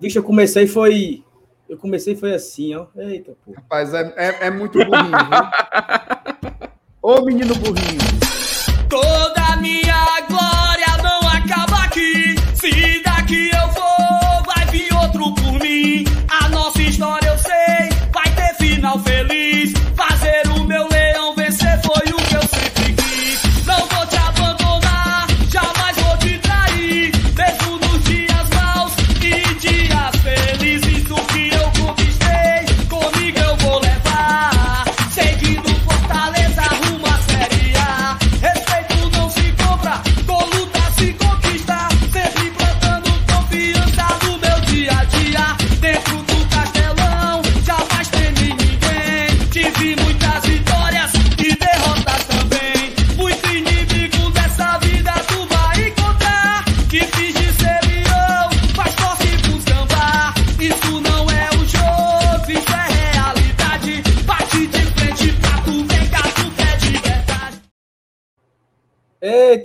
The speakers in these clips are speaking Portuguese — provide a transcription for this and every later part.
Vixe, eu comecei foi. Eu comecei foi assim, ó. Eita, pô. Rapaz, é, é, é muito burrinho, viu? Ô menino burrinho. Toda minha glória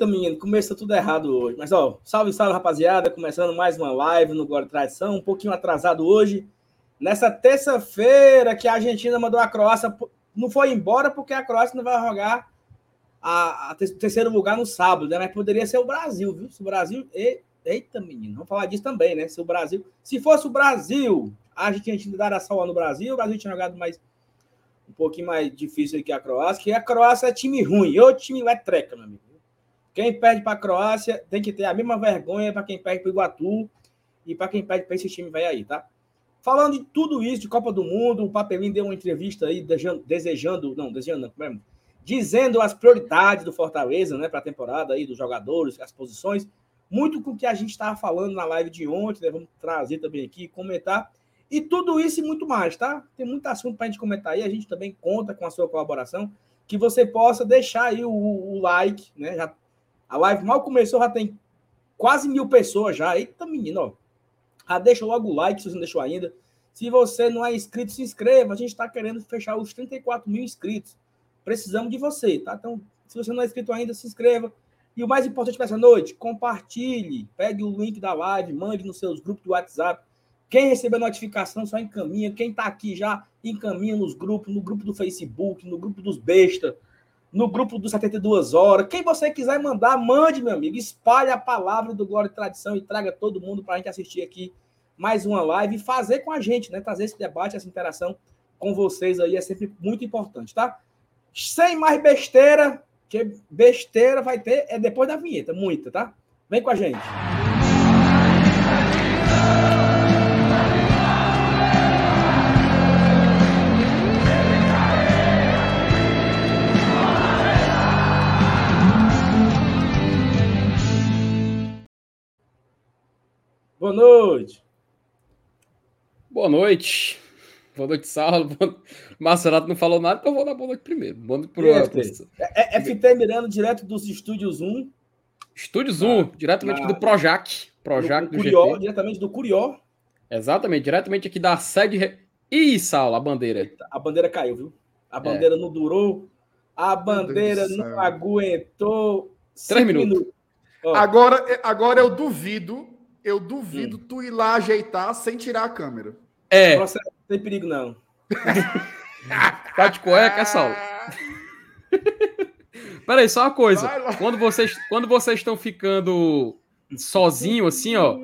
Eita, menino, começou tudo errado hoje. Mas, ó, salve, salve, rapaziada. Começando mais uma live no Glória Tradição. Um pouquinho atrasado hoje. Nessa terça-feira que a Argentina mandou a Croácia. Não foi embora porque a Croácia não vai jogar a, a ter- terceiro lugar no sábado, né? Mas poderia ser o Brasil, viu? Se o Brasil. E- Eita, menino, vamos falar disso também, né? Se o Brasil. Se fosse o Brasil, a Argentina dado a salva no Brasil, o Brasil tinha jogado mais. Um pouquinho mais difícil que a Croácia, que a Croácia é time ruim, ou time letreca, meu amigo. Quem perde para a Croácia tem que ter a mesma vergonha para quem perde para o Iguatu e para quem perde para esse time vai aí, tá? Falando de tudo isso, de Copa do Mundo, o Papelinho deu uma entrevista aí desejando, desejando não, desejando, não, mesmo, dizendo as prioridades do Fortaleza, né, para a temporada aí, dos jogadores, as posições, muito com o que a gente estava falando na live de ontem, né, vamos trazer também aqui, comentar, e tudo isso e muito mais, tá? Tem muito assunto para a gente comentar aí, a gente também conta com a sua colaboração, que você possa deixar aí o, o like, né, já a live mal começou, já tem quase mil pessoas já. Eita, menino, ó. Já deixa logo o like se você não deixou ainda. Se você não é inscrito, se inscreva. A gente está querendo fechar os 34 mil inscritos. Precisamos de você, tá? Então, se você não é inscrito ainda, se inscreva. E o mais importante para essa noite, compartilhe. Pegue o link da live, mande nos seus grupos do WhatsApp. Quem receber notificação só encaminha. Quem está aqui já encaminha nos grupos, no grupo do Facebook, no grupo dos bestas no grupo dos 72 horas. Quem você quiser mandar, mande, meu amigo. Espalhe a palavra do Glória e Tradição e traga todo mundo para a gente assistir aqui mais uma live e fazer com a gente, né? Trazer esse debate, essa interação com vocês aí é sempre muito importante, tá? Sem mais besteira, que besteira vai ter é depois da vinheta, muita, tá? Vem com a gente. Boa noite. Boa noite. Boa noite, Saulo. Boa... Marcelato não falou nada, então eu vou dar boa noite primeiro. Boa noite pro E FT? É, é FT Mirando, direto dos estúdios 1. Estúdio Zoom, diretamente na- aqui do Projac. Projac do do Curió, GT. diretamente do Curió. Exatamente, diretamente aqui da sede. Ih, Saulo, a bandeira. A bandeira caiu, viu? É. A bandeira não durou. A bandeira do não céu. aguentou. Três minutos. Ó, Agora, agora eu duvido, eu duvido Hum. tu ir lá ajeitar sem tirar a câmera. É, processo não tem perigo, não. tá de cueca, Saulo. Peraí, só uma coisa. Quando vocês, quando vocês estão ficando sozinho assim, ó,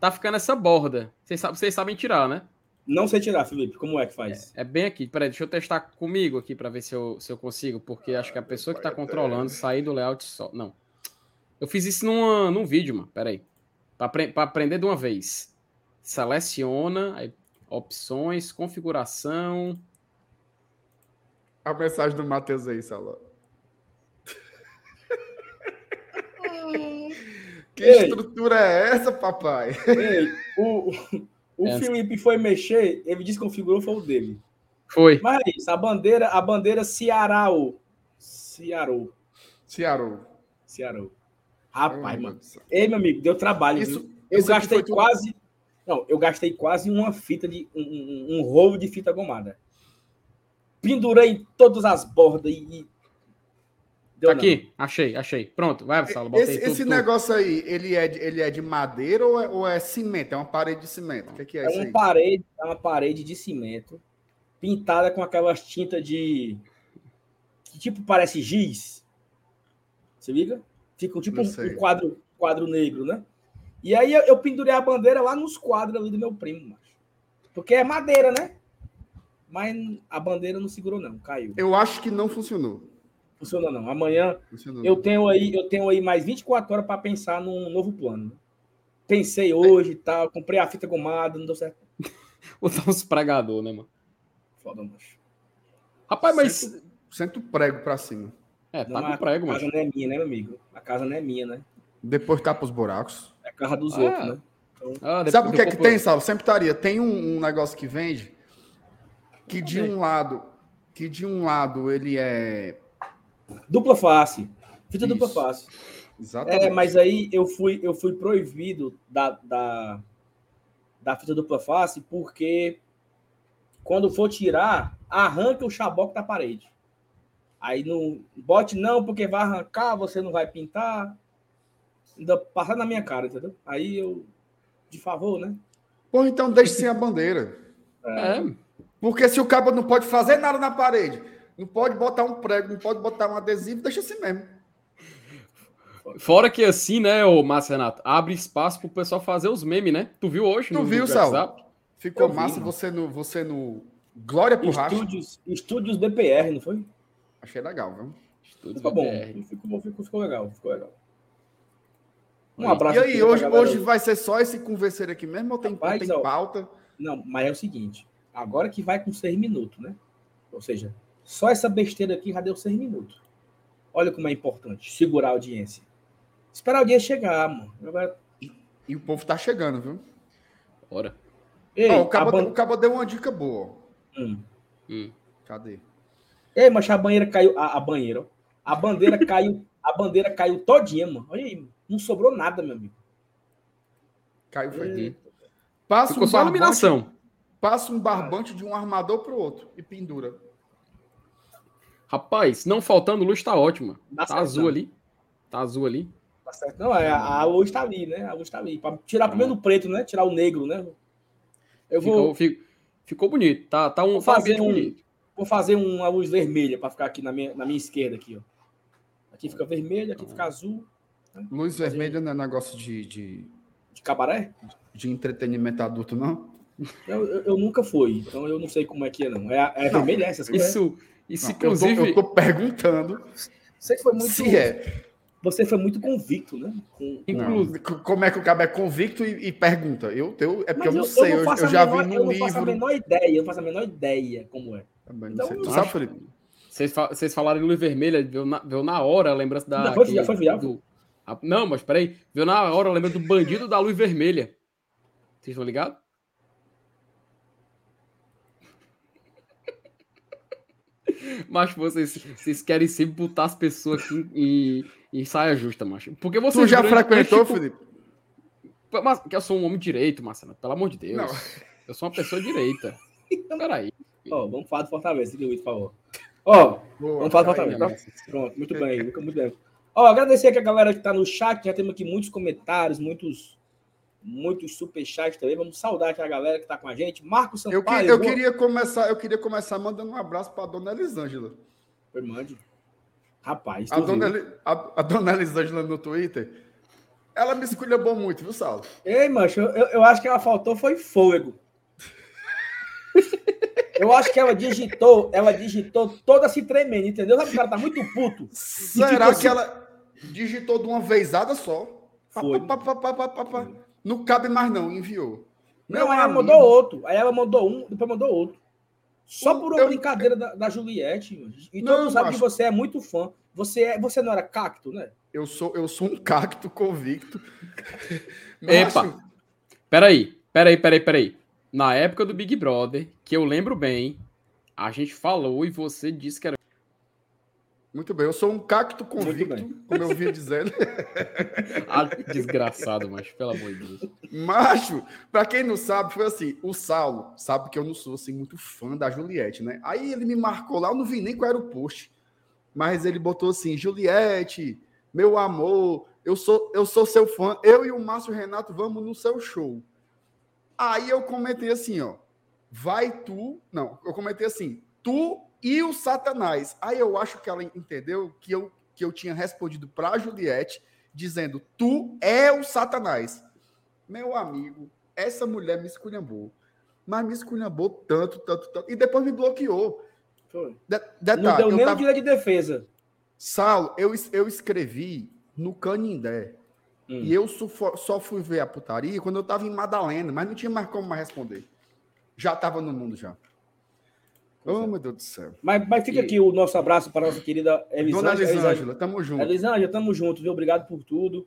tá ficando essa borda. Vocês, sabem- vocês sabem tirar, né? Não sei tirar, Felipe. Como é que faz? É bem aqui. Peraí, deixa eu testar comigo aqui pra ver se eu, se eu consigo, porque acho que a pessoa que tá controlando sair do layout só. Não. Eu fiz isso numa, num vídeo, mano. Peraí. Pra aprender de uma vez. Seleciona, aí, opções, configuração. A mensagem do Matheus aí, Salão. que Ei. estrutura é essa, papai? Ei, o o É. Felipe foi mexer, ele desconfigurou, foi o dele. Foi. Mas a bandeira, a bandeira Ceará. Ceará. Ceará. Ceará. Rapaz, meu mano. Ei, meu amigo, deu trabalho. Isso, viu? Eu gastei tudo- quase. Não, eu gastei quase uma fita de. um, um, um rolo de fita gomada. Pendurei todas as bordas e. Deu Tá não. aqui, achei, achei. Pronto, vai, botei Esse, tudo, esse tudo. negócio aí, ele é, de, ele é de madeira ou é, ou é cimento? É uma parede de cimento? O que, que é, É isso uma aí? parede, é uma parede de cimento pintada com aquelas tintas de que tipo parece giz. Você liga? Fica tipo um, um quadro, quadro negro, né? E aí eu, eu pendurei a bandeira lá nos quadros ali do meu primo, macho. Porque é madeira, né? Mas a bandeira não segurou não, caiu. Eu acho que não funcionou. Funcionou não. Amanhã Funcionou. eu tenho aí, eu tenho aí mais 24 horas para pensar num novo plano. Pensei hoje e tal, comprei a fita gomada, não deu certo. Botar uns pregador, né, mano? Foda, macho. Rapaz, mas. Senta, senta o prego pra cima. É, tá mas com prego, a casa não é minha, né, meu amigo? A casa não é minha, né? Depois tapa os buracos. É a casa dos Ah. outros, né? Ah, depois Sabe o que é que tem, Saulo? Sempre estaria. Tem um, um negócio que vende que de um lado, que de um lado ele é Dupla face. Fita dupla Isso. face. exatamente. É, mas aí eu fui, eu fui proibido da, da, da fita dupla face porque quando for tirar, arranca o chaboque da parede. Aí não bote não, porque vai arrancar, você não vai pintar. Ainda passar na minha cara, entendeu? Aí eu, de favor, né? Pô, então deixe sem a bandeira. É, Porque se o cabo não pode fazer nada na parede, não pode botar um prego, não pode botar um adesivo, deixa assim mesmo. Fora que assim, né, ô Márcio Renato, abre espaço pro pessoal fazer os memes, né? Tu viu hoje Tu no viu? WhatsApp? Ficou Eu vi, massa mano. você no, você no Glória pro Racha. Estúdios, estúdios BPR, não foi? Achei legal, viu? Estudos Ficou bom. Ficou, ficou, ficou legal. Ficou legal. Um Aí. abraço. E aí, hoje, hoje vai ser só esse converser aqui mesmo ou tem, Rapaz, tem ó, pauta? Não, mas é o seguinte. Agora que vai com seis minutos, né? Ou seja, só essa besteira aqui já deu seis minutos. Olha como é importante segurar a audiência. Esperar a audiência chegar, mano. Agora- E o povo tá chegando, viu? Bora. Ei, Ó, o, cabo, ban- o cabo deu uma dica boa. Hum. Hum. Cadê? Ei, mas a banheira caiu. A, a banheira, ó. A bandeira caiu. A bandeira caiu todinha, mano. Olha aí, não sobrou nada, meu amigo. Caiu foi. Ei, Passa Ficou um, só iluminação. passa um barbante de um armador pro outro e pendura. Rapaz, não faltando luz, tá ótimo. Dá Tá certo, azul não. ali. Tá azul ali. Tá certo. Não, é, a, luz tá ali, né? A luz tá ali. Pra tirar primeiro o preto, né? Tirar o negro, né? Eu vou, Ficou, fi- ficou bonito. Tá, tá um Vou fazer tá um- bonito. Vou fazer uma luz vermelha para ficar aqui na minha, na minha esquerda aqui, ó. Aqui fica vermelho, aqui fica azul, Luz vermelha não é negócio de, de, de cabaré. de entretenimento adulto, não? Eu, eu, eu nunca fui, então eu não sei como é que é, não. É, é vermelho essas coisas? Isso, isso Não, inclusive. Eu tô, eu tô perguntando Você foi muito, se é. você foi muito convicto, né? Com, com- Não. C- Como é que o cabo é convicto e, e pergunta? Eu, eu, é porque eu não eu, sei, eu, eu já menor- vi eu num não faço a livro. menor ideia, eu não faço a menor ideia como é. Também não Então, sei. Tu sabe, Felipe? Vocês, fa- vocês falaram em luz vermelha, veio na, veio na hora a lembrança da. Já foi, já foi, do- a- não, mas peraí. Veio na hora a lembrança do bandido da luz vermelha. Vocês estão ligados? Mas vocês, vocês querem sempre botar as pessoas aqui em, em saia justa, macho. Porque vocês. Tu já frequentou, tipo, Felipe? Mas, que eu sou um homem direito, Marcelo. Pelo amor de Deus. Não. Eu sou uma pessoa direita. Peraí. Ó, vamos falar do Fortaleza, por favor. Ó, Boa, vamos falar do. Fortaleza. tá? Pronto, muito bem, muito, bem. Ó, agradecer aqui a galera que tá no chat, já temos aqui muitos comentários, muitos muitos superchats também. Vamos saudar aqui a galera que tá com a gente. Marcos Eu, que- Sampaio. eu queria começar, eu queria começar mandando um abraço para dona Elisângela. Foi, mande. Rapaz, A dona, a, a dona Elisângela no Twitter, ela me esculhambou muito, viu, Saulo? Ei, mancho, eu, eu acho que ela faltou foi fôlego. Eu acho que ela digitou, ela digitou toda se tremendo, entendeu? Sabe o cara tá muito puto? Será tipo que assim- ela digitou de uma vezada só? Foi. pá, pá, pá, pá, pá, pá. Não cabe mais não, enviou. Não, Meu aí ela amigo. mandou outro. Aí ela mandou um, depois mandou outro. Só por uma Eu- brincadeira da, da Juliette. E todo mundo sabe macho. que você é muito fã. Você, é, você não era cacto, né? Eu sou, eu sou um cacto convicto. Epa. Peraí, peraí, peraí, peraí. Na época do Big Brother, que eu lembro bem, a gente falou e você disse que era. Muito bem, eu sou um cacto convicto, como eu vinha dizendo. Ah, desgraçado, mas pelo amor de Deus. Macho, pra quem não sabe, foi assim: o Saulo sabe que eu não sou assim muito fã da Juliette, né? Aí ele me marcou lá, eu não vi nem qual era o post. mas ele botou assim: Juliette, meu amor, eu sou, eu sou seu fã, eu e o Márcio Renato vamos no seu show. Aí eu comentei assim, ó, vai tu, não, eu comentei assim, tu e o Satanás. Aí eu acho que ela entendeu que eu, que eu tinha respondido para Juliette dizendo, tu é o Satanás. Meu amigo, essa mulher me esculhambou. Mas me esculhambou tanto, tanto, tanto. E depois me bloqueou. Foi. De, detalhe, Não deu eu nem tava- direito de defesa. Saulo, eu, eu escrevi no Canindé. Hum. E eu só, fui ver a putaria quando eu tava em Madalena, mas não tinha mais como mais responder. Já tava no mundo já. Oh, meu Deus do céu. Mas, mas fica E- aqui o nosso abraço para a nossa querida Elisângela. Dona Elisângela, tamo junto. Elisângela, tamo junto, viu? Obrigado por tudo.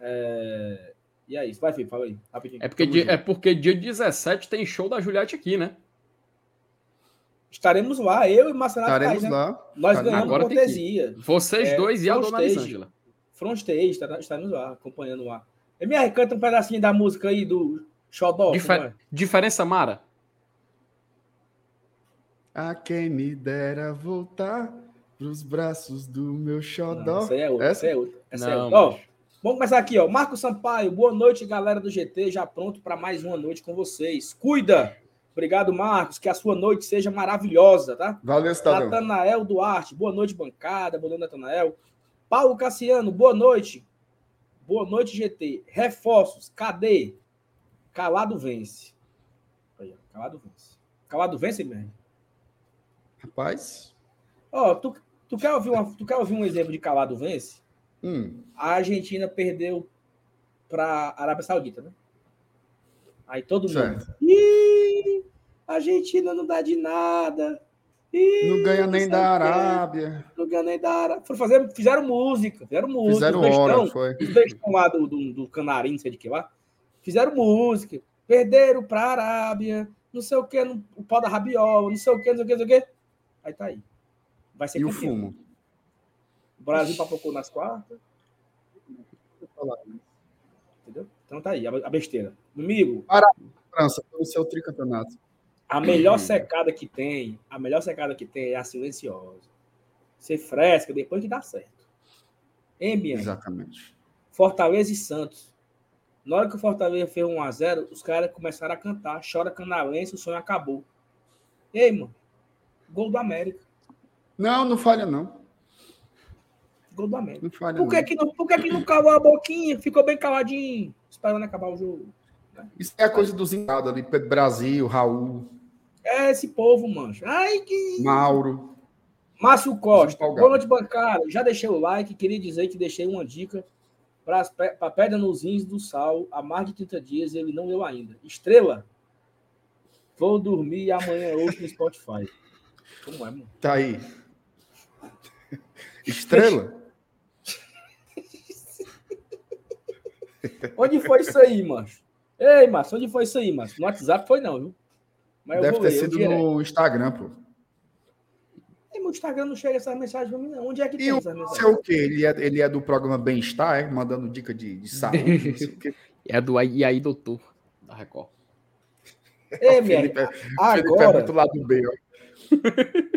É, E é isso. Vai, Felipe, fala aí, rapidinho. É porque, dia, é porque dia 17 tem show da Juliette aqui, né? Estaremos lá, eu e Marcelo Estaremos Paz, né? lá. Nós Estaremos- ganhamos Agora cortesia. Vocês É, dois e a dona stage. Elisângela. Front stage, estar- estaremos lá, acompanhando lá. MR, canta um pedacinho da música aí do Xodó. Difer- é? Diferença, Mara? A quem me dera voltar pros braços do meu xodó. Não, essa aí é outra. Essa? Essa é outra. Essa é Não, outra. Ó, vamos começar aqui, ó. Marco Sampaio, boa noite, galera do GT. Já pronto para mais uma noite com vocês. Cuida! Obrigado, Marcos. Que a sua noite seja maravilhosa, tá? Valeu, cidadão. Natanael Duarte, boa noite, bancada. Boa noite, Natanael. Paulo Cassiano, boa noite. Boa noite, GT. Reforços, cadê? Calado vence. Aí, calado vence. Calado vence, mesmo. Rapaz. Ó, tu, tu, quer ouvir uma, tu quer ouvir um exemplo de calado vence? Hum. A Argentina perdeu para a Arábia Saudita, né? Aí todo mundo. Certo. Ih, a Argentina não dá de nada. Não ganha nem da o quê. Arábia. Não ganha nem da Arábia. Foram fazer, fizeram música. Fizeram música. Fizeram os bestão, hora, foi. Os bestão lá do, do, do Canarim, não sei de que lá. Fizeram música. Perderam para a Arábia. Não sei o que, o pau da rabiola, não sei o que, não sei o que, não sei o que. Aí tá aí. Vai ser E o campeão. fumo? O Brasil papocou nas quartas. Entendeu? Então tá aí, a besteira. Domingo, França, pelo seu tricampeonato. A melhor secada que tem, a melhor secada que tem é a silenciosa. Ser fresca depois que dá certo. Hein, Bianca? Exatamente. Fortaleza e Santos. Na hora que o Fortaleza fez 1x0, os caras começaram a cantar. Chora canalense, o sonho acabou. Ei, mano. Gol do América. Não, não falha, não. Gol do América. Não falha, Por que, não. que não, por que, que não calou a boquinha? Ficou bem caladinho, esperando acabar o jogo. Isso é a coisa dos engados ali. Pedro Brasil, Raul, É esse povo, mancho. Ai, que. Mauro. Márcio Costa, boa noite, bancada. Já deixei o like, queria dizer que deixei uma dica para a pedra nos rins do sal há mais de 30 dias e ele não leu ainda. Estrela, vou dormir amanhã hoje no Spotify. Como é, mano? Tá aí. Estrela? Onde foi isso aí, mancho? Ei, Márcio, onde foi isso aí, Márcio? No WhatsApp foi não, viu? Mas eu Deve vou ter sido no Instagram, pô. Ei, meu Instagram não chega essas mensagens pra mim, não. Onde é que E tem o essas mensagens? seu o quê? Ele é, ele é do programa Bem-Estar, é? Mandando dica de, de saúde, sei. É do aí, e aí, doutor, da Record. Felipe, minha, é- Felipe é agora, muito lado B, ó.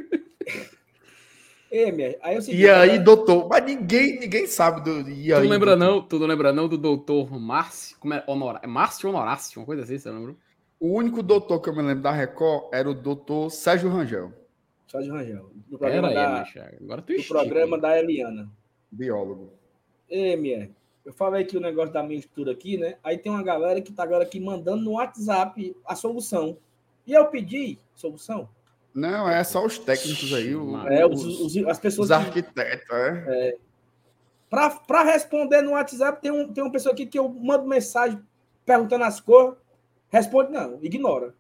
ei, minha, aí eu sei E aí, doutor? Mas ninguém, ninguém sabe do. E Tu aí, não lembra doutor? não? Tu não lembra não do doutor Márcio? Como é? Honora... é Márcio Honorácio, uma coisa assim, você lembra? O único doutor que eu me lembro da Record era o doutor Sérgio Rangel, de Rangel. Do Pera programa, aí, da, agora tu do estica, programa hein? da Eliana. biólogo. Ei, minha, eu falei aqui o negócio da mistura aqui, né? Aí tem uma galera que tá agora aqui mandando no WhatsApp a solução. E eu pedi solução. Não, é só os técnicos aí, o- É, os, os, os- as pessoas os que arquitetos, é. Para responder no WhatsApp, tem, um, tem uma pessoa aqui que eu mando mensagem perguntando as cores, responde não, ignora.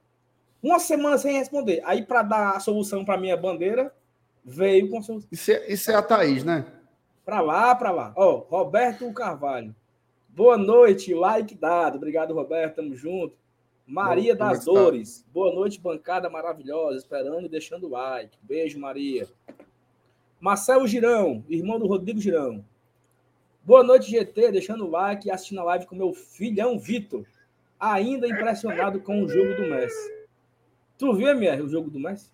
Uma semana sem responder. Aí, para dar a solução para minha bandeira, veio com a solução. Isso é, isso é a Thaís, né? Para lá, para lá. Ó, Roberto Carvalho. Boa noite, like dado. Obrigado, Roberto, tamo junto. Maria Boa das noite, tá. Dores. Boa noite, bancada maravilhosa. Esperando e deixando o like. Beijo, Maria. Marcelo Girão, irmão do Rodrigo Girão. Boa noite, GT. Deixando o like e assistindo a live com meu filhão Vitor. Ainda impressionado com o jogo do Messi. Tu viu, MR, o jogo do Messi?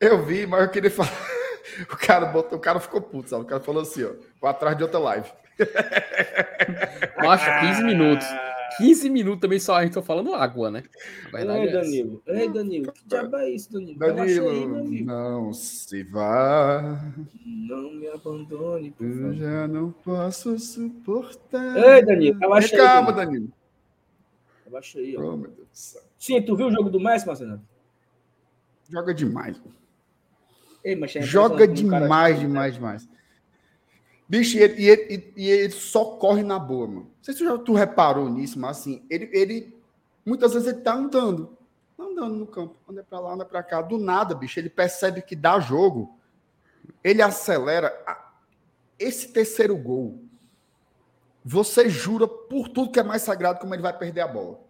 Eu vi, mas eu queria falar. O cara, botou, o cara ficou puto, sabe? O cara falou assim, ó. Vou atrás de outra live. Macho, 15 minutos. 15 minutos também só a gente tá falando água, né? Ei, é. Danilo. Ei, Danilo. Que diabo é isso, Danilo? Aí, Danilo, amigo. não se vá. Não me abandone, por Eu favor. já não posso suportar. Ei, Danilo, relaxa aí, Calma, Danilo. Danilo. Relaxa aí, ó. Oh, meu Deus do céu. Sim, tu viu o jogo do Messi, Marcelo? Joga demais. Ei, mas é Joga cara- demais, demais, demais. Bicho, e ele, e ele- e ele só corre na boa, mano. Não sei se tu, já- tu reparou nisso, mas assim, ele, ele muitas vezes ele tá andando. Andando no campo. Anda pra lá, anda pra cá. Do nada, bicho, ele percebe que dá jogo. Ele acelera. Esse terceiro gol, você jura por tudo que é mais sagrado como ele vai perder a bola.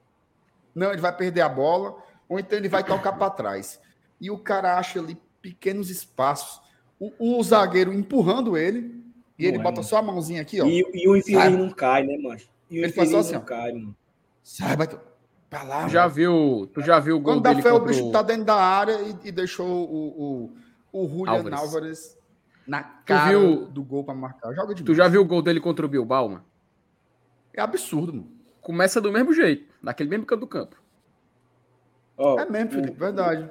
Não, ele vai perder a bola, ou então ele vai tocar para trás. E o cara acha ali pequenos espaços. O, o zagueiro empurrando ele, e ele é, bota mano. só a mãozinha aqui, ó. E, e o infeliz Sabe? não cai, né, mano? E o Ele faz só assim, não ó. cai, mano. Sai, vai tu- pra lá. Tu já mano. viu, tu já viu o gol Quando dá dele fé, o bicho o... tá dentro da área e, e deixou o, o, o Julian Álvares. Álvares, na cara viu- do gol pra marcar. Joga de Tu já viu o gol dele contra o Bilbao, mano? É absurdo, mano. Começa do mesmo jeito, naquele mesmo canto do campo. Ó, É mesmo, Felipe, verdade.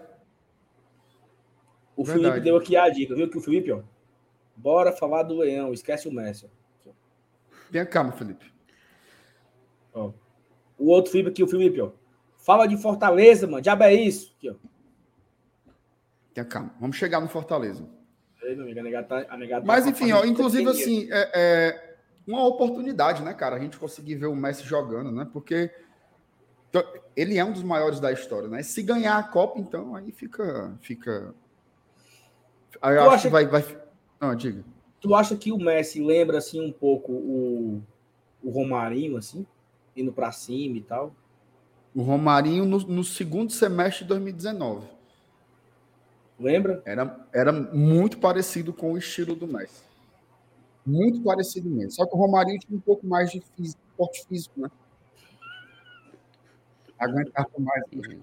O Verdade. Felipe deu aqui a dica, viu que o Felipe, ó. Bora falar do Leão, esquece o Messi. Tenha calma, Felipe. Ó. O outro Felipe aqui, o Felipe, ó. Fala de Fortaleza, mano. Diabo é isso. Aqui, ó. Tenha calma. Vamos chegar no Fortaleza. Ei, meu amigo, a negada tá, a negada tá Mas a enfim, ó, inclusive assim, é, é uma oportunidade, né, cara? A gente conseguir ver o Messi jogando, né? Porque ele é um dos maiores da história, né? Se ganhar a Copa, então aí fica, fica. Aí eu Tu acho acha que vai, vai. Não, diga. Tu acha que o Messi lembra, assim, um pouco o, o Romarinho, assim? Indo pra cima e tal? O Romarinho no, no segundo semestre de 2019 Lembra? era, era muito parecido com o estilo do Messi. Muito parecido mesmo. Só que o Romarinho tinha um pouco mais de físico, porte físico, né? Aguentava mais. né?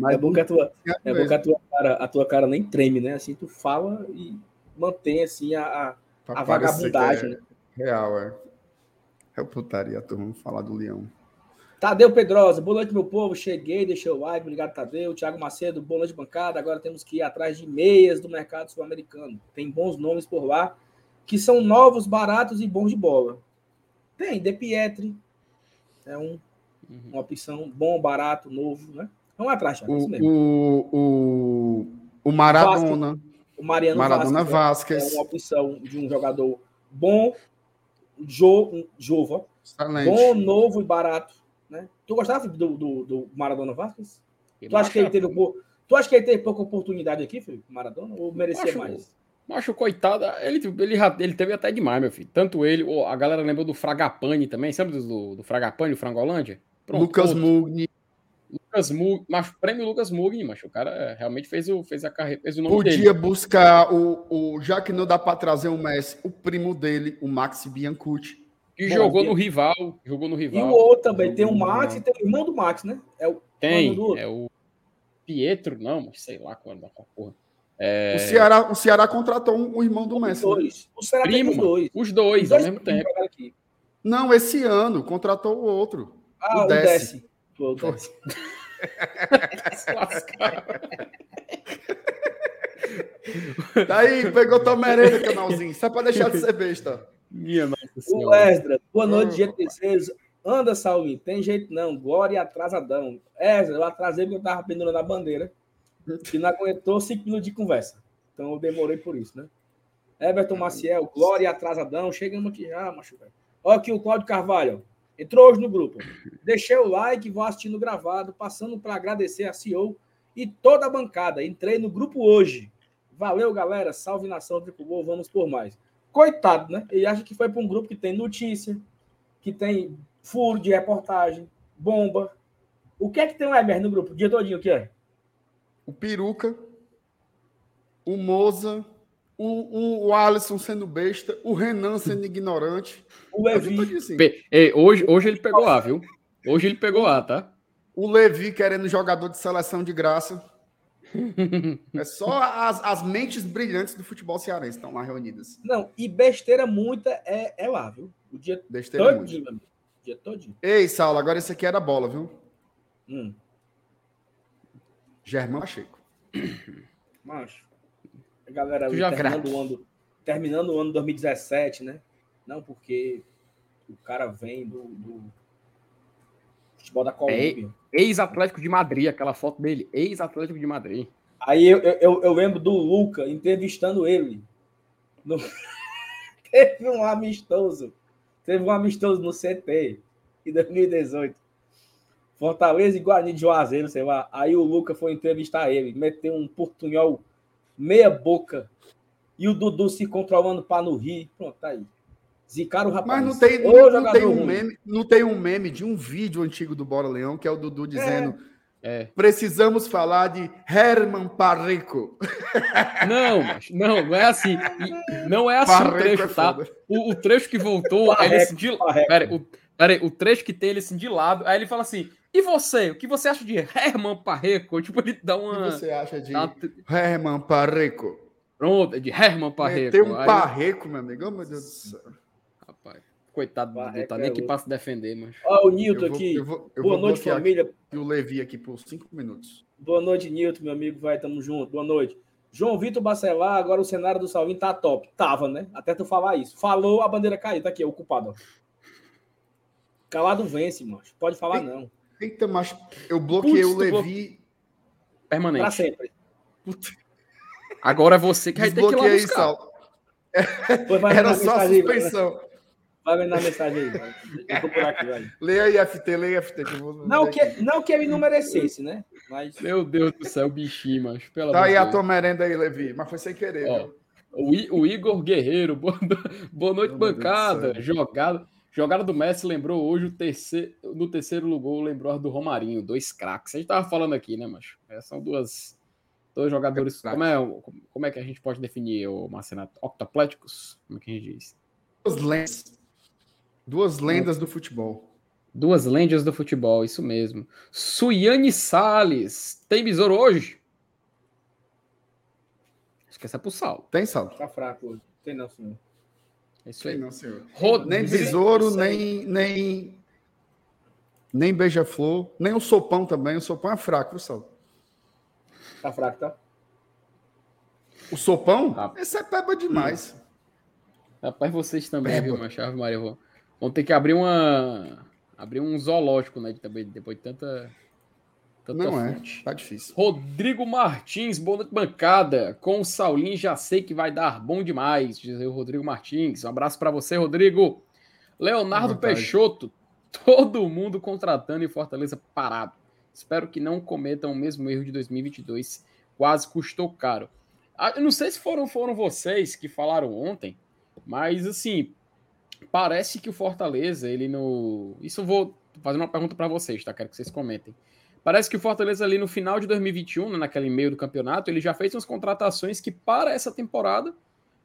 Mas é bom que a tua, é bom mesmo. que a tua, cara, a tua cara nem treme, né? Assim, tu fala e mantém, assim, a, a, a vagabundagem, né? é Real, é. É putaria, turma. Vamos falar do Leão. Tadeu Pedrosa, boa noite, meu povo. Cheguei, deixei o like, obrigado, Tadeu. Thiago Macedo, boa noite, bancada. Agora temos que ir atrás de meias do mercado sul-americano. Tem bons nomes por lá, que são novos, baratos e bons de bola. Tem, De Pietri, é um, uma opção bom, barato, novo, né? Vamos atrás, Thiago, é isso O, mesmo. o, o, o Maradona, O Mariano Maradona Vasquez Vasquez, é uma opção de um jogador bom, jo, ó. excelente. bom, novo e barato. Né? Tu gostava do, do, do Maradona Vasquez? Tu acha que ele teve Tu acha que ele teve pouca oportunidade aqui, Felipe? Maradona? Ou merecia Acho- mais? Macho, coitado, ele, ele, ele teve até demais, meu filho. Tanto ele, ô, a galera lembrou do Fragapane também, sabe do, do Fragapane, do Frangolândia? Pronto, Lucas. Mugni. Lucas Mugni, macho, prêmio Lucas Mugni, macho. O cara é, realmente fez o, fez a carreira, fez o nome Podia dele. buscar o, o. Já que não dá para trazer o Messi, o primo dele, o Maxi Biancucci. Que Bom, jogou e- no rival, jogou no E rival. o outro também, tem o Max e tem o irmão do Max, né? É o Tem, é o Pietro, não, mas sei lá qual é porra. É, O, Ceará, o Ceará contratou um, um irmão do Os Messi. né? dois. O Ceará tem primo, os mano. dois. Os dois, Os ao dois mesmo primos tempo. Não, esse ano contratou o outro. Ah, O Desce. O Desce. Lascaram. Daí, pegou tua merenda, canalzinho. Só pra deixar de ser besta. Minha nossa O. Esdra, boa noite, GTCs. Anda, Salve, tem jeito não. Glória atrasadão. Esdra, eu atrasei porque eu tava pendurando a bandeira. Que não aguentou cinco minutos de conversa. Então eu demorei por isso, né? Everton Maciel, Glória atrasadão. Chegamos aqui já, macho. velho. Olha aqui o Cláudio Carvalho. Entrou hoje no grupo. Deixei o like vou assistindo gravado, passando para agradecer a CEO e toda a bancada. Entrei no grupo hoje. Valeu, galera. Salve nação Tricolor. Vamos por mais. Coitado, né? Ele acha que foi para um grupo que tem notícia, que tem furo de reportagem, bomba. O que é que tem o Emer no grupo? O dia todinho, o que é? O Peruca, o Moza, o, o, o Alisson sendo besta, o Renan sendo ignorante. O Levi. assim. Ei, hoje, hoje ele pegou A, viu? Hoje ele pegou A, tá? O Levi querendo jogador de seleção de graça. É só as, as mentes brilhantes do futebol cearense estão lá reunidas. Não, e besteira muita é, é lá, viu? O dia Besteira todinho, muito. O dia todinho. Ei, Saulo, agora esse aqui era bola, viu? Hum, Germão Pacheco. macho. A galera ali terminando o ano, terminando o ano 2017, né? Não, porque o cara vem do, do futebol da Colômbia. Ex-Atlético de Madrid, aquela foto dele. Ex-Atlético de Madrid. Aí eu, eu, eu- eu lembro do Luca entrevistando ele. No- Teve um amistoso. Teve um amistoso no CT em 2018. Fortaleza e Guarani de Juazeiro, sei lá. Aí o Luca foi entrevistar ele. Meteu um portunhol meia boca. E o Dudu se controlando para no rir. Pronto, tá aí. Zicaram o rapaz. Mas não tem, não, não tem um ruim. meme, não tem um meme de um vídeo antigo do Bora Leão, que é o Dudu dizendo: É. precisamos falar de Herman Parreco. Não, não, não é assim. E não é assim o Parreco é trecho, tá? O, o trecho que voltou, aí ele assim, de, Parreco. pera, o, pera aí, o trecho que tem ele assim de lado, aí ele fala assim: e você? O que você acha de Herman Parreco? Tipo, ele dá O uma. que você acha de uma Herman Parreco? pronto, de Herman Parreco. Tem um Aí- Parreco, meu amigo. Oh, meu Deus do céu. Rapaz, coitado do Dudu, tá é nem aqui outro. pra se defender, mas. Ó, o Eu Nilton vou, aqui. eu vou, eu Boa vou noite, família. aqui o Levi aqui por cinco minutos. Boa noite, Nilton, meu amigo. Vai, tamo junto. Boa noite. João Vitor Bacelar, agora o cenário do Salvinho tá top. Tava, né? Até tu falar isso. Falou, a bandeira caiu. Tá aqui, o culpado. ó. Calado vence, macho. Pode falar, não. Eita, mas eu bloqueei Putz, o Levi. Permanente. Pra sempre. Agora é você que vai ter que ir lá buscar. Vai Era só a mensagem aí, vai- suspensão. Vai mandar mensagem aí. aqui, vai. Leia aí, FT, leia FT. Que vou Não que, não que ele não merecesse, né? Mas Meu Deus do céu, bichinho, mas pelo Tá aí de a Deus. tua merenda aí, Levi. Mas foi sem querer, Ó? O, I- o Igor Guerreiro, boa, boa noite, meu Deus bancada. céu. Jogada, do Messi lembrou hoje o terceiro, no terceiro lugar, lembrou a do Romarinho, dois craques. A gente tava falando aqui, né, macho? É, são duas, dois jogadores. Como é, como é que a gente pode definir, o Marcenato? Octopléticos? Como é que a gente diz? Duas lendas. Duas lendas do futebol. Duas lendas do futebol, isso mesmo. Suiane Salles, tem besouro hoje? Acho que essa é pro Saulo. Tem, Saulo? tá fraco hoje. Tem não, senhor. É isso aí. não, senhor. Rodrigo- Nem besouro, nem, nem, nem beija-flor, nem o sopão também. O sopão é fraco, viu, Saulo? Tá fraco, tá? O sopão? Tá. Esse é peba demais. Rapaz, vocês também, Peba. viu, Macho? Ave Maria, vão, vão ter que abrir uma. Abrir um zoológico, né? Também, depois de tanta. Tanta Não é. fonte. Tá difícil. Rodrigo Martins, boa noite, bancada. Com o Saulinho já sei que vai dar bom demais, diz o Rodrigo Martins. Um abraço pra você, Rodrigo. Leonardo. Peixoto, todo mundo contratando e Fortaleza parado. Espero que não cometam o mesmo erro de 2022. Quase custou caro. Ah, Eu não sei se foram, foram vocês que falaram ontem, mas assim, parece que o Fortaleza, ele no. Isso eu vou fazer uma pergunta para vocês, tá? Quero que vocês comentem. Parece que o Fortaleza ali no final de 2021, né, naquele meio do campeonato, ele já fez umas contratações que para essa temporada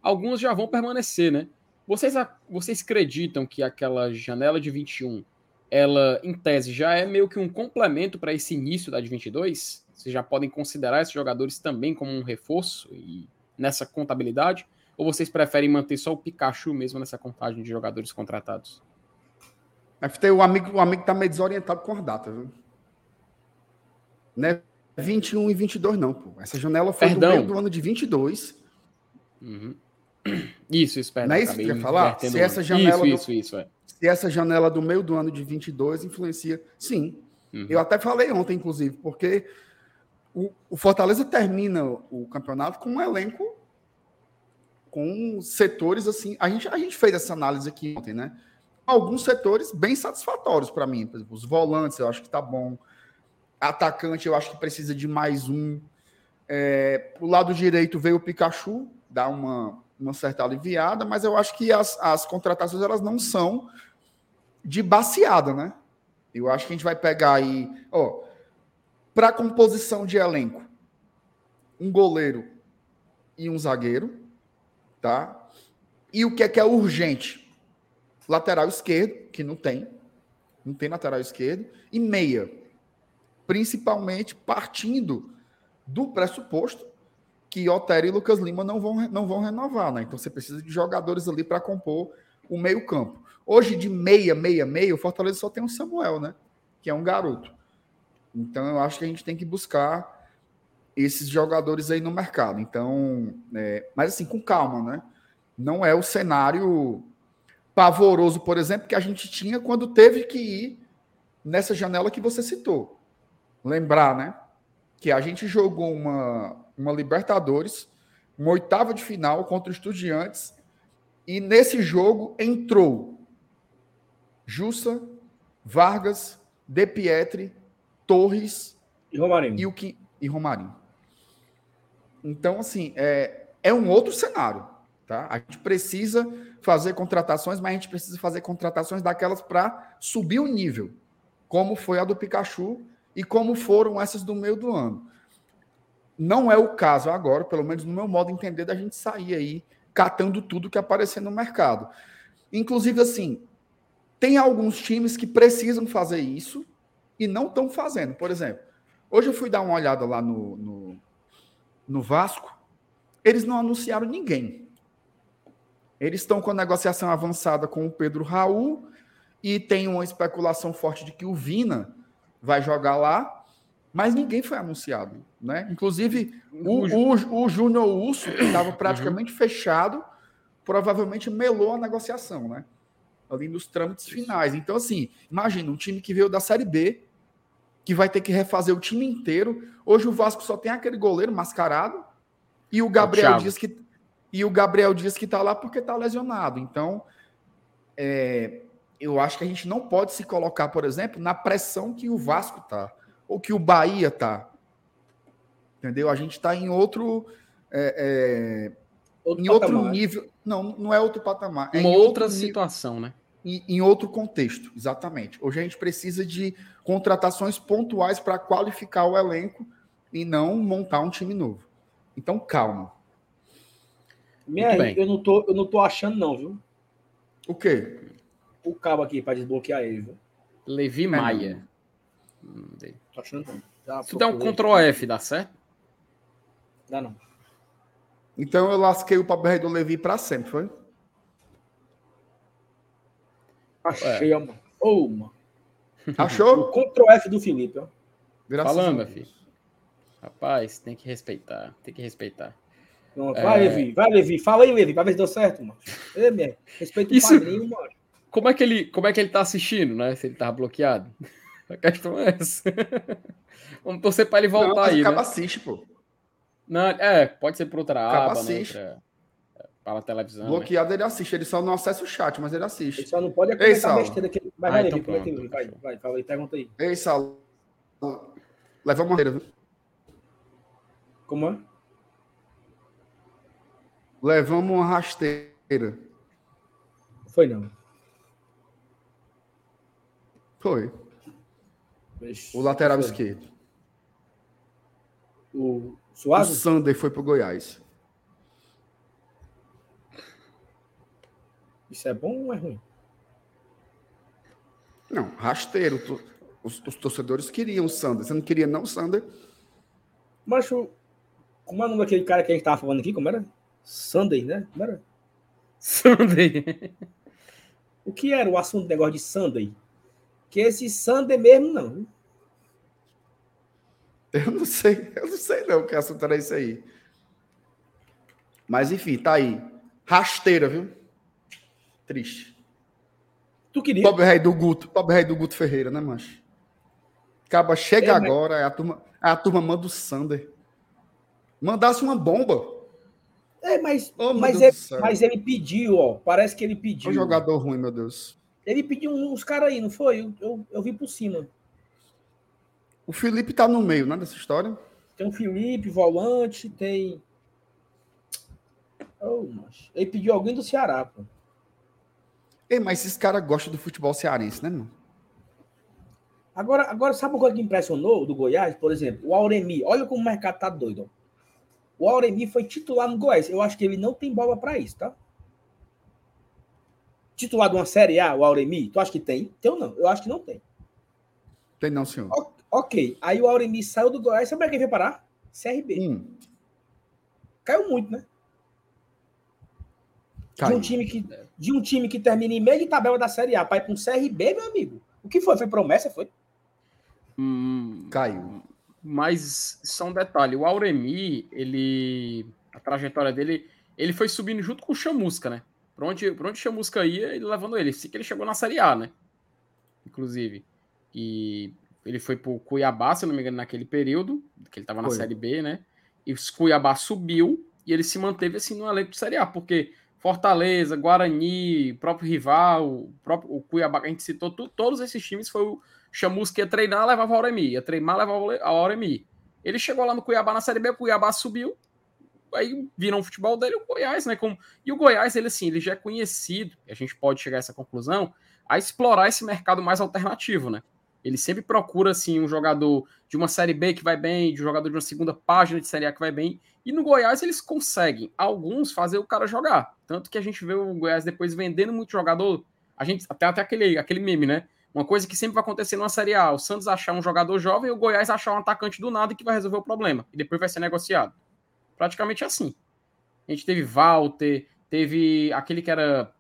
algumas já vão permanecer, né? Vocês, vocês acreditam que aquela janela de 21, ela em tese já é meio que um complemento para esse início da de 22? Vocês já podem considerar esses jogadores também como um reforço e nessa contabilidade? Ou vocês preferem manter só o Pikachu mesmo nessa contagem de jogadores contratados? FT, o amigo, o amigo tá meio desorientado com as datas, viu? Não é 21 e 22, não, pô. Essa janela foi Perdão. do meio do ano de 22. Uhum. Isso, isso, perdão. Não é isso que eu ia falar? Se essa janela do- Isso, isso, isso, é. Se essa janela do meio do ano de 22 influencia, sim. Uhum. Eu até falei ontem, inclusive, porque o, o Fortaleza termina o campeonato com um elenco com setores assim. A gente, a gente fez essa análise aqui ontem, né? Alguns setores bem satisfatórios para mim. Por exemplo, os volantes, eu acho que tá bom. Atacante, eu acho que precisa de mais um. É, lado direito veio o Pikachu, dá uma, uma certa aliviada, mas eu acho que as, as contratações elas não são de baseada, né? Eu acho que a gente vai pegar aí, ó, para composição de elenco, um goleiro e um zagueiro, tá? E o que é que é urgente? Lateral esquerdo, que não tem, não tem lateral esquerdo, e meia, principalmente partindo do pressuposto que Otero e Lucas Lima não vão, não vão renovar, né? Então você precisa de jogadores ali para compor o meio-campo. Hoje, de meia, meia, meia, o Fortaleza só tem o Samuel, né? Que é um garoto. Então eu acho que a gente tem que buscar esses jogadores aí no mercado. Então, é, mas assim, com calma, né? Não é o cenário pavoroso, por exemplo, que a gente tinha quando teve que ir nessa janela que você citou. Lembrar, né? Que a gente jogou uma, uma Libertadores, uma oitava de final contra os Estudiantes, e nesse jogo entrou Jussa, Vargas, De Pietri, Torres e Romarinho. E, o que, e Romarinho. Então, assim, é, é um outro cenário. Tá? A gente precisa fazer contratações, mas a gente precisa fazer contratações daquelas para subir o nível, como foi a do Pikachu e como foram essas do meio do ano. Não é o caso agora, pelo menos no meu modo de entender, da gente sair aí catando tudo que aparecer no mercado. Inclusive, assim, tem alguns times que precisam fazer isso e não estão fazendo. Por exemplo, hoje eu fui dar uma olhada lá no, no, no Vasco, eles não anunciaram ninguém. Eles estão com a negociação avançada com o Pedro Raul e tem uma especulação forte de que o Vina vai jogar lá, mas ninguém foi anunciado. Né? Inclusive, o, o, o Júnior Urso, que estava uhum. praticamente uhum. fechado, provavelmente melou a negociação, né? Ali nos trâmites finais. Então, assim, imagina, um time que veio da Série B, que vai ter que refazer o time inteiro. Hoje o Vasco só tem aquele goleiro mascarado e o Gabriel Dias que e o Gabriel Dias que está lá porque está lesionado. Então, é, eu acho que a gente não pode se colocar, por exemplo, na pressão que o Vasco está, ou que o Bahia está. Entendeu? A gente está em outro. É, é, outro em outro nível. Não, não é outro patamar. É Uma outra situação, nível, né? Em, em outro contexto, exatamente. Hoje a gente precisa de contratações pontuais para qualificar o elenco e não montar um time novo. Então, calma. Minha, eu não, tô, eu não tô achando, não, viu? O quê? O cabo aqui para desbloquear ele, viu? Levi é Maia. Não tô achando. Já Se der um Ctrl F, dá certo? Dá não. Então eu lasquei o papel do Levi para sempre, foi? Achei, é. mano. Oh, mano. Achou? O Ctrl F do Felipe, ó. Graças Falando, filho. Rapaz, tem que respeitar. Tem que respeitar. Pronto, vai, é... Levi, vai, Levi. Fala aí, Levi, pra ver se deu certo, mano. Ei, minha, respeita o Isso... padrinho, mano. Como é, que ele, como é que ele tá assistindo, né? Se ele tava bloqueado. A questão é essa. Vamos torcer pra ele voltar Não, aí. Acaba né? assiste, pô. Não, é, pode ser por outra acaba aba, assiste. né? Para a televisão. Bloqueado né? ele assiste, ele só não acessa o chat, mas ele assiste. Ele só não pode acompanhar a besteira que Vai, ah, vai, então Levi, pronto, vai, vai, fala aí, pergunta aí. Ei, Sal. Leva uma maneira, viu? Como é? Levamos uma rasteira. Foi não. Foi. o lateral foi. esquerdo. O Suave? O Sander foi pro Goiás. Isso é bom ou é ruim? Não, rasteiro. Os, os torcedores queriam o Sander. Você não queria, não, Sander? Mas como é o nome daquele cara que a gente tava falando aqui? Como era? Sunday, né? Como era? Sunday. O que era o assunto do negócio de Sunday? Que esse Sunday mesmo, não. Eu não sei, eu não sei não que assunto era isso aí. Mas enfim, tá aí. Rasteira, viu? Triste. Tu queria? Pobre rei do Guto, pobre rei do Guto Ferreira, né, mancho? Acaba, chega é, agora, mas... a turma, a turma manda o Sander. Mandasse uma bomba. É, mas, oh, mas, ele, mas ele pediu, ó. Parece que ele pediu. Um jogador ruim, meu Deus. Ele pediu uns caras aí, não foi? Eu, eu, eu, vi por cima. O Felipe tá no meio, né, dessa história? Tem o Felipe, volante, tem. Oh, mas... Ele pediu alguém do Ceará, pô. Ei, mas esses caras gostam do futebol cearense, né, mano? Agora, agora, sabe uma coisa que impressionou do Goiás? Por exemplo, o Auremi. Olha como o mercado tá doido. Ó. O Auremi foi titular no Goiás. Eu acho que ele não tem bola para isso, tá? Titular de uma Série A, o Auremi, tu acha que tem? Tem ou não? Eu acho que não tem. Tem não, senhor. O ok. Aí o Auremi saiu do Goiás. Sabe quem veio parar? CRB. Hum, Caiu muito, né? De caiu. um, time que, de um time que termina em meio de tabela da Série A para ir para um CRB, meu amigo. O que foi? Foi promessa? Foi? Hum, Caiu. Mas só um detalhe, o Auremi, ele. A trajetória dele, ele foi subindo junto com o Chamusca, né? Pra onde, pra onde o Chamusca ia, ele levando ele. Assim que ele chegou na Série A, né? Inclusive. E ele foi pro Cuiabá, se eu não me engano, naquele período, que ele tava na Foi. Série B, né? E o Cuiabá subiu e ele se manteve assim no elenco de Série A, porque Fortaleza, Guarani, próprio rival, o próprio o Cuiabá, que a gente citou, tu- todos esses times foi o Chamusca ia treinar, levava o Auremi, ia treinar, levava o Auremi. Ele chegou lá no Cuiabá na Série B, o Cuiabá subiu, aí viram o futebol dele o Goiás, né? Como... E o Goiás, ele assim, ele já é conhecido, a gente pode chegar a essa conclusão, a explorar esse mercado mais alternativo, né? Ele sempre procura, assim, um jogador de uma Série B que vai bem, de um jogador de uma segunda página de Série A que vai bem, e no Goiás eles conseguem, alguns, fazer o cara jogar. Tanto que a gente vê o Goiás depois vendendo muito jogador, a gente, até, até aquele, aquele meme, né? Uma coisa que sempre vai acontecer numa Série A, o Santos achar um jogador jovem o Goiás achar um atacante do nada que vai resolver o problema, e depois vai ser negociado. Praticamente assim. A gente teve Walter, teve aquele que era.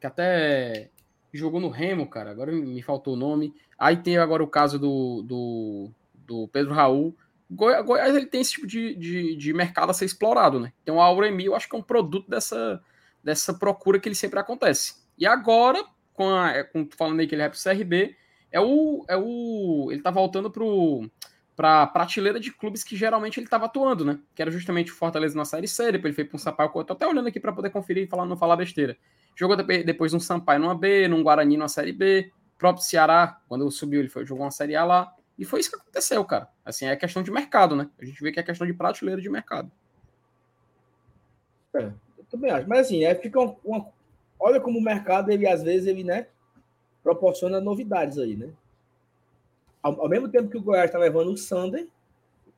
que até jogou no Remo, cara. Agora me faltou o nome. Aí tem agora o caso do, do, do Pedro Raul. Goi- Goiás ele tem esse tipo de, de, de mercado a ser explorado, né? Então o Auremi, eu acho que é um produto dessa, dessa procura que ele sempre acontece. E agora, com a, é, com, falando aí que ele é pro CRB, é o, é o. Ele tá voltando pro para prateleira de clubes que geralmente ele estava atuando, né? Que era justamente o Fortaleza na Série C, depois ele foi para um Sampaio. Eu tô até olhando aqui para poder conferir e falar, não falar besteira. Jogou depois, num Sampaio numa B, num Guarani numa Série B, próprio Ceará, quando subiu, ele foi, jogou uma Série A lá. E foi isso que aconteceu, cara. Assim, é questão de mercado, né? A gente vê que é questão de prateleira de mercado. Eu também acho. Mas assim, é, fica uma, uma- Olha como o mercado, ele às vezes, ele, né? Proporciona novidades aí, né? Ao, ao mesmo tempo que o Goiás está levando o Sander.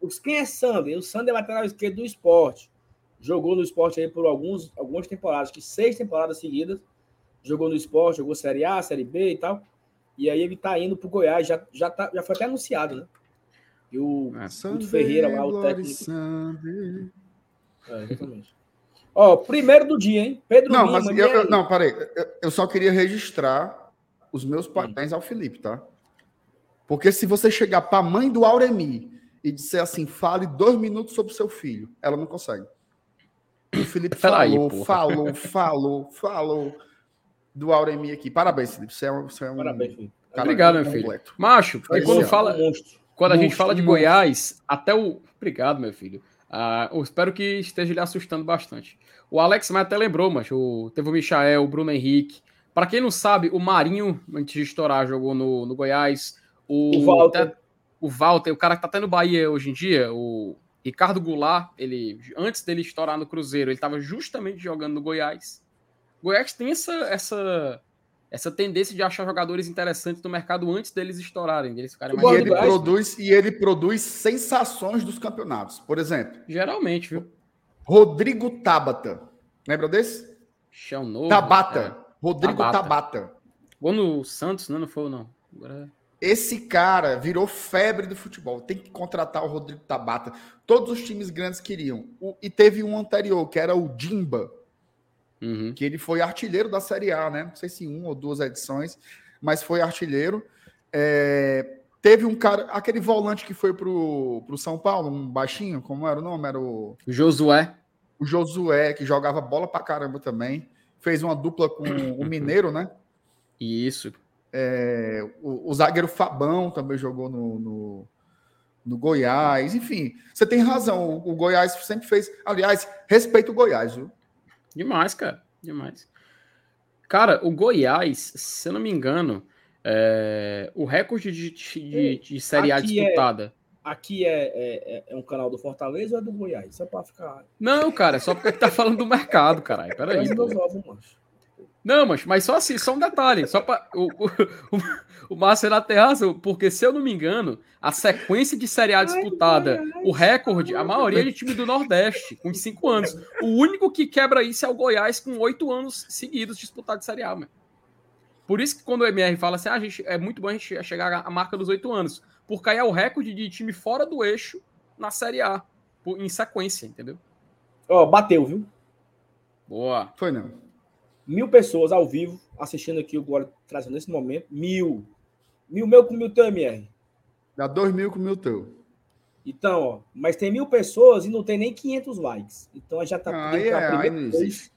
Os, quem é Sander? O Sander é lateral esquerdo do esporte. Jogou no esporte aí por alguns, algumas temporadas, que seis temporadas seguidas. Jogou no esporte, jogou Série A, Série B e tal. E aí ele tá indo pro Goiás, já, já, tá, já foi até anunciado, né? E o É. Guto Ferreira lá, o técnico. Sunday. É, exatamente. Ó, primeiro do dia, hein? Pedro Não, Lima, mas eu, eu- aí? não, parei. Eu, eu só queria registrar os meus parabéns ao Felipe, tá? Porque se você chegar para a mãe do Auremi e disser assim, fale dois minutos sobre o seu filho, ela não consegue. O Felipe falou, porra. falou, falou, falou do Auremi aqui. Parabéns, Felipe. Você é um, você é um Parabéns, Felipe. cara Obrigado, meu filho. completo. Macho, porque Mas, quando fala, Um monstro. Quando a gente fala de monstro. Goiás, até o. Obrigado, meu filho. Ah, eu espero que esteja lhe assustando bastante. O Alex mas até lembrou, mas o... teve o Michael, o Bruno Henrique. Para quem não sabe, o Marinho, antes de estourar, jogou no, no Goiás. O, O Walter. até- o Walter, o cara que tá até no Bahia hoje em dia, o Ricardo Goulart, ele, antes dele estourar no Cruzeiro, ele estava justamente jogando no Goiás. O Goiás tem essa, essa, essa tendência de achar jogadores interessantes no mercado antes deles estourarem, deles ficarem E mais gosto ele, Goiás. produz, e ele produz sensações dos campeonatos. Por exemplo, Geralmente, viu? Rodrigo Tabata. Lembra desse? Chão novo. Tabata. é. Rodrigo Tabata. Tabata. Gol no Santos, né? Não foi, não. Agora... Esse cara virou febre do futebol. Tem que contratar o Rodrigo Tabata. Todos os times grandes queriam. O- e teve um anterior, que era o Dimba, Uhum. que ele foi artilheiro da Série A, né? Não sei se um ou duas edições, mas foi artilheiro. É, Teve um cara, aquele volante que foi pro, pro São Paulo, um baixinho, como era o nome? Era o, Josué. o Josué, que jogava bola pra caramba também. Fez uma dupla com o Mineiro, né? Isso. É, o, o zagueiro Fabão também jogou no, no, no Goiás. Enfim, você tem razão. O, o Goiás sempre fez. Aliás, respeito o Goiás, viu? Demais, cara. Demais. Cara, o Goiás, se eu não me engano, é, o recorde de, de, de Série A é- disputada. Aqui é, é, é- é um canal do Fortaleza ou é do Goiás? Só pra ficar. Não, cara, é só porque tá falando do mercado, caralho. Peraí. Pô. ovos. Não, mas, mas só assim, só um detalhe. Só pra, o, o, o, Márcio era tem razão, porque se eu não me engano, a sequência de Série A disputada, o recorde, a maioria é de time do Nordeste, com cinco anos. O único que quebra isso é o Goiás, com oito anos seguidos disputado de Série A, mano. Por isso que quando o MR fala assim, ah, gente, é muito bom a gente chegar à marca dos oito anos, porque aí é o recorde de time fora do eixo na Série A. por- em sequência, entendeu? Ó, bateu, viu? Boa. Foi não. Mil pessoas ao vivo assistindo aqui o Glória trazendo nesse momento. Mil. Mil meu com mil teu, MR. Dá dois mil com o meu teu. Então, ó, mas tem mil pessoas e não tem nem 500 likes. Então já tá Ah, é, aí primeira não vez.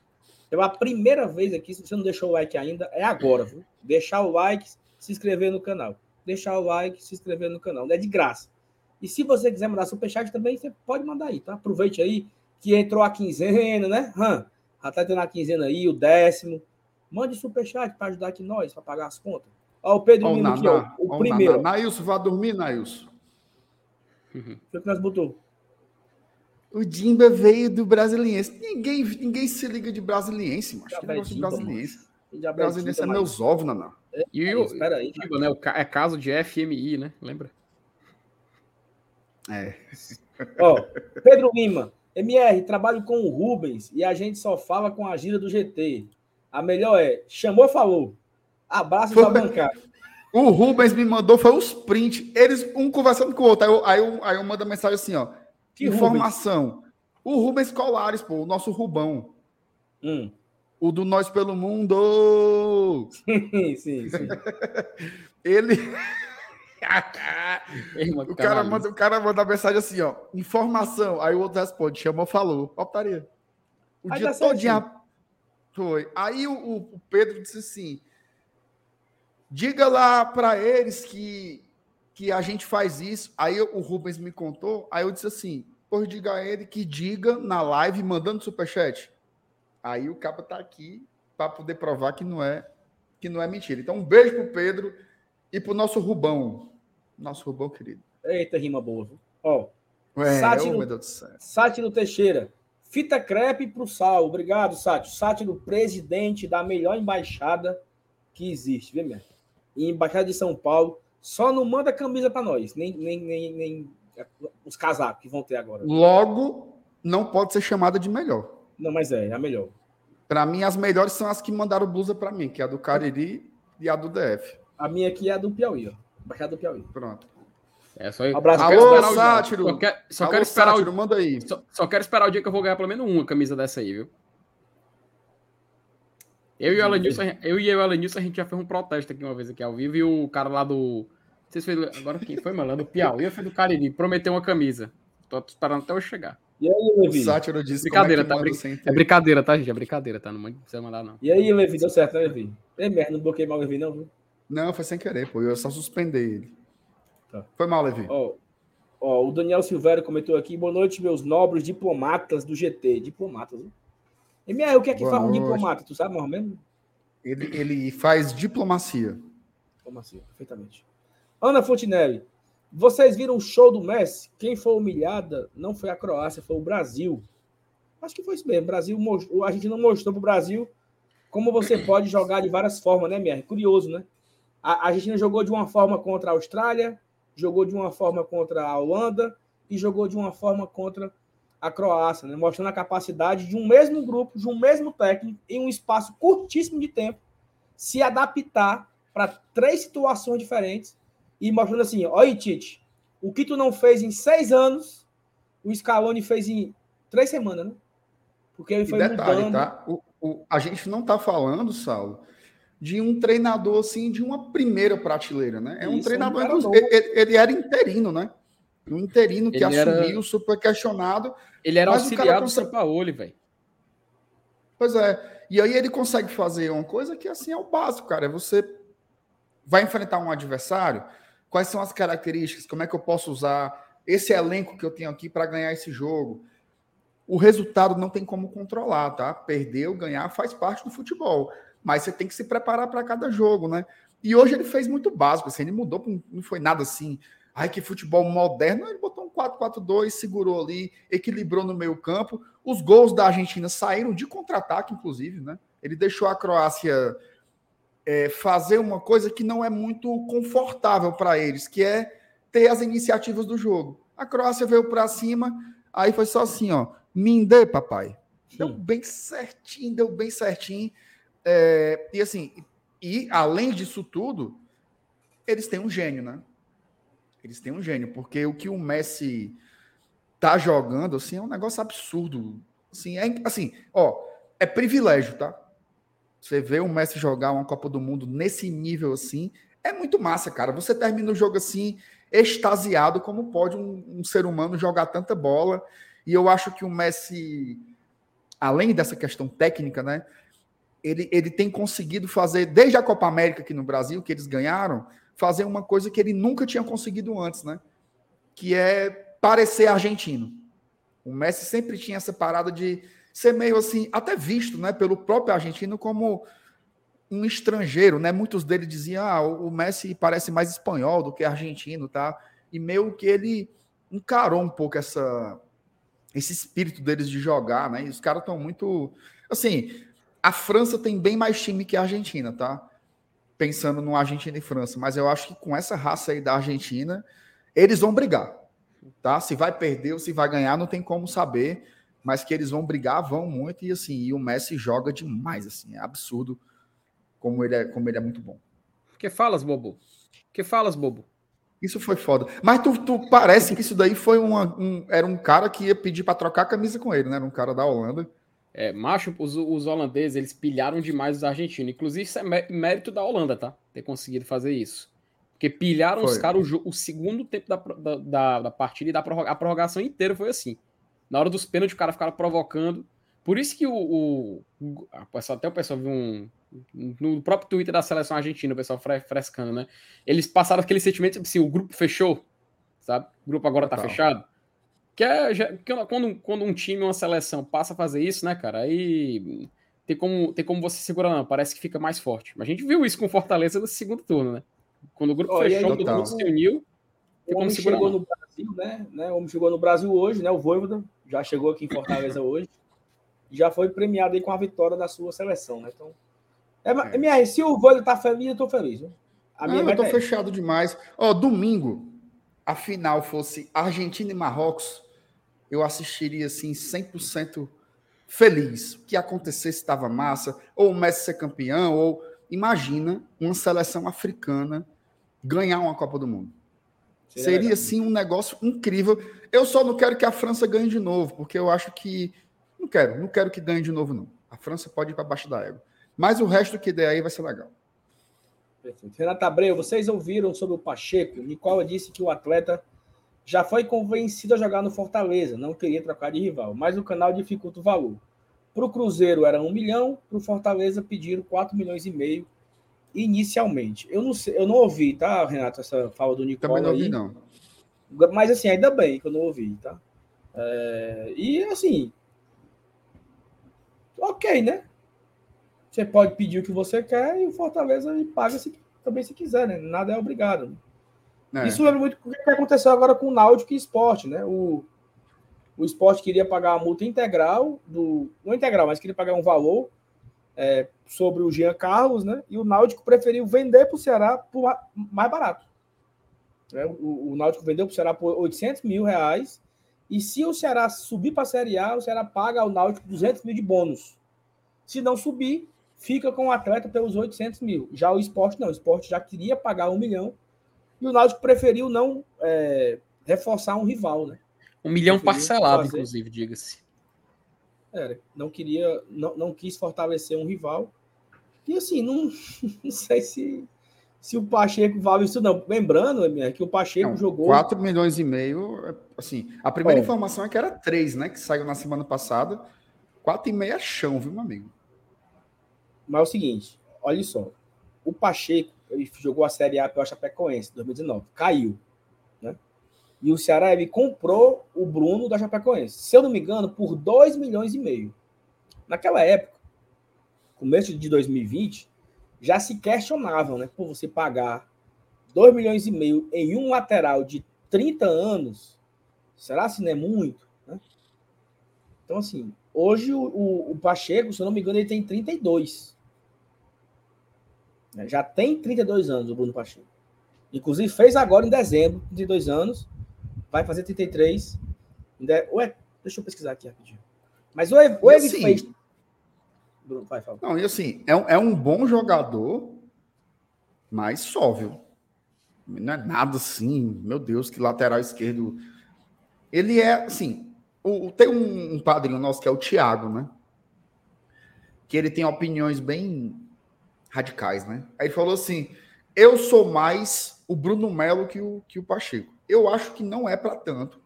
Então, a primeira vez aqui, se você não deixou o like ainda, é agora, viu? Deixar o like, se inscrever no canal. Deixar o like, se inscrever no canal. Não é de graça. E se você quiser mandar superchat também, você pode mandar aí, tá? Aproveite aí que entrou a quinzena, né? Hã? Já tá entrando a quinzena aí, o décimo. Mande superchat para ajudar aqui nós, para pagar as contas. Ó, o Pedro Ó, Lima aqui, ó. O ó, primeiro. Naná. Nailson, vá dormir, Nailson. Foi o que nós botou. O Dimba veio do Brasiliense. Ninguém, ninguém se liga de Brasiliense, macho. Que Já negócio de Dimba, Brasiliense. Já Brasiliense é meus ovos, Naná. E o, Espera aí. Digo, né, o é caso de FMI, né? Lembra? É. Ó, Pedro Lima, MR, trabalho com o Rubens e a gente só fala com a gira do GT. A melhor é, chamou, falou. Abraço Foi. da bancada. O Rubens me mandou, foi os print. Eles, um conversando com o outro. Aí eu, aí eu, aí eu mando a mensagem assim, ó. Que Informação. O Rubens Colares, pô, o nosso Rubão. Hum. O do Nós pelo Mundo. Sim, sim, sim. Ele. Irmã, o, cara canalice. manda, o cara manda mensagem assim, ó. Informação. Aí o outro responde, chamou, falou. Optaria. O Aí dia certinho. dia. Foi. Aí o, o- o Pedro disse assim: diga lá para eles que, que a gente faz isso. Aí o Rubens me contou. Aí eu disse assim: pois diga a ele que diga na live mandando superchat. Aí o capa tá aqui para poder provar que não é que não é mentira. Então um beijo pro Pedro e pro nosso Rubão. Nosso Rubão querido. Eita, rima boa. viu? Ó, Ué, Sátiro- meu Deus do céu. Sátiro Teixeira. Fita crepe pro Sal. Obrigado, Sátiro. Sátiro, presidente da melhor embaixada que existe, minha? E embaixada de São Paulo. Só não manda camisa para nós, nem, nem, nem, nem os casacos que vão ter agora. Logo, não pode ser chamada de melhor. Não, mas é, é a melhor. Para mim, as melhores são as que mandaram blusa para mim, que é a do Cariri e a do DF. A minha aqui é a do Piauí, ó. Embaixada do Piauí. Pronto. É só. Abraço. só Alô, o dia- Sátiro. Só, quero- só Alô, quero esperar Sátiro, o, manda aí. só, só quero esperar o dia que eu vou ganhar pelo menos uma camisa dessa aí, viu? Eu e o Elenilson, eu e o Elenilson, a gente já fez um protesto aqui uma vez aqui ao vivo e o cara lá do. Não sei se foi. Agora quem foi, mano? Lá do Piauí ou foi do Cariri? Prometeu uma camisa. Tô esperando até eu chegar. E aí, O Levi? Sátiro disse Brincadeira, como é tá? Brin- É brincadeira, tá, gente? É brincadeira, tá? Não precisa mandar, não. E aí, Levi? Deu certo, né, Levi? É merda, não bloqueei mal o Levi, não, viu? Não, foi sem querer, pô. Eu só suspender ele. Tá. Foi mal, Levi. Ó, ó, o Daniel Silvério comentou aqui. Boa noite, meus nobres diplomatas do GT. Diplomatas, viu? MR, o que é que Boa faz um noite. diplomata? Tu sabe menos? Ele, ele faz diplomacia. Assim? Perfeitamente. Ana Fontinelli, vocês viram o show do Messi? Quem foi humilhada não foi a Croácia, foi o Brasil. Acho que foi isso mesmo. O Brasil, mostrou- a gente não mostrou para o Brasil como você pode jogar de várias formas, né, MR? Curioso, né? A, Argentina jogou de uma forma contra a Austrália, jogou de uma forma contra a Holanda e jogou de uma forma contra a Croácia, né? mostrando a capacidade de um mesmo grupo, de um mesmo técnico, em um espaço curtíssimo de tempo, se adaptar para três situações diferentes e mostrando assim: olha, Tite, o que tu não fez em seis anos, o Scaloni fez em três semanas, né? Porque ele E foi detalhe, mudando. tá? O, o- a gente não tá falando, Saulo, de um treinador assim de uma primeira prateleira, né? É um Isso, treinador, um ele, ele era interino, né? Um interino que Ele era- assumiu, super questionado. Ele era auxiliar do consegue- Sampaoli, velho. Pois é. E aí ele consegue fazer uma coisa que assim é o básico, cara. É você vai enfrentar um adversário, quais são as características, como é que eu posso usar esse elenco que eu tenho aqui para ganhar esse jogo. O resultado não tem como controlar, tá? Perder ou ganhar faz parte do futebol, mas você tem que se preparar para cada jogo, né? E hoje ele fez muito básico, assim, ele mudou, não foi nada assim, ai que futebol moderno, ele botou um 4-4-2, segurou ali, equilibrou no meio campo. Os gols da Argentina saíram de contra-ataque, inclusive, né? Ele deixou a Croácia é, fazer uma coisa que não é muito confortável para eles, que é ter as iniciativas do jogo. A Croácia veio para cima, aí foi só assim, ó, Mindê, papai. Deu bem certinho, deu bem certinho. É, e assim, e além disso tudo, eles têm um gênio, né? Eles têm um gênio, porque o que o Messi tá jogando, assim, é um negócio absurdo. Assim, é, assim, ó, é privilégio, tá? Você vê o Messi jogar uma Copa do Mundo nesse nível assim, é muito massa, cara. Você termina o jogo assim, extasiado, como pode um, um ser humano jogar tanta bola. E eu acho que o Messi, além dessa questão técnica, né? Ele, ele tem conseguido fazer, desde a Copa América aqui no Brasil, que eles ganharam, fazer uma coisa que ele nunca tinha conseguido antes, né? Que é parecer argentino. O Messi sempre tinha essa parada de ser meio assim, até visto, né, pelo próprio argentino como um estrangeiro, né? Muitos deles diziam: "Ah, o Messi parece mais espanhol do que argentino", tá? E meio que ele encarou um pouco essa esse espírito deles de jogar, né? E os caras estão muito assim, a França tem bem mais time que a Argentina, tá? Pensando no Argentina e França, mas eu acho que com essa raça aí da Argentina, eles vão brigar, tá? Se vai perder ou se vai ganhar, não tem como saber mas que eles vão brigar, vão muito, e assim, e o Messi joga demais, assim, é absurdo como ele é, como ele é muito bom. Que falas, bobo? Que falas, bobo? Isso foi foda. Mas tu, tu parece que isso daí foi uma, um, era um cara que ia pedir para trocar a camisa com ele, né? Era um cara da Holanda. É, macho, os, os holandeses, eles pilharam demais os argentinos. Inclusive, isso é mérito da Holanda, tá? Ter conseguido fazer isso. Porque pilharam foi. os caras o, o, segundo tempo da, da, da, da partida e da prorroga, a prorrogação inteira foi assim. Na hora dos pênaltis, o cara ficava provocando. Por isso que o. o, o até o pessoal viu um. No próprio Twitter da seleção argentina, o pessoal frescando, né? Eles passaram aquele sentimento, tipo assim, o grupo fechou, sabe? O grupo agora tá Total. fechado. Que é já, que quando, quando um time, uma seleção passa a fazer isso, né, cara? Aí tem como, tem como você segurar, não. Parece que fica mais forte. Mas a gente viu isso com Fortaleza no segundo turno, né? Quando o grupo oh, fechou, todo mundo se uniu. O homem chegou no Brasil, né, né? O homem chegou no Brasil hoje, né? O Voivoda já chegou aqui em Fortaleza hoje. Já foi premiado aí com a vitória da sua seleção, né? Então, é, é. minha, se o Voivoda tá feliz, eu tô feliz. Né? A minha Não, eu tô é fechado demais. Ó, domingo, a final fosse Argentina e Marrocos, eu assistiria assim 100% feliz. O que acontecesse estava massa, ou o Messi ser campeão, ou imagina uma seleção africana ganhar uma Copa do Mundo. Seria, sim um negócio incrível. Eu só não quero que a França ganhe de novo, porque eu acho que. Não quero, não quero que ganhe de novo, não. A França pode ir para baixo da égua. Mas o resto que der aí vai ser legal. Perfeito. Renata Abreu, vocês ouviram sobre o Pacheco? Nicola disse que o atleta já foi convencido a jogar no Fortaleza, não queria trocar de rival, mas o canal dificulta o valor. Para o Cruzeiro era um milhão, para o Fortaleza pediram 4 milhões e meio inicialmente. Eu não sei, eu não ouvi, tá, Renato, essa fala do Nicola Também não ouvi, aí. não. Mas assim, ainda bem que eu não ouvi, tá? É, e assim, ok, né? Você pode pedir o que você quer e o Fortaleza paga se, também se quiser, né? Nada é obrigado. É. Isso lembra muito o que aconteceu agora com o Náutico e Esporte, né? O, o Esporte queria pagar a multa integral, do não integral, mas queria pagar um valor é, sobre o Jean Carlos, né? E o Náutico preferiu vender para o Ceará por mais barato. Né? O, o Náutico vendeu para o Ceará por 800 mil reais. E se o Ceará subir para a Série A, o Ceará paga ao Náutico 200 mil de bônus. Se não subir, fica com o atleta pelos 800 mil. Já o esporte não. O esporte já queria pagar um milhão. E o Náutico preferiu não é, reforçar um rival, né? Um milhão preferiu parcelado, fazer... inclusive, diga-se. Era, não queria, não, não quis fortalecer um rival. E assim, não, não sei se, se o Pacheco vale isso, não. Lembrando, que o Pacheco não, jogou. 4 milhões e meio, assim. A primeira informação é que era 3, né? Que saiu na semana passada. 4,5 é chão, viu, meu amigo? Mas é o seguinte, olha só. O Pacheco, ele jogou a Série A pela Chapecoense, 2019. Caiu. E o Ceará ele comprou o Bruno da Chapecoense, se eu não me engano, por 2 milhões e meio. Naquela época, começo de 2020, já se questionavam, né? Por você pagar 2 milhões e meio em um lateral de 30 anos, será se não é muito? Né? Então, assim, hoje o, o, o, Pacheco, se eu não me engano, ele tem 32. Já tem 32 anos o Bruno Pacheco. Inclusive fez agora em dezembro, 32 anos vai fazer 33. Ainda Ué, deixa eu pesquisar aqui rapidinho. Mas o, o ele assim, fez. Bruno, vai, fala. Não, e assim, é, é um bom jogador, mas só, viu? Não é nada assim, meu Deus, que lateral esquerdo Ele é, assim, o, tem um, um padrinho nosso que é o Tiago, né? Que ele tem opiniões bem radicais, né? Aí falou assim: eu sou mais o Bruno Melo que o, que o Pacheco. Eu acho que não é para tanto.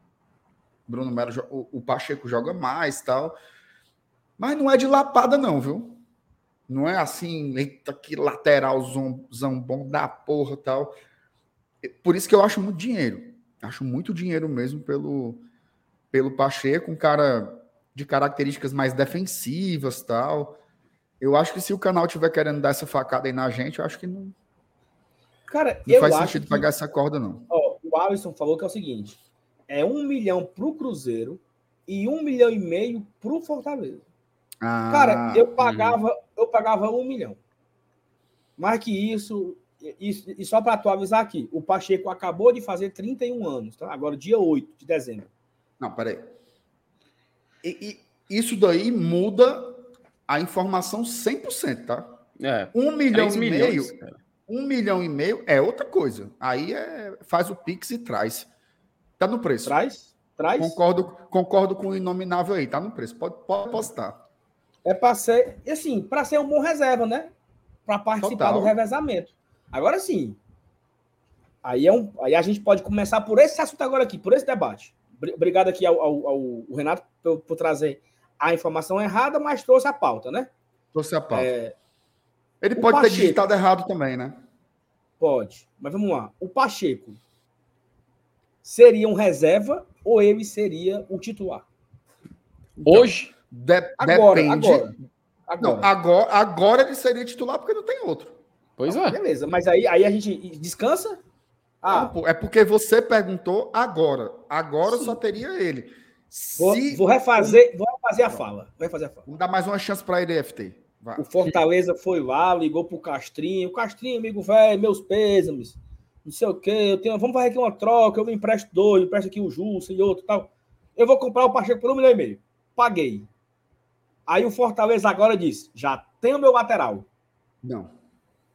Bruno Melo, o, o Pacheco joga mais tal. Mas não é de lapada, não, viu? Não é assim, eita, que lateral zambom da porra tal. Por isso que eu acho muito dinheiro. Acho muito dinheiro mesmo pelo, pelo Pacheco, um cara de características mais defensivas tal. Eu acho que se o canal tiver querendo dar essa facada aí na gente, eu acho que não. Cara, não faz sentido que... pagar essa corda, não. Ó, o Alisson falou que é o seguinte: é um milhão pro Cruzeiro e um milhão e meio pro Fortaleza. Ah, Cara, eu pagava, hum. eu pagava um milhão. Mais que isso, e, e só para atualizar aqui, o Pacheco acabou de fazer 31 anos, tá? Agora, dia 8 de dezembro. Não, peraí. E, e isso daí muda a informação 100%, tá? É, um milhão e milhões, meio. Cara. Um milhão e meio é outra coisa. Aí é, faz o Pix e traz. Tá no preço. Traz? Traz? Concordo, concordo com o inominável aí, tá no preço. Pode, pode postar. É para ser, assim, para ser um bom reserva, né? Para participar Total. do revezamento. Agora sim. Aí, é um, aí a gente pode começar por esse assunto agora aqui, por esse debate. Obrigado aqui ao, ao, ao Renato por, por, trazer a informação errada, mas trouxe a pauta, né? Trouxe a pauta. É, Ele pode Pacheco, ter digitado errado também, né? Pode. Mas vamos lá. O Pacheco seria um reserva ou ele seria o titular? Então, Hoje? De agora, depende. Agora, agora. Não, agora, agora ele seria titular porque não tem outro. Pois então, é. Beleza, mas aí, aí a gente descansa? Ah, é porque você perguntou agora. Agora Sim. só teria ele. Vou, vou, refazer, vou refazer a fala. Vou refazer a fala. Vamos dar mais uma chance para ele, FT. Vai. O Fortaleza foi lá, ligou pro Castrinho. O Castrinho, amigo velho, meus pêsames. Não sei o quê. Eu tenho, vamos fazer aqui uma troca. Eu me empresto dois, empresto aqui o Justo e outro tal. Eu vou comprar o Pacheco por um milhão e meio. Paguei. Aí o Fortaleza agora diz: já tem o meu lateral. Não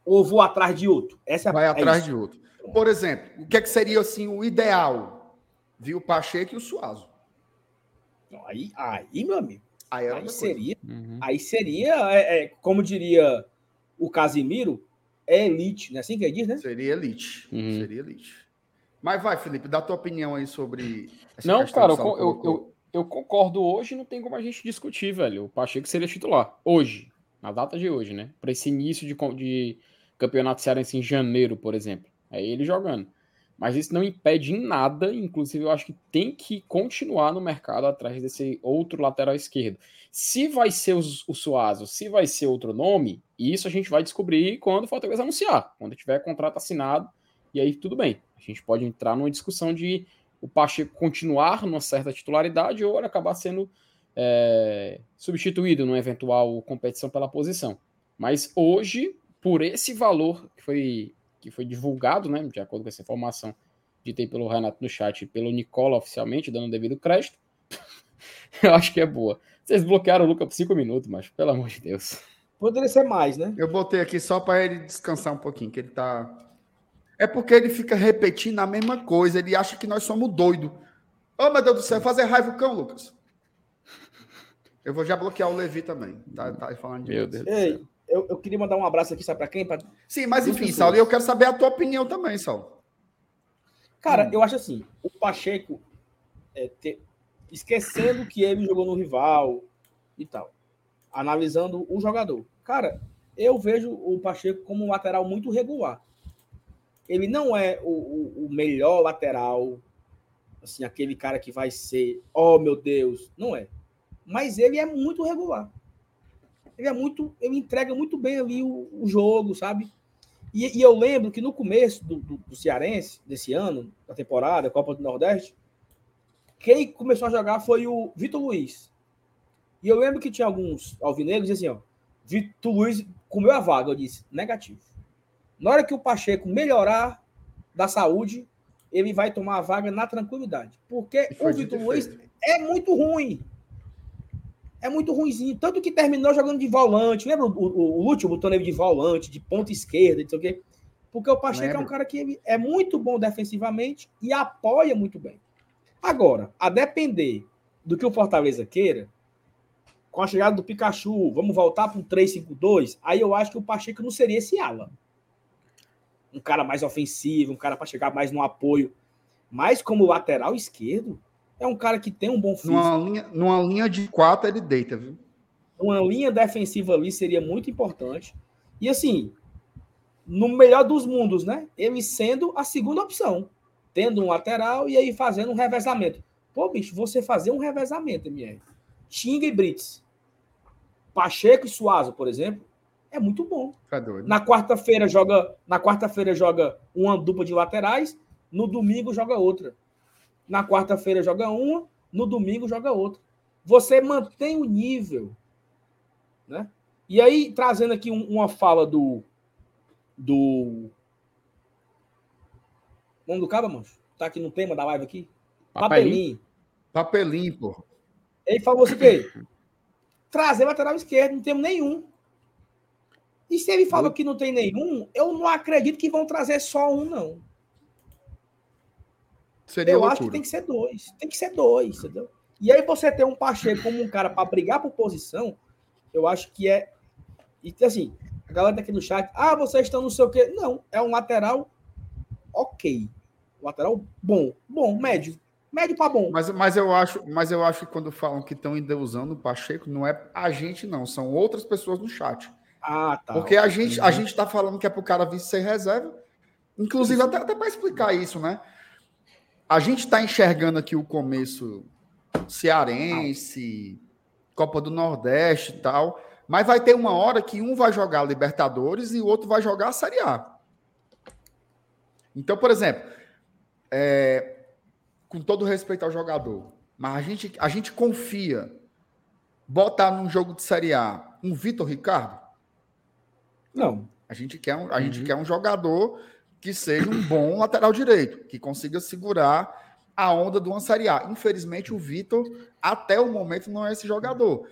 ou vou atrás de outro? Essa é Vai é atrás isso. de outro. Por exemplo, o que, é que seria assim o ideal? Viu o Pacheco e o Suazo. Aí, aí, meu amigo. Aí, aí seria, uhum. aí seria, é, é, como diria o Casimiro, é elite, né? Assim que ele diz, né? Seria elite. Uhum. Seria elite. Mas vai, Felipe, dá tua opinião aí sobre. não, cara, eu, eu, eu, eu, concordo hoje, não tem como a gente discutir, velho. O Pacheco seria titular. Hoje, na data de hoje, né? Para esse início de, de, Campeonato Cearense em janeiro, por exemplo. É ele jogando. Mas isso não impede em nada, inclusive eu acho que tem que continuar no mercado atrás desse outro lateral esquerdo. Se vai ser o, o Suazo, se vai ser outro nome, isso a gente vai descobrir quando o Fortaleza anunciar, quando tiver contrato assinado, e aí tudo bem. A gente pode entrar numa discussão de o Pacheco continuar numa certa titularidade ou acabar sendo é, substituído numa eventual competição pela posição. Mas hoje por esse valor que foi, que foi divulgado, né, de acordo com essa informação dita aí pelo Renato no chat e pelo Nicola oficialmente, dando devido crédito, eu acho que é boa. Vocês bloquearam o Luca por cinco minutos, mas pelo amor de Deus. Poderia ser mais, né? Eu botei aqui só para ele descansar um pouquinho, que ele tá. É porque ele fica repetindo a mesma coisa, ele acha que nós somos doidos. Ô, oh, meu Deus do céu, fazer raiva o cão, Lucas. Eu vou já bloquear o Levi também. Tá, tá falando de Meu Deus. Ei, eu, eu queria mandar um abraço aqui, sabe para quem? Pra... Sim, mas enfim, Saulo, eu quero saber a tua opinião também, Saulo. Cara, hum. eu acho assim, o Pacheco, é, ter, esquecendo que ele jogou no rival e tal, analisando o jogador. Cara, eu vejo o Pacheco como um lateral muito regular. Ele não é o, o, o melhor lateral, assim, aquele cara que vai ser, oh meu Deus, não é. Mas ele é muito regular ele é muito, ele entrega muito bem ali o, o jogo, sabe? E, e, eu lembro que no começo do, do, do, Cearense, desse ano, da temporada, Copa do Nordeste, quem começou a jogar foi o Vitor Luiz. E eu lembro que tinha alguns alvinegros assim, ó, Vitor Luiz comeu a vaga, eu disse, negativo. Na hora que o Pacheco melhorar da saúde, ele vai tomar a vaga na tranquilidade. Porque o Vitor Luiz é muito ruim é muito ruimzinho. Tanto que terminou jogando de volante. Lembra o, o, o último botou ele de volante, de ponta esquerda, não sei o quê? Porque o Pacheco é um cara que é muito bom defensivamente e apoia muito bem. Agora, a depender do que o Fortaleza queira, com a chegada do Pikachu, vamos voltar para um 3-5-2, aí eu acho que o Pacheco não seria esse ala. Um cara mais ofensivo, um cara para chegar mais no apoio. Mas como lateral esquerdo, é um cara que tem um bom físico. Numa linha, numa linha de quatro, ele deita, viu? Uma linha defensiva ali seria muito importante. E assim, no melhor dos mundos, né? Ele sendo a segunda opção. Tendo um lateral e aí fazendo um revezamento. Pô, bicho, você fazer um revezamento, MR. Tinga e Brits. Pacheco e Suazo, por exemplo, é muito bom. Tá na quarta-feira joga, na quarta-feira joga uma dupla de laterais, no domingo joga outra. Na quarta-feira joga uma, no domingo joga outra. Você mantém o nível, né? E aí trazendo aqui um, uma fala do do Vamos do Caba, mancho? Tá aqui no tema da live aqui. Papelinho. Papelinho, pô. Ele falou assim: que trazer lateral esquerdo, não temos nenhum. E se ele falou que não tem nenhum, eu não acredito que vão trazer só um, não. Seria eu loucura. acho que tem que ser dois. Tem que ser dois, entendeu? E aí você ter um Pacheco como um cara para brigar por posição, eu acho que é. E assim, a galera tá aqui no chat, ah, vocês estão não sei o quê. Não, é um lateral ok. lateral bom, bom, médio. Médio para bom. Mas, mas, eu acho, mas eu acho que quando falam que estão endeusando o Pacheco, não é a gente, não. São outras pessoas no chat. Ah, tá. Porque a gente a gente está falando que é para o cara vir ser reserva. Inclusive, até, até para explicar isso, né? A gente está enxergando aqui o começo cearense, Copa do Nordeste e tal. Mas vai ter uma hora que um vai jogar Libertadores e o outro vai jogar a Série A. Então, por exemplo, é, com todo respeito ao jogador, mas a gente, a gente confia botar num jogo de Série A um Vitor Ricardo? Não. A gente quer um, a uhum. gente quer um jogador que seja um bom lateral direito, que consiga segurar a onda do uma Série A. Infelizmente, o Vitor, até o momento, não é esse jogador.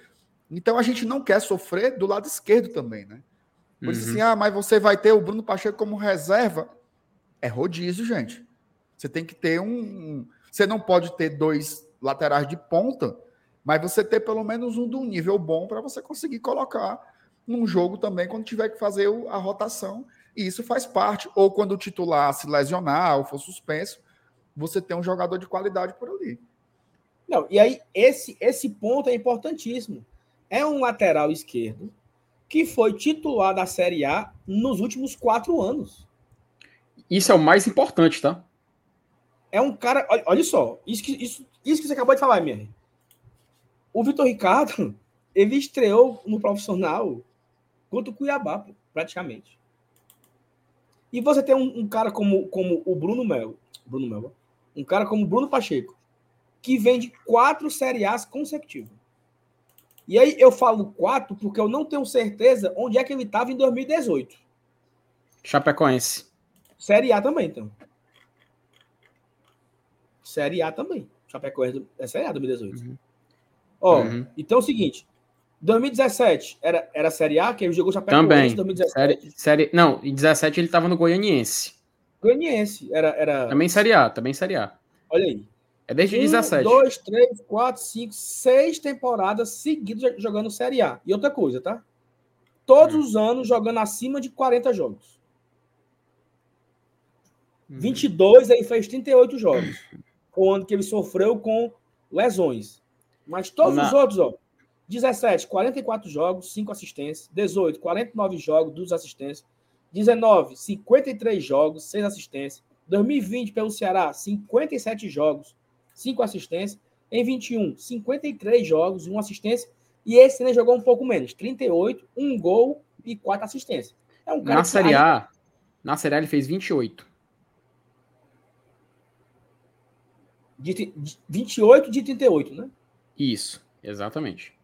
Então, a gente não quer sofrer do lado esquerdo também, né? Por isso, uhum. assim, ah, mas você vai ter o Bruno Pacheco como reserva. É rodízio, gente. Você tem que ter um, você não pode ter dois laterais de ponta, mas você ter pelo menos um de um nível bom para você conseguir colocar num jogo também quando tiver que fazer a rotação. E isso faz parte. Ou quando o titular se lesionar ou for suspenso, você tem um jogador de qualidade por ali. Não, e aí esse, esse ponto é importantíssimo. É um lateral esquerdo que foi titular da Série A nos últimos quatro anos. Isso é o mais importante, tá? é um cara. Olha, olha só, isso que, isso, isso que você acabou de falar, minha. O Vitor Ricardo, ele estreou no profissional contra o Cuiabá, praticamente. E você tem um, um, cara como, como o Bruno Melo, Bruno Melo, um cara como o Bruno Pacheco, que vem de quatro Série A's consecutivas. E aí eu falo quatro porque eu não tenho certeza onde é que ele estava em 2018. Chapecoense. Série A também, então. Série A também. Chapecoense é Série A 2018. Uhum. Ó, uhum. então é o seguinte. 2017 era, era Série A, que ele jogou Chapecoense Também. 2017. Série, série, não, em 17 ele estava no Goianiense. Goianiense. Era, era... Também Série A, também Série A. Olha aí. É desde um, 17. 2, 3, 4, 5, 6 temporadas seguidas jogando Série A. E outra coisa, tá? Todos uhum. os anos jogando acima de 40 jogos. Uhum. 22, aí fez 38 jogos o ano que ele sofreu com lesões. Mas todos os outros, ó, 17, 44 jogos, 5 assistências. 18, 49 jogos, 2 assistências. 19, 53 jogos, 6 assistências. 2020, pelo Ceará, 57 jogos, 5 assistências. Em 21, 53 jogos, 1 assistência. E esse né, jogou um pouco menos, 38, 1 gol e 4 assistências. É um cara na Série A, na Série A ele fez 28. De, 28 de 38, né? Isso, exatamente.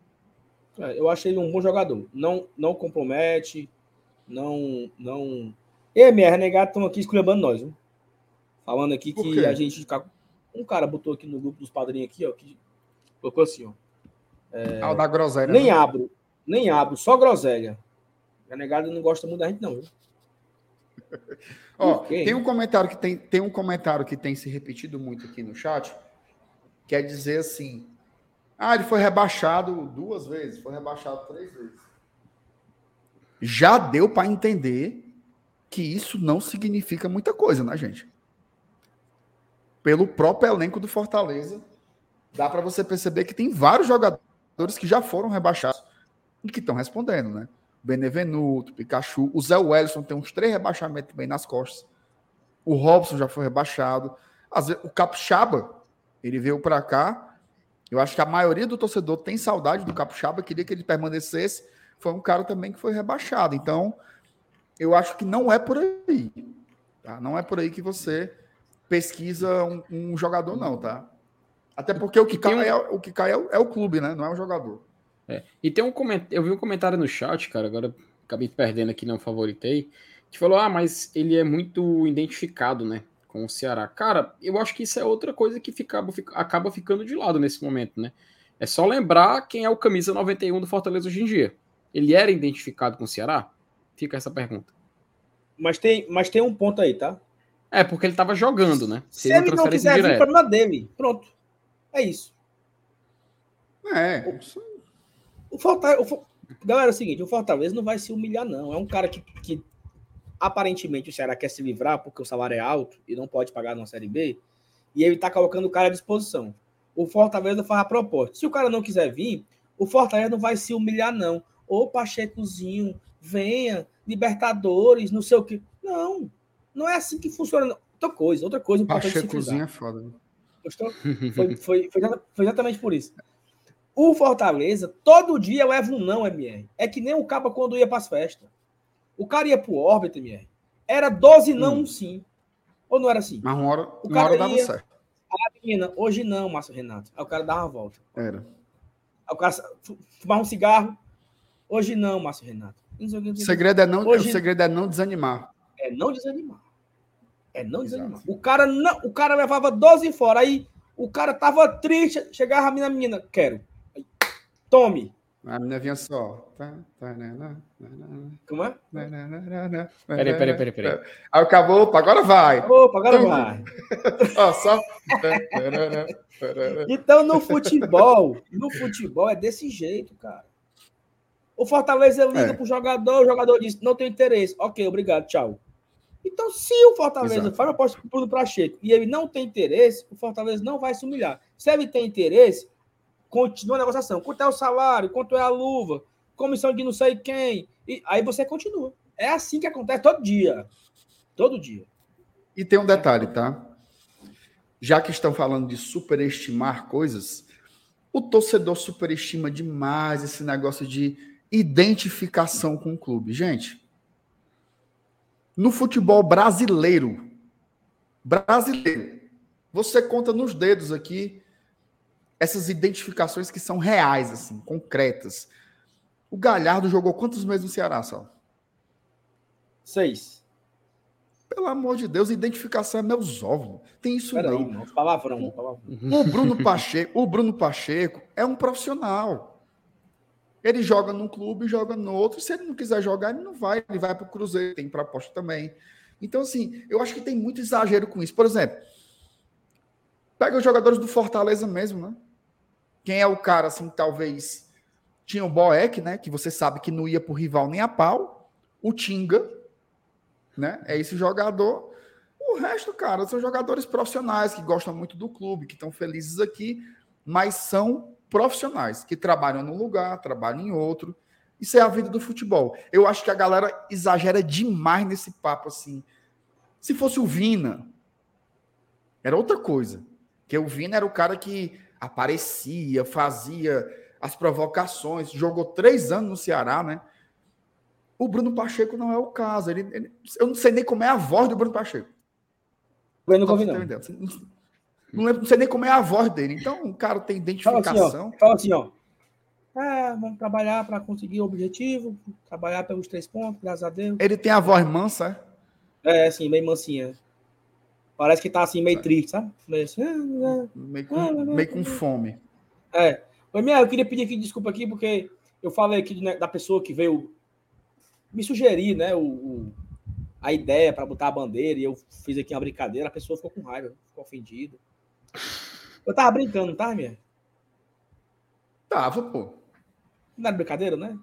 É, eu achei ele um bom jogador. Não, não compromete, não. não... E minha renegada estão aqui esculhambando nós, viu? Falando aqui que a gente. Um cara botou aqui no grupo dos padrinhos aqui, ó, que colocou assim, ó. É... Ah, o da groselha. Nem né? abro, nem abro, só groselha. A negada não gosta muito da gente, não, viu? Ó, tem um comentário que tem, tem um comentário que tem se repetido muito aqui no chat, quer dizer assim: ah, ele foi rebaixado duas vezes, foi rebaixado três vezes. Já deu para entender que isso não significa muita coisa, né, gente? Pelo próprio elenco do Fortaleza, dá para você perceber que tem vários jogadores que já foram rebaixados e que estão respondendo, né? Benevenuto, Pikachu, o Zé Wellison tem uns três rebaixamentos bem nas costas. O Robson já foi rebaixado. o Capixaba, ele veio para cá. Eu acho que a maioria do torcedor tem saudade do Capixaba, queria que ele permanecesse. Foi um cara também que foi rebaixado. Então, eu acho que não é por aí. Tá? Não é por aí que você pesquisa um, um jogador, não, tá? Até porque o que cai, um... é, o, que cai é, o, é o clube, né? Não é o jogador. É. E tem um comentário, eu vi um comentário no chat, cara, agora acabei perdendo aqui, não favoritei, que falou: ah, mas ele é muito identificado, né? Com o Ceará. Cara, eu acho que isso é outra coisa que fica, acaba ficando de lado nesse momento, né? É só lembrar quem é o camisa 91 do Fortaleza hoje em dia. Ele era identificado com o Ceará? Fica essa pergunta. Mas tem, mas tem um ponto aí, tá? É, porque ele tava jogando, né? Se, Se ele não quiser vir, o problema dele. Pronto. É isso. É. O, o Fortaleza. O, galera, é o seguinte: o Fortaleza não vai se humilhar, não. É um cara que, que aparentemente o Ceará quer se livrar porque o salário é alto e não pode pagar na Série B. E ele tá colocando o cara à disposição. O Fortaleza faz a proposta. Se o cara não quiser vir, o Fortaleza não vai se humilhar, não. Ô Pachecozinho, venha, Libertadores, não sei o que. Não, não é assim que funciona. Outra coisa, outra coisa. Pachecozinho é foda. Né? Foi, foi, foi, exatamente por isso. O Fortaleza, todo dia leva um não, MR. É que nem o Caba quando ia para as festas. O cara ia pro órbita, MR. Era 12 não, hum. sim. Ou não era assim? Mas uma hora, o cara hora dava ia, certo. A menina, hoje não, Márcio Renato. Aí o cara dava uma volta. Era. Aí o cara fumava um cigarro. Hoje não, Márcio Renato. O segredo é não, hoje, o segredo é não desanimar. É não desanimar. É não desanimar. O cara não, o cara levava 12 fora. Aí o cara tava triste, chegava a minha menina, quero. Aí, tome. A menina vinha só. Como é? Peraí, peraí, peraí, peraí. Aí acabou, opa, agora vai. Opa, agora vai. Ó, só. então, no futebol, no futebol é desse jeito, cara. O Fortaleza liga é. pro jogador, o jogador diz, não tem interesse. Ok, obrigado, tchau. Então, se o Fortaleza Exato. faz uma aposta pro Pacheco e ele não tem interesse, o Fortaleza não vai se humilhar. Se ele tem interesse, continua a negociação. Quanto é o salário? Quanto é a luva? Comissão de não sei quem. E aí você continua. É assim que acontece todo dia. Todo dia. E tem um detalhe, tá? Já que estão falando de superestimar coisas, o torcedor superestima demais esse negócio de identificação com o clube. Gente, no futebol brasileiro, brasileiro, você conta nos dedos aqui essas identificações que são reais, assim, concretas. O Galhardo jogou quantos meses no Ceará, Sal? Seis. Pelo amor de Deus, identificação é meus ovos. Tem isso Pera não. Aí. Palavrão, palavrão. O Bruno Pacheco, o Bruno Pacheco é um profissional. Ele joga num clube, joga no outro. Se ele não quiser jogar, ele não vai. Ele vai para o Cruzeiro, tem proposta também. Então, assim, eu acho que tem muito exagero com isso. Por exemplo, pega os jogadores do Fortaleza mesmo, né? Quem é o cara, assim, talvez. Tinha o Boeck, né? Que você sabe que não ia para o rival nem a pau. O Tinga, né? É esse jogador. O resto, cara, são jogadores profissionais que gostam muito do clube, que estão felizes aqui, mas são profissionais que trabalham num lugar, trabalham em outro. Isso é a vida do futebol. Eu acho que a galera exagera demais nesse papo assim. Se fosse o Vina, era outra coisa. Que o Vina era o cara que aparecia, fazia as provocações, jogou três anos no Ceará, né? O Bruno Pacheco não é o caso. Ele, ele, eu não sei nem como é a voz do Bruno Pacheco. Eu não, não, não. Não, lembro, não sei nem como é a voz dele. Então, o cara tem identificação. Fala assim, ó. Fala assim, ó. É, vamos trabalhar para conseguir o objetivo, trabalhar pelos três pontos, graças a Deus. Ele tem a voz mansa, é? É, assim, meio mansinha. Parece que tá assim, meio é. triste, sabe? Meio, assim, é, meio, com, meio com fome. É. Oi, minha, eu queria pedir aqui desculpa aqui, porque eu falei aqui né, da pessoa que veio me sugerir, né, o, o a ideia para botar a bandeira, e eu fiz aqui uma brincadeira, a pessoa ficou com raiva, ficou ofendida. Eu tava brincando, tá, minha? Tava, pô. Não era brincadeira, né?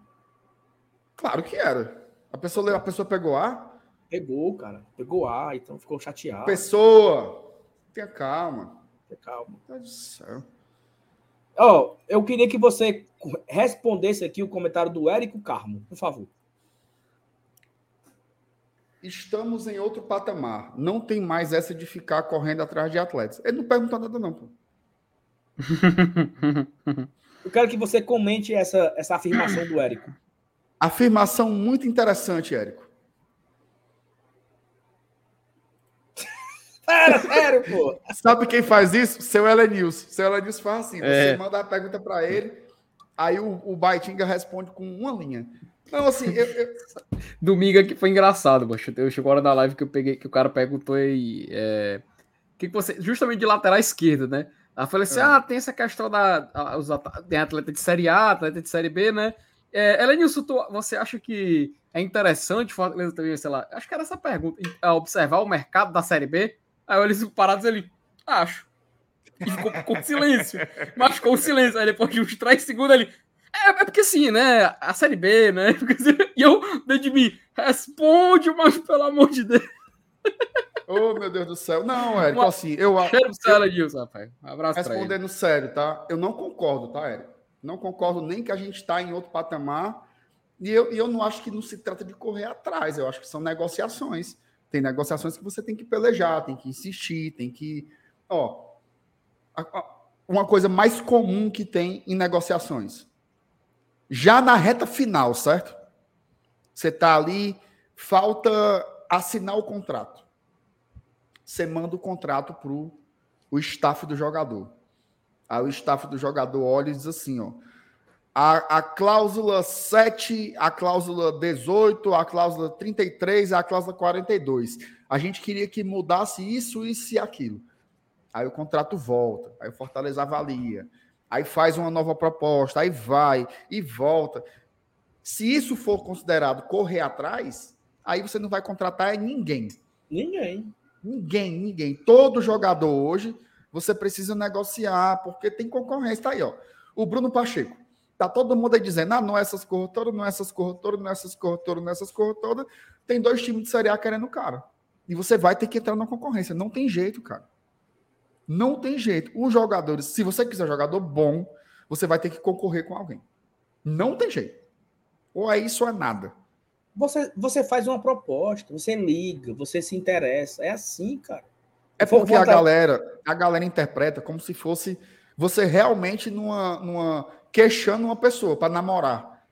Claro que era. A pessoa, a pessoa pegou A? Pegou, cara. Pegou A, então ficou chateado. Pessoa! Tenha calma. Tenha calma. Meu Deus do céu. Ó, oh, eu queria que você respondesse aqui o comentário do Érico Carmo, por favor. Estamos em outro patamar. Não tem mais essa de ficar correndo atrás de atletas. Ele não perguntou nada, não, pô. Eu quero que você comente essa, essa afirmação do Érico. Afirmação muito interessante, Érico. Sério, pô. Sabe quem faz isso? Seu Elenilson. Seu Elenilson faz assim: é. você manda a pergunta para ele, aí o, o Baitinga responde com uma linha. Não, assim, eu, eu... Domingo aqui foi engraçado, poxa. Eu chegou a hora da live que eu peguei, que o cara perguntou aí. É... Que, que você. Justamente de lateral esquerdo, né? Aí eu falei assim: é. ah, tem essa questão da. Os, tem atleta de Série A, atleta de Série B, né? É, Elenilson, tu, você acha que é interessante Fortaleza também, sei lá, acho que era essa pergunta, observar o mercado da Série B? Aí eles parados ele, acho. E ficou com silêncio. Mas ficou silêncio. Aí depois de uns três segundos ele, é, é porque assim, né? A série B, né? E eu, dentro de mim, responde, mas pelo amor de Deus. Oh, meu Deus do céu. Não, Érico, assim, eu acho. Cheiro céu, Edilson, rapaz. Um abraço Respondendo sério, tá? Eu não concordo, tá, Érico? Não concordo nem que a gente está em outro patamar. E eu, e eu não acho que não se trata de correr atrás. Eu acho que são negociações. Tem negociações que você tem que pelejar, tem que insistir, tem que. Ó, uma coisa mais comum que tem em negociações já na reta final, certo? Você está ali, falta assinar o contrato. Você manda o contrato para o staff do jogador. Aí o staff do jogador olha e diz assim: ó, a, a cláusula 7, a cláusula 18, a cláusula 33 a cláusula 42. A gente queria que mudasse isso, isso e aquilo. Aí o contrato volta, aí o Fortaleza avalia aí faz uma nova proposta, aí vai e volta. Se isso for considerado correr atrás, aí você não vai contratar ninguém. Ninguém. Ninguém, ninguém. Todo jogador hoje você precisa negociar, porque tem concorrência. Tá aí, ó. O Bruno Pacheco. Tá todo mundo aí dizendo: ah, não é essas corretoras, não é essas corretoras, não é essas corretoras, não é essas corretoras. Tem dois times de Série A querendo o cara. E você vai ter que entrar na concorrência. Não tem jeito, cara. Não tem jeito. Os jogadores, se você quiser jogador bom, você vai ter que concorrer com alguém. Não tem jeito. Ou é isso ou é nada. Você, você faz uma proposta, você liga, você se interessa. É assim, cara. É porque a galera, a galera interpreta como se fosse você realmente numa, numa queixando uma pessoa para namorar.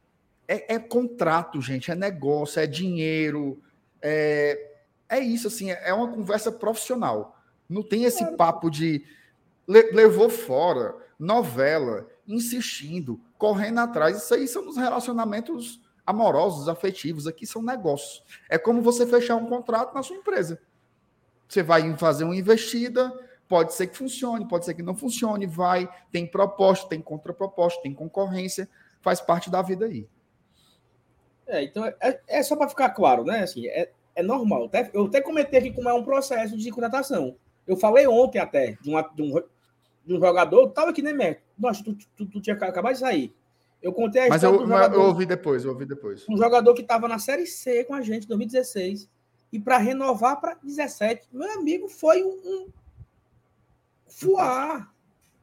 É, é, contrato, gente, é negócio, é dinheiro, é, é isso assim, é, é uma conversa profissional. Não tem esse papo de le, levou fora, novela, insistindo, correndo atrás. Isso aí são os relacionamentos amorosos, afetivos. Aqui são negócios. É como você fechar um contrato na sua empresa. Você vai fazer uma investida, pode ser que funcione, pode ser que não funcione, vai, tem proposta, tem contraproposta, tem concorrência, faz parte da vida aí. É, então é, é só para ficar claro, né? Assim, é, é normal. Eu até comentei aqui como é um processo de contratação. Eu falei ontem até de, uma, de, um, de um jogador, estava aqui, né, México? Nossa, tu, tu, tu, tinha acabado de sair. Eu contei a Mas eu, jogador, eu ouvi depois, eu ouvi depois. Um jogador que estava na Série C com a gente em 2016 e para renovar para 17. Meu amigo, foi um, um fuar,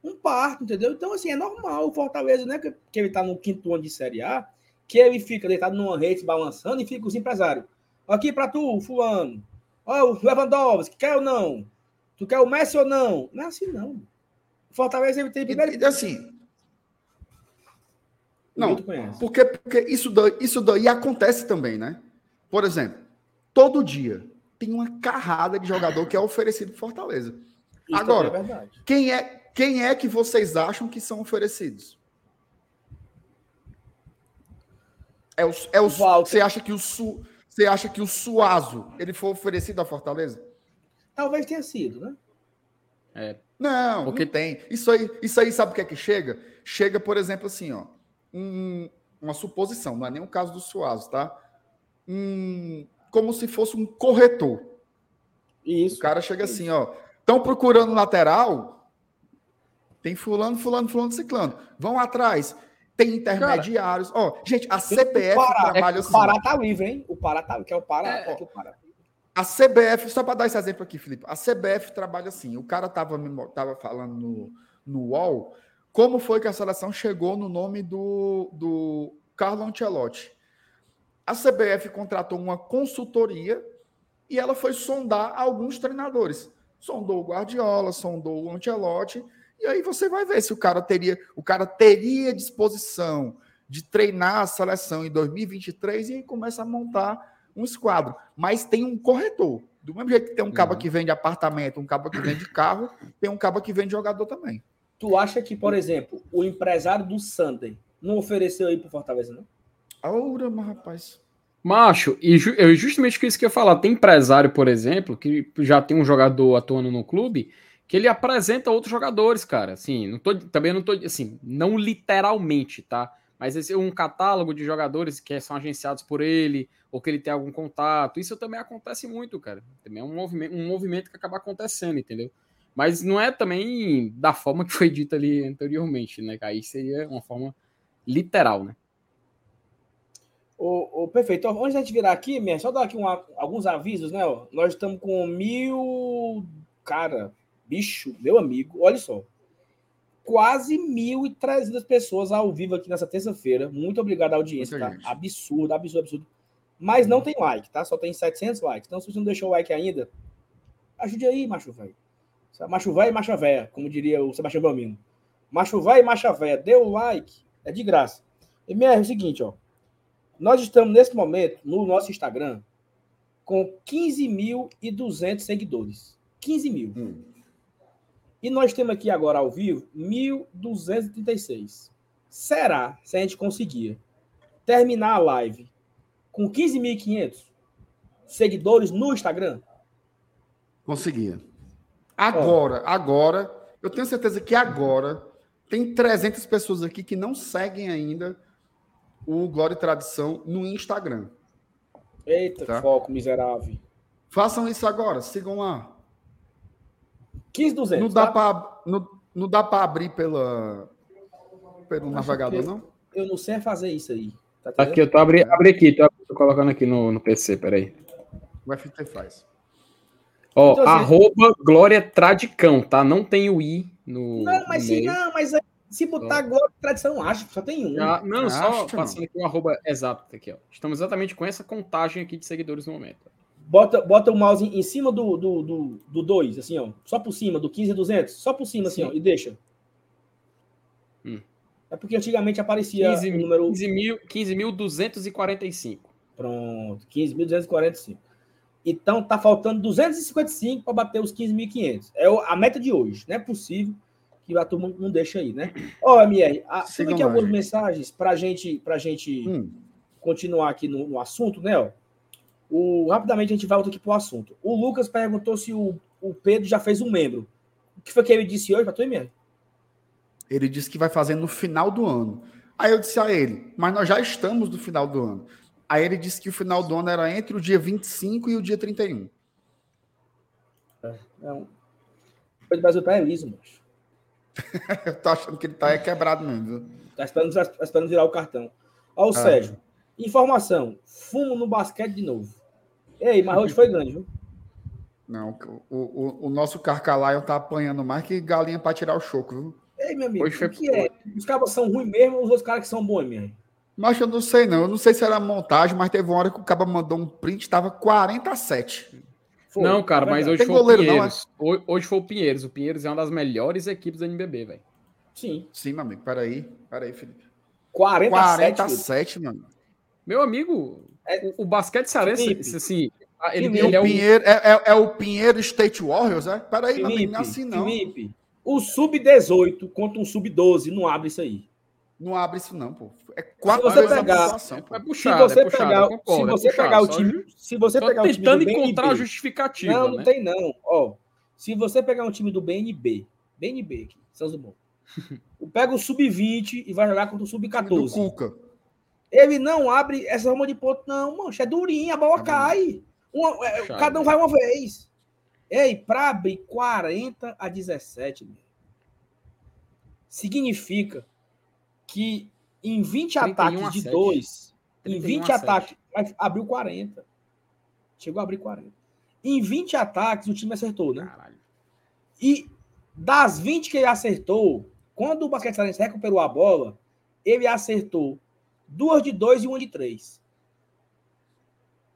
um parto, entendeu? Então, assim, é normal o Fortaleza, né? Que, que ele está no quinto ano de Série A, que ele fica deitado numa rede balançando e fica os empresários. Aqui para tu, fulano. Ó, o Lewandowski, quer ou não? Tu quer o Messi ou não? Não é assim, não. O Fortaleza ele tem primeiro. E, assim. Não, porque, porque isso, daí, isso daí acontece também, né? Por exemplo, todo dia tem uma carrada de jogador que é oferecido Fortaleza. Isso Agora, é quem, é, quem é que vocês acham que são oferecidos? É o, é o, você acha que o Su, você acha que o Suazo ele foi oferecido a Fortaleza? Talvez tenha sido, né? É. Não, porque não tem. Isso aí, isso aí sabe o que é que chega? Chega, por exemplo, assim, ó, um, uma suposição, não é nem o caso do Suazo, tá? Um, como se fosse um corretor. Isso. O cara chega isso. assim, ó, estão procurando lateral, Tem fulano, fulano, fulano, ciclano. Vão atrás. Tem intermediários. Ó, oh, gente, a CBF Pará, trabalha é assim. O Pará tá livre, hein? O Pará tá, que é o Pará, é, é o Pará. A CBF, só para dar esse exemplo aqui, Felipe, a CBF trabalha assim. O cara tava, tava falando no, no UOL como foi que a seleção chegou no nome do, do Carlo Ancelotti. A CBF contratou uma consultoria e ela foi sondar alguns treinadores. Sondou o Guardiola, sondou o Ancelotti, e aí você vai ver se o cara teria, o cara teria disposição de treinar a seleção em 2023 e aí começa a montar um esquadro. Mas tem um corretor. Do mesmo jeito que tem um cabo uhum. que vende apartamento, um cabo que vende carro, tem um cabo que vende jogador também. Tu acha que, por exemplo, o empresário do Sunday não ofereceu aí pro Fortaleza, não? Aura, mas rapaz. Macho, e ju eu justamente isso que eu ia falar. Tem empresário, por exemplo, que já tem um jogador atuando no clube, que ele apresenta outros jogadores, cara. Assim, não tô, também não tô, assim, não literalmente, tá? Mas esse um catálogo de jogadores que são agenciados por ele, ou que ele tem algum contato, isso também acontece muito, cara. Também é um movimento, um movimento que acaba acontecendo, entendeu? Mas não é também da forma que foi dito ali anteriormente, né? Aí seria uma forma literal, né? O, o, perfeito. Então, antes da gente virar aqui, minha, só dar aqui um, alguns avisos, né? Ó. Nós estamos com mil. Cara, bicho, meu amigo, olha só. Quase 1.300 pessoas ao vivo aqui nessa terça-feira. Muito obrigado à audiência, tá? Absurdo, absurdo, absurdo. Mas não tem like, tá? Só tem 700 likes. Então, se você não deixou o like ainda, ajude aí, macho velho. Macho velho e macha véia, como diria o Sebastião Belmino. Macho velho e macha véia. Dê o like, é de graça. E é o seguinte, ó. Nós estamos, nesse momento, no nosso Instagram, com 15.200 seguidores. 15 mil. Hum. E nós temos aqui agora ao vivo 1.236. Será, se a gente conseguir terminar a live com 15.500 seguidores no Instagram? Conseguia. Agora, oh. agora, eu tenho certeza que agora tem 300 pessoas aqui que não seguem ainda o Glória e Tradição no Instagram. Eita, tá? foco miserável. Façam isso agora, sigam lá. 15,200. Não dá tá? para não, não dá para abrir pela pelo Acho navegador, não? Eu não sei fazer isso aí. Tá aqui, eu tô abrindo abre aqui, tô, tô, colocando aqui no, no PC, peraí. O FT faz. Ó, então, assim, arroba Glória Tradicão, tá? Não tem o i no. Não, mas no sim, não, mas se botar Glória Tradição, acho, só tem um. Ah, não, só passando aqui o arroba exato aqui, ó. Estamos exatamente com essa contagem aqui de seguidores no momento. Bota, bota o mouse em cima do 2, do, do, do dois, assim, ó. Só por cima, do 15,200. Só por cima, assim, Sim. ó. E deixa. Hum. É porque antigamente aparecia 15, o número... 15.245. Pronto, 15.245. Então tá faltando 255 para bater os 15.500. É a meta de hoje. Não é possível que a turma não deixa aí, né? Ó, oh, MR, a, tem aqui algumas mensagens para gente, a gente hum. continuar aqui no, no assunto, né? Ó. O, rapidamente a gente volta aqui para o assunto. O Lucas perguntou se o, o Pedro já fez um membro. O que foi que ele disse hoje para tu, MR? Ele disse que vai fazer no final do ano. Aí eu disse a ele, mas nós já estamos no final do ano. Aí ele disse que o final do ano era entre o dia 25 e o dia 31. É, é um... Foi do Brasil tá liso, mas. eu tô achando que ele tá é quebrado mesmo. Viu? Tá esperando, tá esperando virar o cartão. Ó, o ah. Sérgio. Informação: fumo no basquete de novo. Ei, mas hoje foi grande, viu? Não, o, o, o nosso Carcalaio tá apanhando mais que galinha para tirar o choco, viu? Ei, meu amigo, hoje foi... que é? Os caras são ruins mesmo ou os outros caras que são bons mesmo? Mas eu não sei, não. Eu não sei se era montagem, mas teve uma hora que o cara mandou um print, tava 47. Foi, não, cara, mas hoje foi goleiro, o Pinheiros. Não, é? Hoje foi o Pinheiros. O Pinheiros é uma das melhores equipes do NBB, velho. Sim. Sim, meu amigo. Peraí. Peraí, Felipe. 47, 47 mano. Meu amigo, é, o, o basquete cearense, assim, ele, ele, ele é, o... Pinheiro, é, é, é, o Pinheiro State Warriors, é? Peraí, Felipe, não é assim não. Felipe, o Sub-18 contra um Sub-12 não abre isso aí. Não abre isso não, pô. É quatro se você pegar, situação, é puxado, se você é puxado, pegar, concordo, se você é pegar o time, se você pegar o time tentando encontrar a justificativa, Não, não né? tem não. Ó, se você pegar um time do BNB, BNB aqui, São Bom. pega o sub-20 e vai jogar contra o sub-14. Cuca. Ele não abre essa rama de ponto não, mancha, é durinha, a bola cai. Uma, é, cada um vai uma vez. Ei, para abrir 40 a 17, meu. significa que em 20 31 ataques de 7. 2, em 31 20 a 7. ataques, abriu 40. Chegou a abrir 40. Em 20 ataques, o time acertou, né? Caralho. E das 20 que ele acertou, quando o basquete Cearense recuperou a bola, ele acertou duas de dois e uma de três.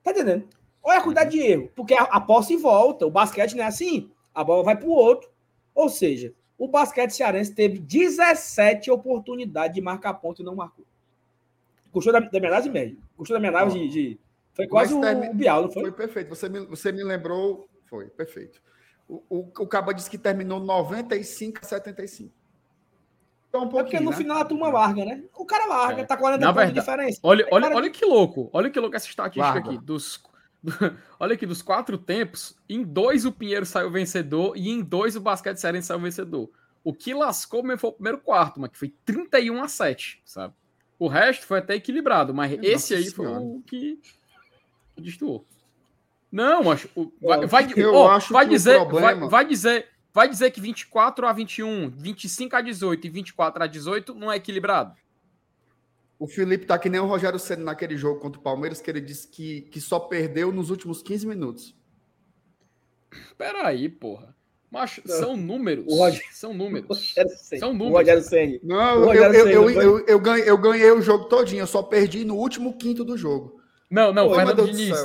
Tá entendendo? Olha a quantidade de erro. Porque a, a posse volta. O basquete não é assim. A bola vai pro outro. Ou seja, o basquete cearense teve 17 oportunidades de marcar ponto e não marcou. Custou da, da minha análise média. Custou da minha análise de, de- Foi quase Mas termi- Bial, não foi? Foi perfeito. Você me, você me lembrou. Foi, perfeito. O, o, o Caba disse que terminou 95 a 75. Então, um É porque no né? final a turma larga, né? O cara larga, É. tá 40 Na pontos de diferença. Olha, olha, olha que louco. Olha que louco essa estatística Larga. aqui. Dos, do- olha aqui, dos quatro tempos, em dois o Pinheiro saiu vencedor e em dois o Basquete Cearense saiu vencedor. O que lascou mesmo foi o primeiro quarto, mas que foi 31 a 7, sabe? O resto foi até equilibrado, mas Nossa esse aí foi Senhora. o que destoou. Não, acho. Vai, vai, eu ó, acho vai que o dizer, vai, problema- vai dizer, vai dizer que 24 a 21, 25 a 18 e 24 a 18 não é equilibrado. O Felipe tá que nem o Rogério Senna naquele jogo contra o Palmeiras, que ele disse que, que só perdeu nos últimos 15 minutos. Peraí, porra. Mas são números. O Roger- São números. Rogério Ceni. São O números. Rogério Ceni. Não, O eu, Rogério eu, eu, não eu, eu ganhei, eu ganhei o jogo todinho, eu só perdi no último quinto do jogo. Não, não, Pô, Fernando Diniz.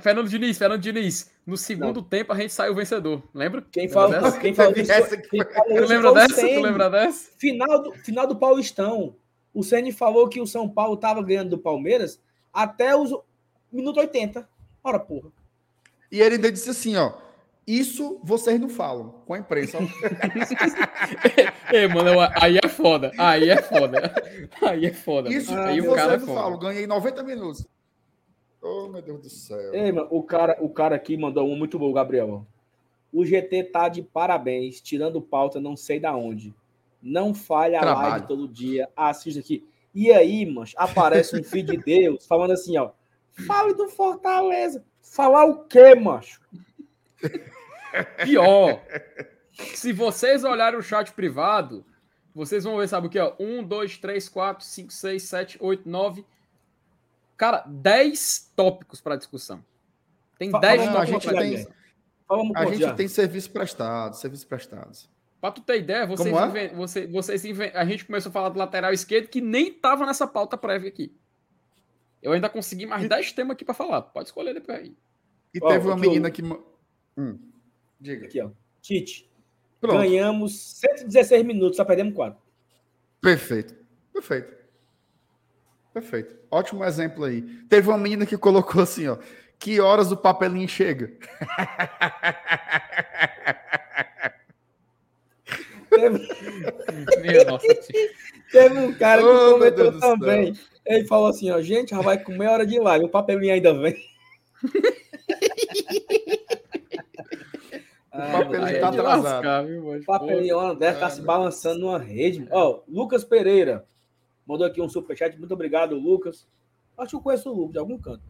Fernando Diniz, Fernando Diniz. No segundo tempo a gente saiu vencedor. Lembra? Quem Lembra falou, dessa? quem falou isso, quem Tu lembra o dessa? Tu lembra dessa? Final do, final do Paulistão. O Ceni falou que o São Paulo estava ganhando do Palmeiras até os minuto 80. Ora, porra. E ele ainda disse assim, ó, isso vocês não falam com a imprensa. ó. Ei, mano, aí é foda. Aí é foda. Aí é foda. Isso aí vocês o cara é não foda. falam, ganhei 90 minutos. Oh, meu Deus do céu. Ei, mano, o cara, o cara aqui mandou um muito bom, Gabriel. O GT tá de parabéns, tirando pauta não sei da onde. Não falha a Trabalho. live todo dia. Assista aqui. E aí, mano, aparece um filho de Deus falando assim, ó. Fale do Fortaleza. Falar o quê, macho? Pior. Se vocês olharem o chat privado, vocês vão ver, sabe o que? Ó? 1, 2, 3, 4, 5, 6, 7, 8, 9. Cara, 10 tópicos para discussão. Tem Fa- 10 fala- a tópicos gente para tem- discussão. A gente tem serviço prestado, serviço prestado. Pra tu ter ideia, vocês, Como é? você- vocês inven- a gente começou a falar do lateral esquerdo que nem tava nessa pauta prévia aqui. Eu ainda consegui mais 10 temas aqui pra falar. Pode escolher depois aí. E Ó, teve uma que eu- menina que. Hum, diga. Aqui, ó. Tite. Pronto. Ganhamos 116 minutos, só perdemos 4. Perfeito. Perfeito. Perfeito. Ótimo exemplo aí. Teve uma menina que colocou assim, ó. Que horas o papelinho chega? Teve, Minha nossa senhora. teve um cara que Oh, comentou também. Ele falou assim, ó, gente, já vai com meia hora de live, o papelinho ainda vem. O papelinho é tá atrasado. lascar, viu, mano? O papelinho ó, deve estar se balançando numa rede. Ó, Lucas Pereira mandou aqui um superchat. Muito obrigado, Lucas. Acho que eu conheço o Lucas de algum canto.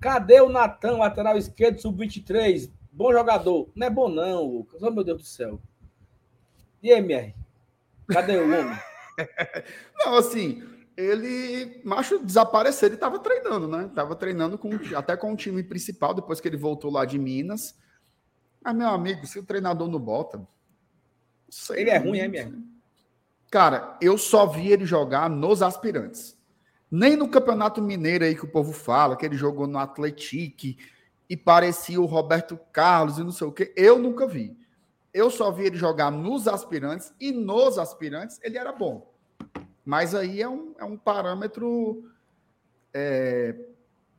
Cadê o Natan, lateral esquerdo, sub-23? Bom jogador. Não é bom, não, Lucas. Oh, meu Deus do céu. E aí, MR? Cadê o homem? Não, assim, ele, macho, desapareceu. Ele tava treinando, né? Tava treinando com, até com o time principal, depois que ele voltou lá de Minas. Mas, meu amigo, se o treinador não bota. sei, Ele é ruim, é? Cara, eu só vi ele jogar nos aspirantes. Nem no Campeonato Mineiro aí que o povo fala, que ele jogou no Atletique e parecia o Roberto Carlos e não sei o quê. Eu nunca vi. Eu só vi ele jogar nos aspirantes e nos aspirantes ele era bom. Mas aí é um, é um parâmetro é,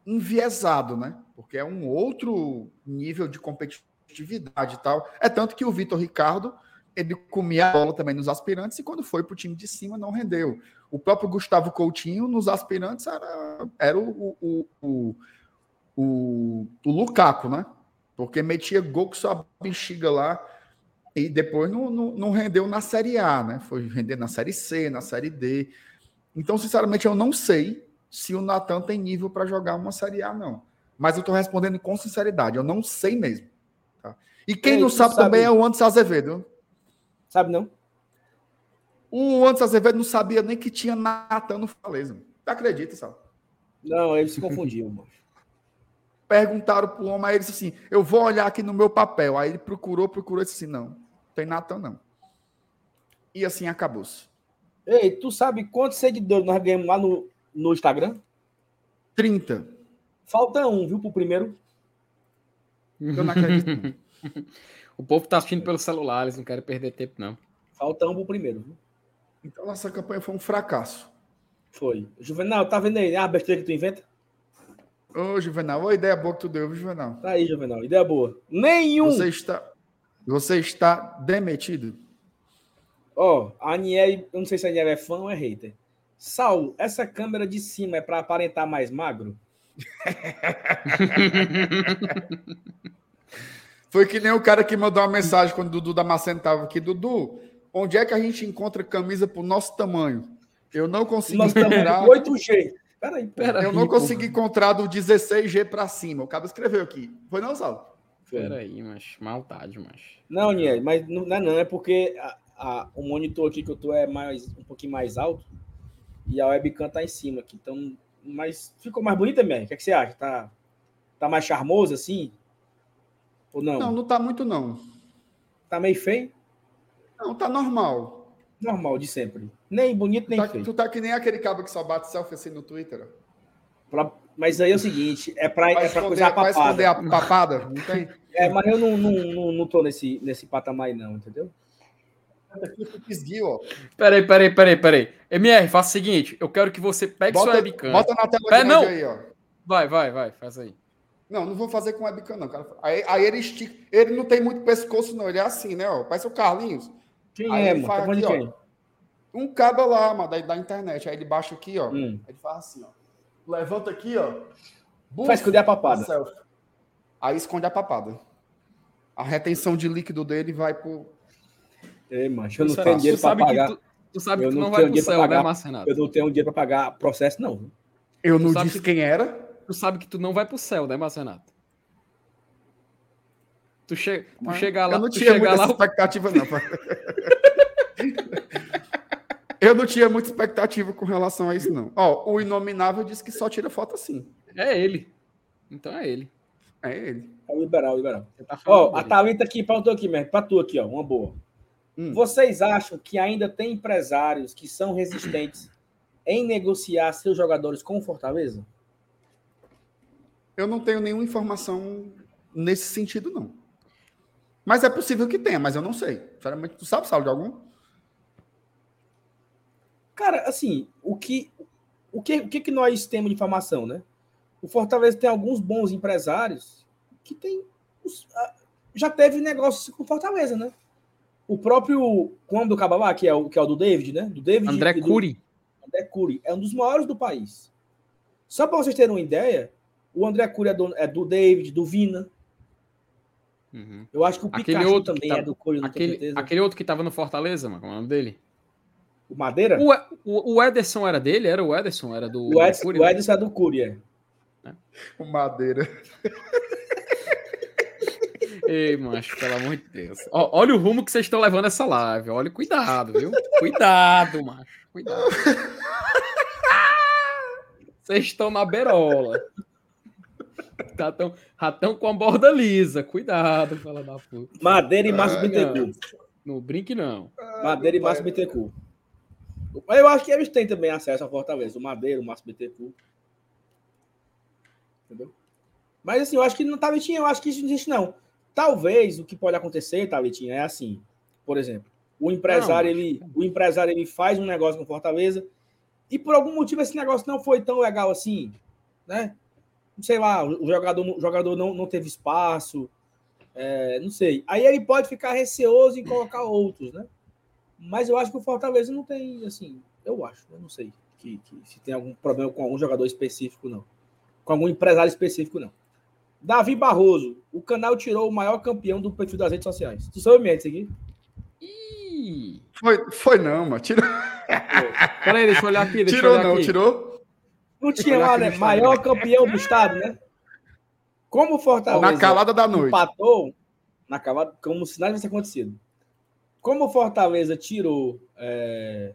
enviesado, né? Porque é um outro nível de competitividade e tal. É tanto que o Vitor Ricardo ele comia a bola também nos aspirantes e quando foi para o time de cima não rendeu. O próprio Gustavo Coutinho nos aspirantes era, era o, o, o, o, o Lukaku, né? Porque metia gol com sua bexiga lá e depois não, não, não rendeu na Série A, né? Foi render na Série C, na Série D. Então, sinceramente, eu não sei se o Natan tem nível para jogar uma Série A, não. Mas eu estou respondendo com sinceridade, eu não sei mesmo. tá? E quem Ei, não sabe, sabe- também é o Anderson Azevedo. Sabe não? O Anderson Azevedo não sabia nem que tinha Natan no Fortaleza. Acredita, Sal? Não, ele se confundiu, mano. Perguntaram pro homem, aí ele disse assim: Eu vou olhar aqui no meu papel. Aí ele procurou, procurou e disse assim: Não, tem Natan não. E assim acabou-se. Ei, tu sabe quantos seguidores nós ganhamos lá no, no Instagram? 30. Falta um, viu, pro primeiro. Eu não acredito. O povo tá assistindo pelo celular, eles não querem perder tempo, não. Falta um pro primeiro. Viu? então nossa campanha foi um fracasso. Foi. Juvenal, tá vendo aí? Ah, a besteira que tu inventa? Ô, Juvenal, ô ideia boa que tu deu, viu, Juvenal? Tá aí, Juvenal. Ideia boa. Nenhum. Você está, você está demitido. Ó, a Aniele, eu não sei se a Aniele é fã ou é hater. Saulo, essa câmera de cima é pra aparentar mais magro? Foi que nem o cara que mandou uma mensagem quando o Dudu Damasceno estava aqui. Dudu, onde é que a gente encontra camisa pro nosso tamanho? Eu não consegui Nós encontrar. 8G. Peraí, pera. Pera Eu não consegui encontrar do 16G para cima. O cara escreveu aqui. Foi não, Saulo? Pera aí, mas maldade, mas. Não, Aniele, mas não não é não, é porque a- a- o monitor aqui que eu tô é mais, um pouquinho mais alto e a webcam tá em cima aqui. Então, mas ficou mais bonita, Mer? O que, é que você acha? Tá, tá mais charmoso assim? Ou não? Não, não tá muito não. Tá meio feio? Não, tá normal. Normal, de sempre. Nem bonito, nem Tá- feio. tu tá que nem aquele cabo que só bate selfie assim no Twitter. ó. Pra- mas aí é o seguinte, é pra, Vai é pra coisar vai esconder papada. a papada? Não tem? É, mas eu não, não, não, não tô nesse, nesse patamar aí não, entendeu? Ó. Peraí, peraí, peraí, peraí. MR, faça o seguinte: eu quero que você pegue sua Bota, webcam. bota na tela Pera, não. aí, ó. Vai, vai, vai, faz aí. Não, não vou fazer com webcam, não. cara. Aí, aí ele estica. Ele não tem muito pescoço, não. Ele é assim, né? Ó. Parece o Carlinhos. Quem Aí é, ele mano? faz Tá aqui, quem? Um cabo lá, mano, da, da internet. Aí ele baixa aqui, ó. Hum. Ele faz assim, ó. Levanta aqui, ó. Buf, Vai esconder a papada. Aí esconde a papada. A retenção de líquido dele vai pro. Ei, macho, eu não Tu tenho sabe- dinheiro pra pagar. tu, tu sabe Eu que tu não não vai pro céu, né, pagar. Márcio Renato? Eu não tenho dinheiro pra pagar processo, não. Eu não Tu disse que- quem era. Tu sabe que tu não vai pro céu, né, Márcio Renato? Tu, che... tu Mas chega lá, eu não tu tinha muita lá, expectativa, não. eu não tinha muita expectativa com relação a isso, não. Ó, o Inominável disse que só tira foto assim. é ele. Então é ele. É ele. É o liberal, o liberal. Tá Ó, a. Thalita aqui, perguntou aqui, mesmo, pra tu aqui, ó, uma boa. Hum. Vocês acham que ainda tem empresários que são resistentes em negociar seus jogadores com o Fortaleza? Eu não tenho nenhuma informação nesse sentido, não. Mas é possível que tenha, mas eu não sei. Sinceramente, tu sabe, Saulo, de algum? Cara, assim, o que, o que, o que, que nós temos de informação, né? O Fortaleza tem alguns bons empresários que tem, já teve negócios com o Fortaleza, né? O próprio, quando do Cabalá, que é o que é o do David, né? Do David André do- Cury. André Cury é um dos maiores do país. Só para vocês terem uma ideia, o André Cury é do, é do David, do Vina. Uhum. Eu acho que o Aquele Pikachu outro que também tá- é do Cury, não tenho Aquele, certeza. aquele outro que tava no Fortaleza, mano, como é o nome dele? O Madeira? O, o, o Ederson era dele? Era o Ederson? Era do, O do Edson, Cury, o né? Edson é do Cury, é. O Madeira. Ei, macho, pelo amor de Deus. Ó, olha o rumo que vocês estão levando essa live. Olha, cuidado, viu? Cuidado, macho. Cuidado. Vocês estão na berola. Tá tão, já tão com a borda lisa. Cuidado, fala da puta. Madeira e Márcio Bittencourt. Não brinque, não. Madeira e Márcio Bittencourt. Mas eu acho que eles têm também acesso ao Fortaleza. O Madeira, o Márcio Bittencourt. Entendeu? Mas assim, eu acho que não, Talitinha, eu acho que isso não existe, não. Talvez o que pode acontecer, Talitinha, é assim. Por exemplo, o empresário, Não, ele, o empresário ele faz um negócio com Fortaleza e por algum motivo esse negócio não foi tão legal assim, né? Sei lá, o jogador, o jogador não, não teve espaço, é, não sei. Aí ele pode ficar receoso em colocar outros, né? Mas eu acho que o Fortaleza não tem, assim, eu acho, eu não sei que, que se tem algum problema com algum jogador específico, não. Com algum empresário específico, não. Davi Barroso, o canal tirou o maior campeão do perfil das redes sociais. Tu sabe mesmo isso aqui? Ih. Foi, foi não, mano. Tirou, Peraí, deixa eu olhar aqui. Deixa tirou olhar não, aqui. tirou. Não tinha lá, né? Maior campeão do estado, né? Como o Fortaleza Na calada da noite. empatou, na calada, como se nada tivesse acontecido. Como o Fortaleza tirou. é,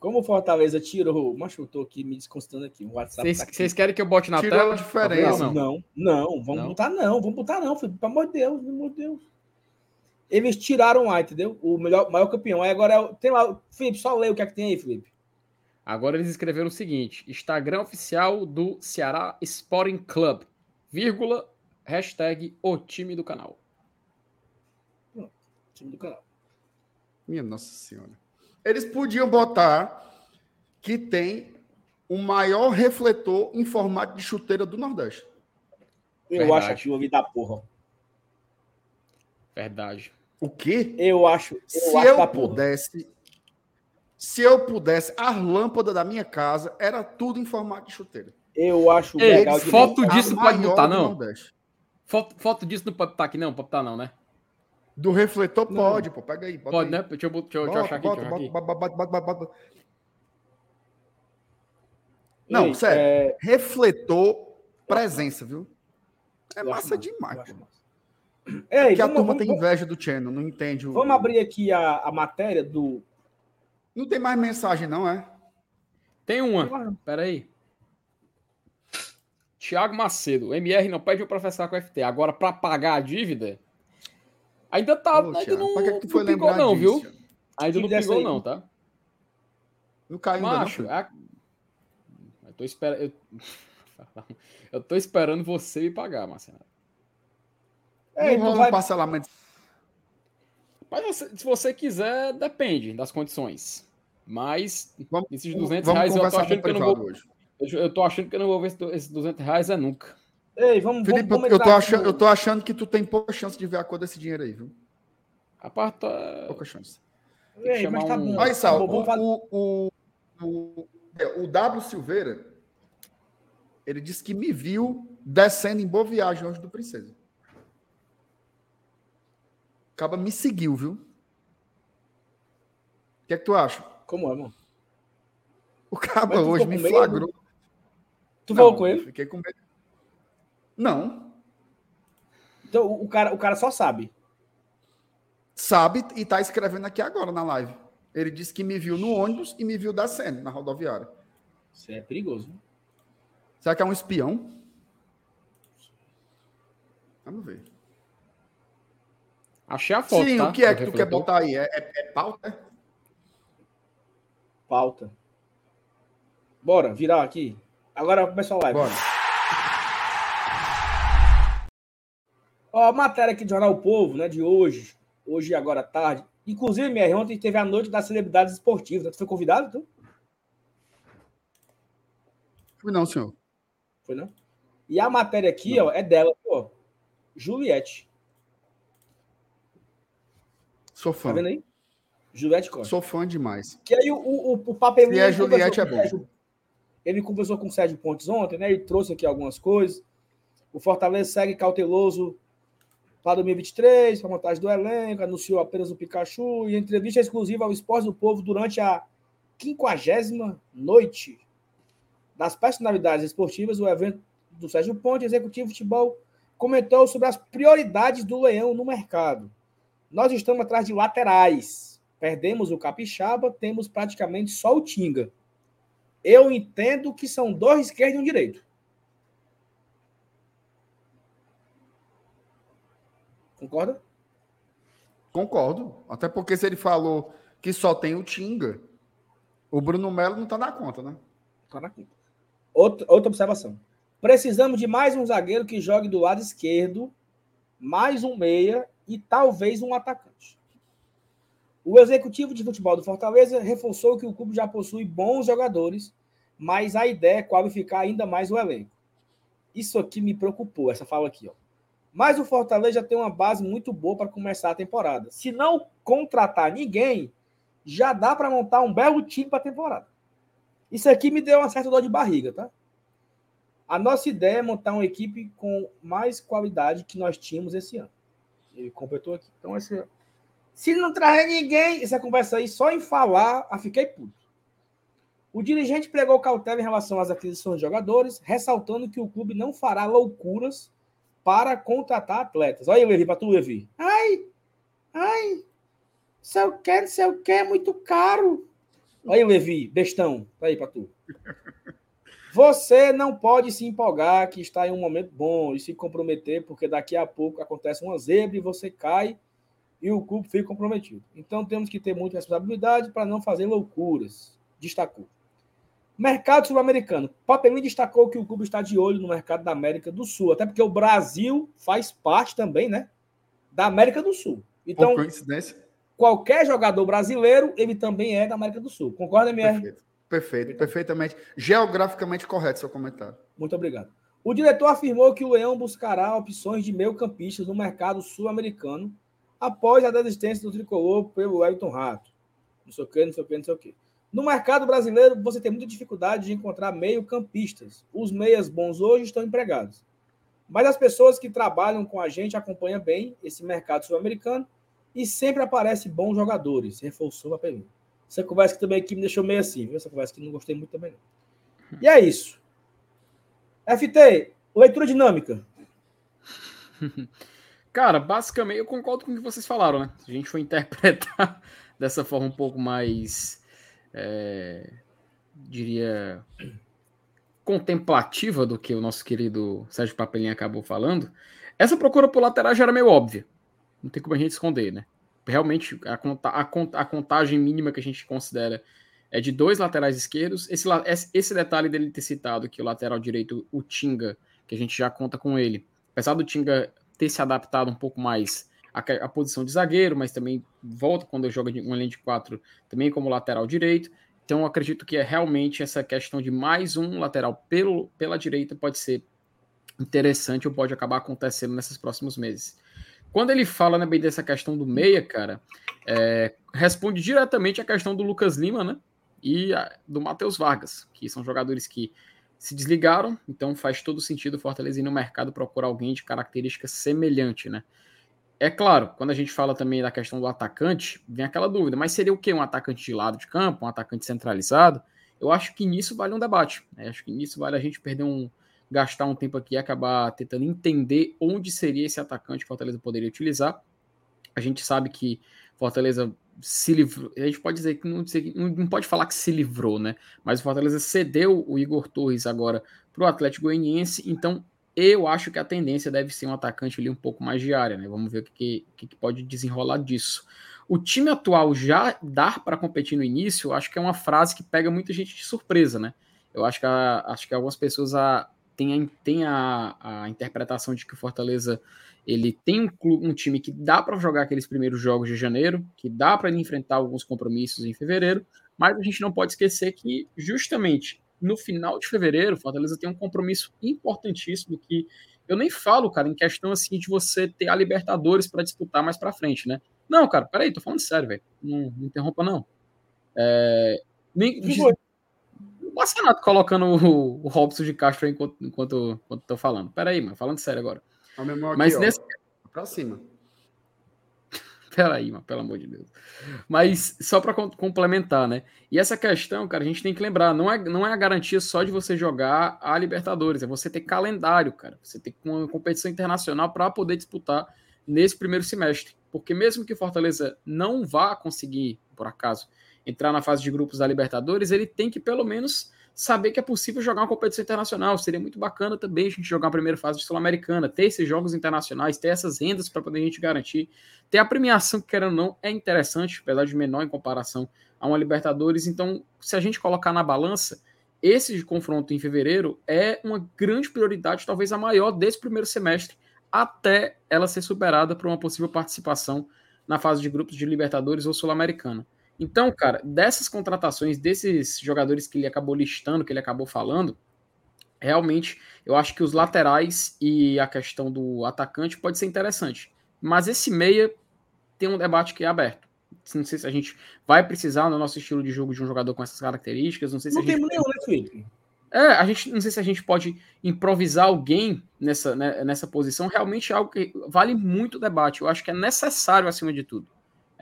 Como o Fortaleza tirou. Mas eu tô aqui me desconstando aqui. O WhatsApp. Vocês tá querem que eu bote na Tirou tela? a diferença. Não, não. não, vamos Não? botar não, vamos botar não, Felipe, pelo amor de Deus, pelo amor de Deus. Eles tiraram lá, entendeu? O melhor, maior campeão. Aí agora é o- tem lá, Felipe, só lê o que é que tem aí, Felipe. Agora eles escreveram o seguinte: Instagram oficial do Ceará Sporting Club, vírgula, hashtag o time do canal. Time do canal. Minha Nossa Senhora. Eles podiam botar que tem o maior refletor em formato de chuteira do Nordeste. Eu Verdade. acho aquilo ali da porra. Verdade. O quê? Eu acho, eu Se acho eu da porra. pudesse, se eu pudesse, as lâmpadas da minha casa era tudo em formato de chuteira. Eu acho Ei, legal foto disso A não pode botar, do não? Nordeste. Foto, foto disso não pode estar aqui, não? Pode estar, não, né? Do refletor Não. pode, pô. Pega aí. bota Pode, aí. né? Deixa eu, deixa eu, Bota, achar aqui. bota, deixa bota, bota, bota, bota. Não, Ei, sério. é, Refletor presença, viu? É massa demais, massa. Ei, Porque a vamos, turma vamos- tem inveja do Channel, não entende o. vamos abrir aqui a, a matéria do. Não tem mais mensagem, não, é? Tem uma. Pera aí. Tiago Macedo. MR não pede para professar com o FT. Agora, para pagar a dívida, ainda tá. Ô, ainda não, não foi pingou, não, disso? viu? Ainda não pingou, aí. não, tá? Não caiu ainda, Macho, não. é a- eu tô esperando. Eu... eu tô esperando você me pagar, Marcelo. Ei, não tu rola vai- um parcelamento. Mas você- se você quiser, depende das condições. Mas Vamos, esses 200 vamos reais eu tô achando que eu não vou. hoje. Eu, eu tô achando que eu não vou ver esse- esses 200 reais é nunca. Ei, vamos, Felipe, vamos, eu, tô achando, eu tô achando que tu tem pouca chance de ver a cor desse dinheiro aí, viu? A parte tá- Pouca chance. Ei, mas tá um- bom. Aí, Sal, Tá o, o, o, o W Silveira, ele disse que me viu descendo em Boa Viagem hoje do Princesa. Acaba me seguiu, viu? O que é que tu acha? Como é, mano? O caba hoje me flagrou. Tu falou com ele? Fiquei com medo. Não. Então, o, cara, o cara só sabe. Sabe e tá escrevendo aqui agora na live. Ele disse que me viu no ônibus e me viu descendo na rodoviária. Isso é perigoso. né? Será que é um espião? Vamos ver. Achei a foto. Sim, tá? o que é Do que tu quer botar aí? É, é, é pauta? Pauta. Bora, virar aqui. Agora começa a live. Bora. Ó, a matéria aqui do Jornal O Povo, né, de hoje, hoje e agora à tarde. Inclusive, minha ontem teve a noite das celebridades esportivas. né? Tu foi convidado, tu? Fui não, senhor. Foi, não? E a matéria aqui, ó, é dela, ó. Juliette. Sou Tá fã. vendo aí? Juliette Costa. Sou fã demais. Que aí o, o, o papelinho. Ele conversou Juliette, é bom. Sérgio- Ele conversou com o Sérgio Pontes ontem, né? Ele trouxe aqui algumas coisas. O Fortaleza segue cauteloso para 2023, para a montagem do elenco, anunciou apenas o Pikachu e entrevista exclusiva ao Esporte do Povo durante a 50 noite das personalidades esportivas, o evento do Sérgio Ponte, executivo de futebol, comentou sobre as prioridades do Leão no mercado. Nós estamos atrás de laterais. Perdemos o Capixaba, temos praticamente só o Tinga. Eu entendo que são dois esquerdos e um direito. Concorda? Concordo. Até porque se ele falou que só tem o Tinga, o Bruno Melo não tá na conta, né? Tá na conta. Outra, outra observação. Precisamos de mais um zagueiro que jogue do lado esquerdo, mais um meia e talvez um atacante. O executivo de futebol do Fortaleza reforçou que o clube já possui bons jogadores, mas a ideia é qualificar ainda mais o elenco. Isso aqui me preocupou, essa fala aqui, ó. Mas o Fortaleza tem uma base muito boa para começar a temporada. Se não contratar ninguém, já dá para montar um belo time para a temporada. Isso aqui me deu uma certa dor de barriga, tá? A nossa ideia é montar uma equipe com mais qualidade que nós tínhamos esse ano. Ele completou aqui. Então, esse... se não trazer ninguém, essa conversa aí, só em falar, eu fiquei puto. O dirigente pregou cautela em relação às aquisições de jogadores, ressaltando que o clube não fará loucuras para contratar atletas. Olha aí, Levi, para tu, Levi. Ai, ai. Se eu quero, se eu quero, é muito caro. Aí, Levi, bestão, tá aí pra tu. Você não pode se empolgar que está em um momento bom e se comprometer, porque daqui a pouco acontece uma zebra e você cai e o clube fica comprometido. Então temos que ter muita responsabilidade para não fazer loucuras, destacou. Mercado sul-americano. Papelinho destacou que o clube está de olho no mercado da América do Sul, até porque o Brasil faz parte também, né, da América do Sul. Então, qualquer jogador brasileiro, ele também é da América do Sul. Concorda, MR? Perfeito. Perfeito, perfeitamente. Geograficamente correto seu comentário. Muito obrigado. O diretor afirmou que o Leão buscará opções de meio-campistas no mercado sul-americano após a desistência do tricolor pelo Elton Rato. Não sei o que, não sei o que, não sei o que. No mercado brasileiro, você tem muita dificuldade de encontrar meio-campistas. Os meias bons hoje estão empregados. Mas as pessoas que trabalham com a gente acompanham bem esse mercado sul-americano e sempre aparecem bons jogadores, reforçou a pergunta. Essa conversa que também aqui me deixou meio assim, viu? Essa conversa que não gostei muito também. E é isso. FT, leitura dinâmica. Cara, basicamente, eu concordo com o que vocês falaram, né? Se a gente for interpretar dessa forma um pouco mais, é, diria, contemplativa do que o nosso querido Sérgio Papelinha acabou falando, essa procura por lateral já era meio óbvia. Não tem como a gente esconder, né? realmente a, conta, a, a, contagem mínima que a gente considera é de dois laterais esquerdos. Esse, esse detalhe dele ter citado que o lateral direito, o Tinga, que a gente já conta com ele, apesar do Tinga ter se adaptado um pouco mais à, à posição de zagueiro, mas também volta quando joga uma linha de quatro também como lateral direito. Então acredito que é realmente essa questão de mais um lateral pelo, pela direita pode ser interessante ou pode acabar acontecendo nesses próximos meses. Quando ele fala né, bem dessa questão do meia, cara, é, responde diretamente a questão do Lucas Lima, né? E a, do Matheus Vargas, que são jogadores que se desligaram, então faz todo sentido o Fortaleza ir no mercado procurar alguém de característica semelhante, né? É claro, quando a gente fala também da questão do atacante, vem aquela dúvida, mas seria o quê? Um atacante de lado de campo, um atacante centralizado? Eu acho que nisso vale um debate. Né? Acho que nisso vale a gente perder um, gastar um tempo aqui e acabar tentando entender onde seria esse atacante que Fortaleza poderia utilizar. A gente sabe que Fortaleza se livrou. A gente pode dizer que não, não pode falar que se livrou, né? Mas o Fortaleza cedeu o Igor Torres agora para o Atlético Goianiense, então eu acho que a tendência deve ser um atacante ali um pouco mais de área, né? Vamos ver o que, que, que pode desenrolar disso. O time atual já dar para competir no início, acho que é uma frase que pega muita gente de surpresa, né? Eu acho que, a, acho que algumas pessoas a, tem, a, a, a interpretação de que o Fortaleza ele tem um, clube, um time que dá para jogar aqueles primeiros jogos de janeiro, que dá para enfrentar alguns compromissos em fevereiro, mas a gente não pode esquecer que justamente no final de fevereiro, Fortaleza tem um compromisso importantíssimo que eu nem falo, cara, em questão assim de você ter a Libertadores para disputar mais para frente, né? Não, cara, peraí, tô falando sério, velho. Não, não interrompa, não. É, nem, Marcenato colocando o, o Robson de Castro enquanto, enquanto, enquanto tô falando. Pera aí, mano, falando sério agora. Mas aqui, nesse. Ó, pra cima. Pera aí, mano, pelo amor de Deus. Mas só para complementar, né? E essa questão, cara, a gente tem que lembrar, não é, não é a garantia só de você jogar a Libertadores, é você ter calendário, cara. Você ter uma competição internacional para poder disputar nesse primeiro semestre. Porque mesmo que Fortaleza não vá conseguir, por acaso, entrar na fase de grupos da Libertadores, ele tem que pelo menos saber que é possível jogar uma competição internacional. Seria muito bacana também a gente jogar a primeira fase de Sul-Americana, ter esses jogos internacionais, ter essas rendas para poder a gente garantir. Ter a premiação, que querendo ou não, é interessante, apesar de menor em comparação a uma Libertadores. Então, se a gente colocar na balança, esse confronto em fevereiro é uma grande prioridade, talvez a maior desse primeiro semestre, até ela ser superada por uma possível participação na fase de grupos de Libertadores ou Sul-Americana. Então, cara, dessas contratações, desses jogadores que ele acabou listando, que ele acabou falando, realmente eu acho que os laterais e a questão do atacante pode ser interessante. Mas esse meia tem um debate que é aberto. Não sei se a gente vai precisar no nosso estilo de jogo de um jogador com essas características. Não sei se não a gente. Não tem nenhum, né, Felipe? É, a gente não sei se a gente pode improvisar alguém nessa, né, nessa posição. Realmente é algo que vale muito debate. Eu acho que é necessário acima de tudo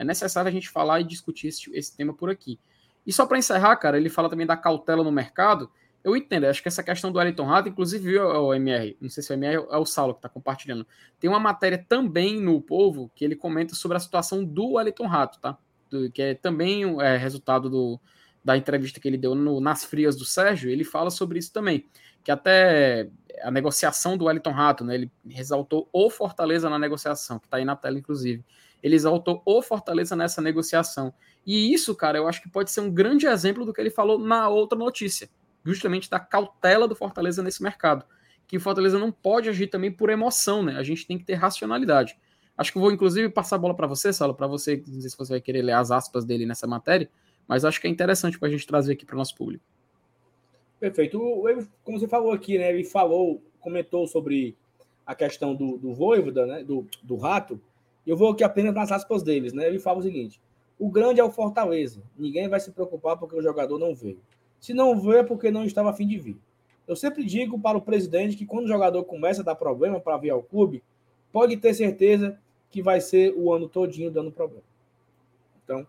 é necessário a gente falar e discutir esse, esse tema por aqui. E só para encerrar, cara, ele fala também da cautela no mercado. Eu entendo, acho que essa questão do Wellington Rato, inclusive o MR, não sei se o MR é o Saulo que está compartilhando, tem uma matéria também no Povo que ele comenta sobre a situação do Wellington Rato, tá? do, que é também é, resultado do, da entrevista que ele deu no, nas frias do Sérgio, ele fala sobre isso também. Que até a negociação do Wellington Rato, né? Ele exaltou o Fortaleza na negociação, que está aí na tela, inclusive. Ele exaltou o Fortaleza nessa negociação. E isso, cara, eu acho que pode ser um grande exemplo do que ele falou na outra notícia, justamente da cautela do Fortaleza nesse mercado. Que o Fortaleza não pode agir também por emoção, né? A gente tem que ter racionalidade. Acho que vou, inclusive, passar a bola para você, Salo, para você, não sei se você vai querer ler as aspas dele nessa matéria, mas acho que é interessante para a gente trazer aqui para o nosso público. Perfeito. como você falou aqui, né? Ele falou, comentou sobre a questão do, do Voivoda, né? Do, do rato. Eu vou aqui apenas nas aspas deles, né? Ele fala o seguinte: o grande é o Fortaleza. Ninguém vai se preocupar porque o jogador não veio. Se não veio é porque não estava afim de vir. Eu sempre digo para o presidente que quando o jogador começa a dar problema para vir ao clube, pode ter certeza que vai ser o ano todinho dando problema. Então,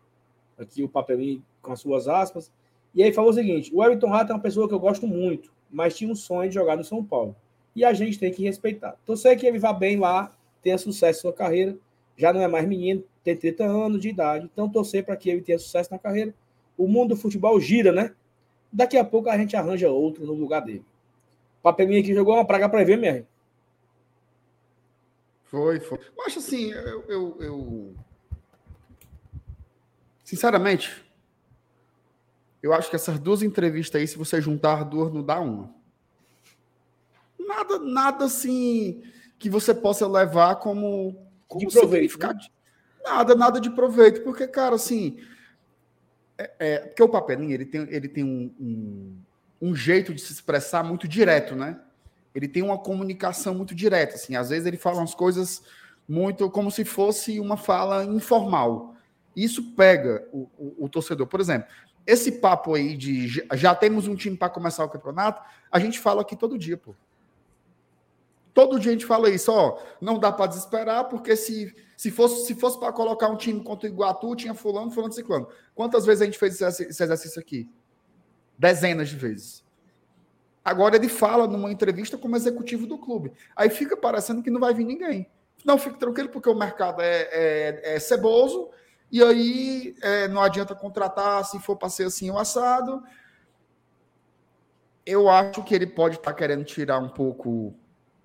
aqui o papelinho com as suas aspas. E aí falou o seguinte: o Everton Rato é uma pessoa que eu gosto muito, mas tinha um sonho de jogar no São Paulo. E a gente tem que respeitar. Torcer que ele vá bem lá, tenha sucesso em sua carreira. Já não é mais menino, tem 30 anos de idade. Então, torcer para que ele tenha sucesso na carreira. O mundo do futebol gira, né? Daqui a pouco a gente arranja outro no lugar dele. O papelinho aqui jogou uma praga para ver, minha Foi, foi. Mas assim, eu, eu, eu Sinceramente, eu acho que essas duas entrevistas aí, se você juntar duas, não dá uma. Nada, nada assim que você possa levar como, como de proveito. Né? Nada, nada de proveito, porque, cara, assim. É, é, porque o papelinho ele tem, ele tem um, um, um, jeito de se expressar muito direto, né? Ele tem uma comunicação muito direta, assim. Às vezes ele fala umas coisas muito como se fosse uma fala informal. Isso pega o, o, o torcedor. Por exemplo, esse papo aí de já temos um time para começar o campeonato, a gente fala aqui todo dia, pô. Todo dia a gente fala isso, ó, não dá para desesperar, porque se, se fosse, se fosse para colocar um time contra o Iguatu, tinha fulano, fulano, ciclano. Quantas vezes a gente fez esse, exercício aqui? Dezenas de vezes. Agora ele fala numa entrevista como executivo do clube. Aí fica parecendo que não vai vir ninguém. Não, fique tranquilo, porque o mercado é, é, é ceboso, e aí é, não adianta contratar se for para ser assim o assado. Eu acho que ele pode estar tá querendo tirar um pouco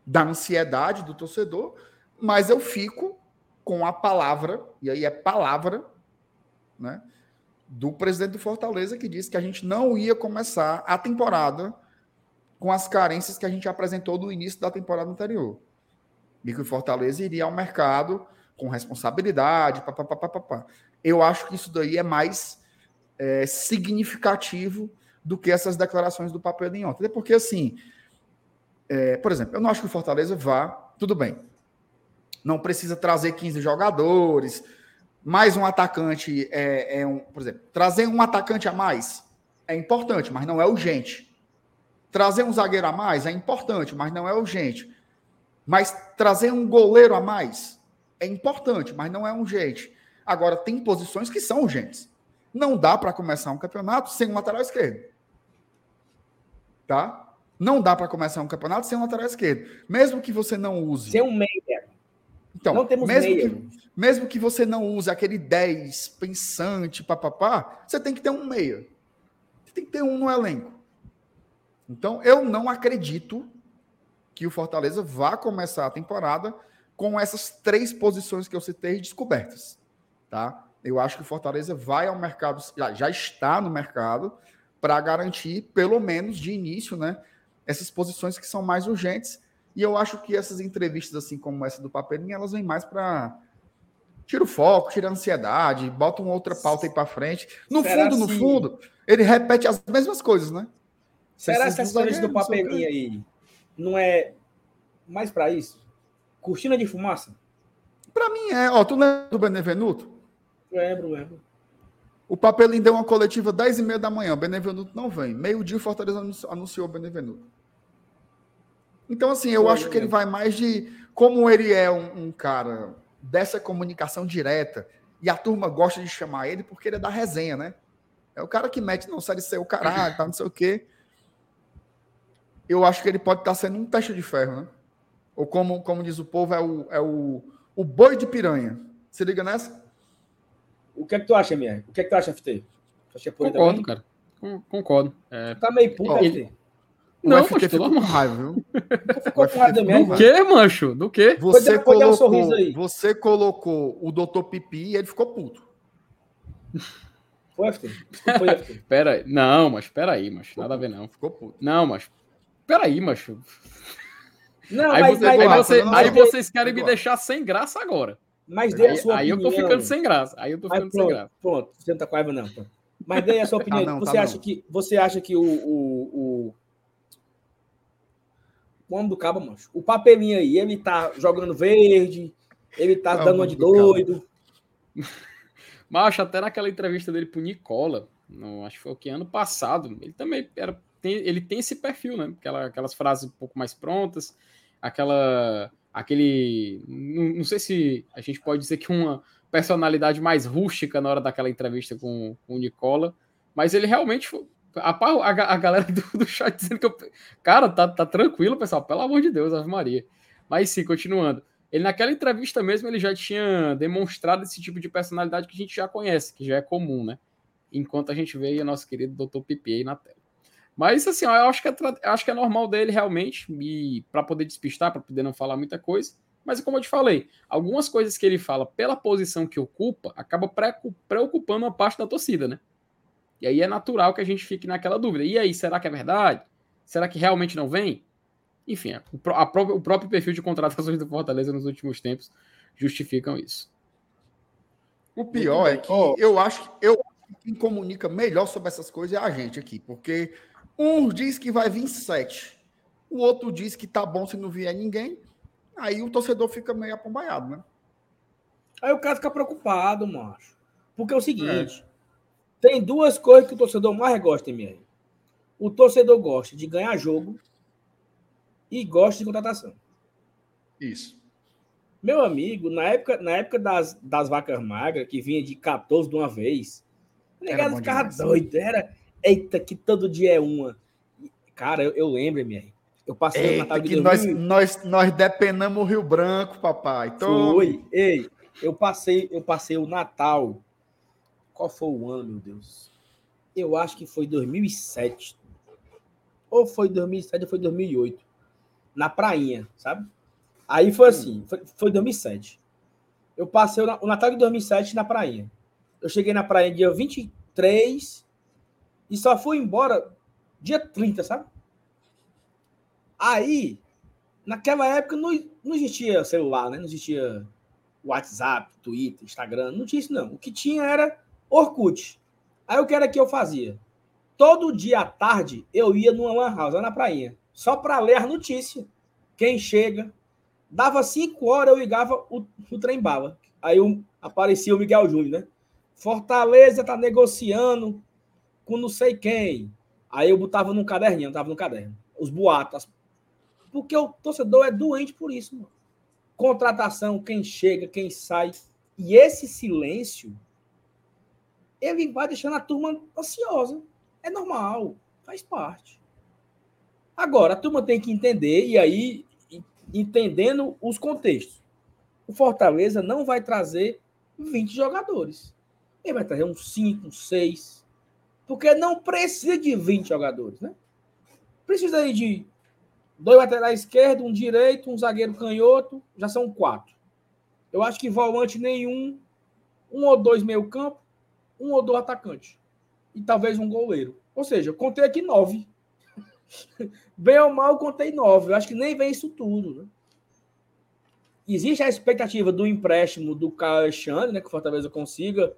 da ansiedade do torcedor, mas eu fico com a palavra, e aí é palavra, né, do presidente do Fortaleza que disse que a gente não ia começar a temporada com as carências que a gente apresentou no início da temporada anterior. E que o Fortaleza iria ao mercado com responsabilidade, papapá. Eu acho que isso daí é mais é, significativo do que essas declarações do papel de ontem. Porque, assim, é, por exemplo, eu não acho que o Fortaleza vá, tudo bem, não precisa trazer 15 jogadores, mais um atacante é, é um, por exemplo, trazer um atacante a mais é importante, mas não é urgente. Trazer um zagueiro a mais é importante, mas não é urgente. Mas trazer um goleiro a mais é importante, mas não é urgente. Agora, tem posições que são urgentes. Não dá para começar um campeonato sem um lateral esquerdo. Tá? Não dá para começar um campeonato sem um lateral esquerdo. Mesmo que você não use. Sem um meia. Então, não temos mesmo meia. Que, mesmo que você não use aquele 10 pensante, papapá, você tem que ter um meia. Você tem que ter um no elenco. Então, eu não acredito que o Fortaleza vá começar a temporada com essas três posições que eu citei descobertas. Tá? Eu acho que o Fortaleza vai ao mercado, já está no mercado, para garantir, pelo menos de início, né, essas posições que são mais urgentes. E eu acho que essas entrevistas, assim como essa do Papelinho, elas vêm mais para tira o foco, tira a ansiedade, bota uma outra pauta aí para frente. No Será fundo, no fundo, ele repete as mesmas coisas, né? Será que essas coisas do papelinho aí não é mais para isso? Cortina de fumaça? Para mim é. Ó, tu lembra do Benevenuto? Lembro, lembro. O Papelinho deu uma coletiva 10 e meia da manhã. O Benevenuto não vem. Meio-dia o Fortaleza anunciou o Benevenuto. Então, assim, eu Foi acho que ele vai mais de. Como ele é um, um, cara dessa comunicação direta, e a turma gosta de chamar ele porque ele é da resenha, né? É o cara que mete, não, série ser o caralho, tá, não sei o quê. Eu acho que ele pode estar sendo um teste de ferro, né? Ou como, como diz o povo, é o, é o, o boi de piranha. Se liga nessa? o que é que tu acha, MR? O que é que tu acha, FT? Acha por aí Concordo, também? cara. Con- Concordo. É, Tá meio puto, FT. Não, o mas FT ficou com raiva, viu? Ficou com raiva do MR, Do mano. quê, mancho? Do quê? Você dar- pode dar um colocou, sorriso aí. você colocou o Dr. Pipi e ele ficou puto. Foi, FT. Pera aí. Não, mas pera aí, macho. Nada a ver, não. Ficou puto. Não, mas. Pera aí, macho. Não, Aí, mas, você- mas, aí mas- você- não, aí não, vocês querem me deixar sem graça agora. mas dê a Aí, sua aí eu opinião. tô ficando sem graça. Aí eu tô ficando sem pronto, graça. pronto. Você não tá com raiva, não. Mas dê a sua opinião. Tá não, você, tá acha não. que, você acha que o. o, o... O homem do cabo, mancho. O papelinho aí, ele tá jogando verde, ele tá o dando uma de cabo. doido. Mas até naquela entrevista dele pro Nicola, no, acho que foi o que ano passado, ele também era, tem, ele tem esse perfil, né? Aquela, aquelas frases um pouco mais prontas, aquela, aquele, não, não sei se a gente pode dizer que uma personalidade mais rústica na hora daquela entrevista com, com o Nicola, mas ele realmente foi, a, a, a galera do, do chat dizendo que eu, cara, tá, tá tranquilo, pessoal, pelo amor de Deus, Ave Maria. Mas sim, continuando. Ele naquela entrevista mesmo, ele já tinha demonstrado esse tipo de personalidade que a gente já conhece, que já é comum, né? Enquanto a gente vê aí o nosso querido Dr. Pipi aí na tela. Mas assim, eu acho que é, acho que é normal dele realmente, e para poder despistar, para poder não falar muita coisa. Mas como eu te falei, algumas coisas que ele fala pela posição que ocupa, acaba preocu- preocupando uma parte da torcida, né? E aí é natural que a gente fique naquela dúvida. E aí, será que é verdade? Será que realmente não vem? Enfim, é, a própria- o próprio perfil de contratações do Fortaleza nos últimos tempos justificam isso. O pior é que eu acho que eu quem comunica melhor sobre essas coisas é a gente aqui, porque um diz que vai vir sete, o outro diz que tá bom se não vier ninguém, aí o torcedor fica meio apombaiado, né? Aí o cara fica preocupado, macho. Porque é o seguinte: tem duas coisas que o torcedor mais gosta, MR. O torcedor gosta de ganhar jogo e gosta de contratação. Isso. Meu amigo, na época, na época das, das vacas magras, que vinha de 14 de uma vez, o negado ficava demais. doido. Era, eita, que todo dia é uma. Cara, eu, eu lembro, MR. Eu passei o Eita, Natal de que nós, 2000 nós, nós depenamos o Rio Branco, papai. Então, Foi. Ei, eu passei, eu passei o Natal. Qual foi o ano, meu Deus? Eu acho que foi 2007. Ou foi 2007 ou foi 2008. Na prainha, sabe? Aí foi assim, foi, foi 2007. Eu passei o Natal de 2007 na prainha. Eu cheguei na praia dia 23 e só fui embora dia 30, sabe? Aí, naquela época não, não existia celular, né? Não existia WhatsApp, Twitter, Instagram, não tinha isso não. O que tinha era Orkut. Aí o que era que eu fazia? Todo dia à tarde eu ia numa lan house lá na prainha, só para ler as notícias. Quem chega, dava cinco horas eu ligava o, o trem bala. Aí aparecia o Miguel Júnior, né? Fortaleza tá negociando com não sei quem. Aí eu botava num caderninho, tava no caderno. Os boatos. Porque o torcedor é doente por isso, mano contratação, quem chega, quem sai. E esse silêncio, ele vai deixando a turma ansiosa. É normal, faz parte. Agora, a turma tem que entender, e aí, entendendo os contextos. O Fortaleza não vai trazer 20 jogadores. Ele vai trazer uns 5, uns 6. Porque não precisa de 20 jogadores, né? Precisa aí de dois laterais esquerdo, um direito, um zagueiro canhoto, já são quatro. Eu acho que volante nenhum, um ou dois meio campo, um ou dois atacantes. E talvez um goleiro. Ou seja, contei aqui nove. Bem ou mal, contei nove. Eu acho que nem vem isso tudo. Né? Existe a expectativa do empréstimo do Caio Alexandre, né, que o Fortaleza consiga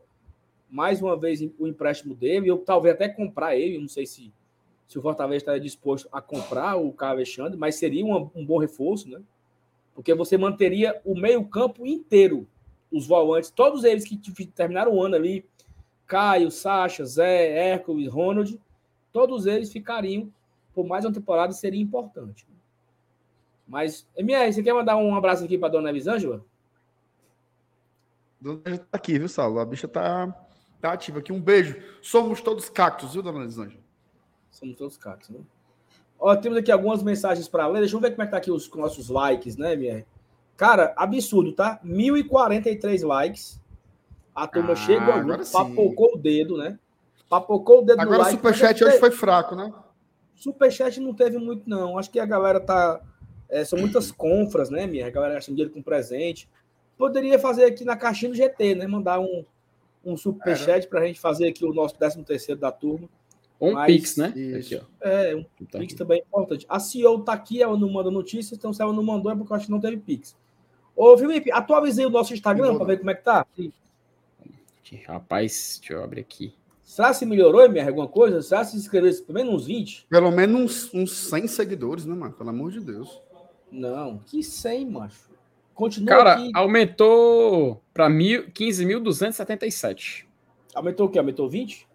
mais uma vez o empréstimo dele. Eu talvez até comprar ele, não sei se se o Fortaleza estaria disposto a comprar o Caio Alexandre, mas seria um bom reforço, né? Porque você manteria o meio-campo inteiro, os volantes, todos eles que terminaram o ano ali, Caio, Sacha, Zé, Hércules, Ronald, todos eles ficariam por mais uma temporada e seria importante. Mas, MR, você quer mandar um abraço aqui para dona Elisângela? Dona Elisângela tá aqui, viu, Saulo? A bicha tá, tá ativa aqui. Um beijo. Somos todos cactos, viu, dona Elisângela? Somos todos cacos, né? Ó, temos aqui algumas mensagens para ler. Deixa eu ver como é que tá aqui os nossos likes, né, MR? Cara, absurdo, tá? 1.043 likes. A turma Ah, chegou, agora sim. papocou o dedo, né? Papocou o dedo Agora o like. superchat hoje foi fraco, né? Superchat não teve muito, não. Acho que a galera tá. é, são muitas confras, né, minha? A galera gasta dinheiro com presente. Poderia fazer aqui na caixinha do GT, né? Mandar um, um superchat pra gente fazer aqui o nosso 13 terceiro da turma. Um Mas Pix, né? isso. Aqui, ó. É, um Tá Pix também é importante. A CEO tá aqui, ela não manda notícias, então se ela não mandou é porque eu acho que não teve Pix. Ô, Felipe, atualizei o nosso Instagram para ver como é que tá. Aqui, Rapaz, deixa eu abrir aqui. Será se melhorou, MR, alguma coisa? Será se inscreveu pelo menos uns 20? Pelo menos uns, uns 100 seguidores, né, mano? Pelo amor de Deus. Não, que 100, macho. Continua Cara, aqui. aumentou para 15.277. Aumentou o quê? Aumentou 20?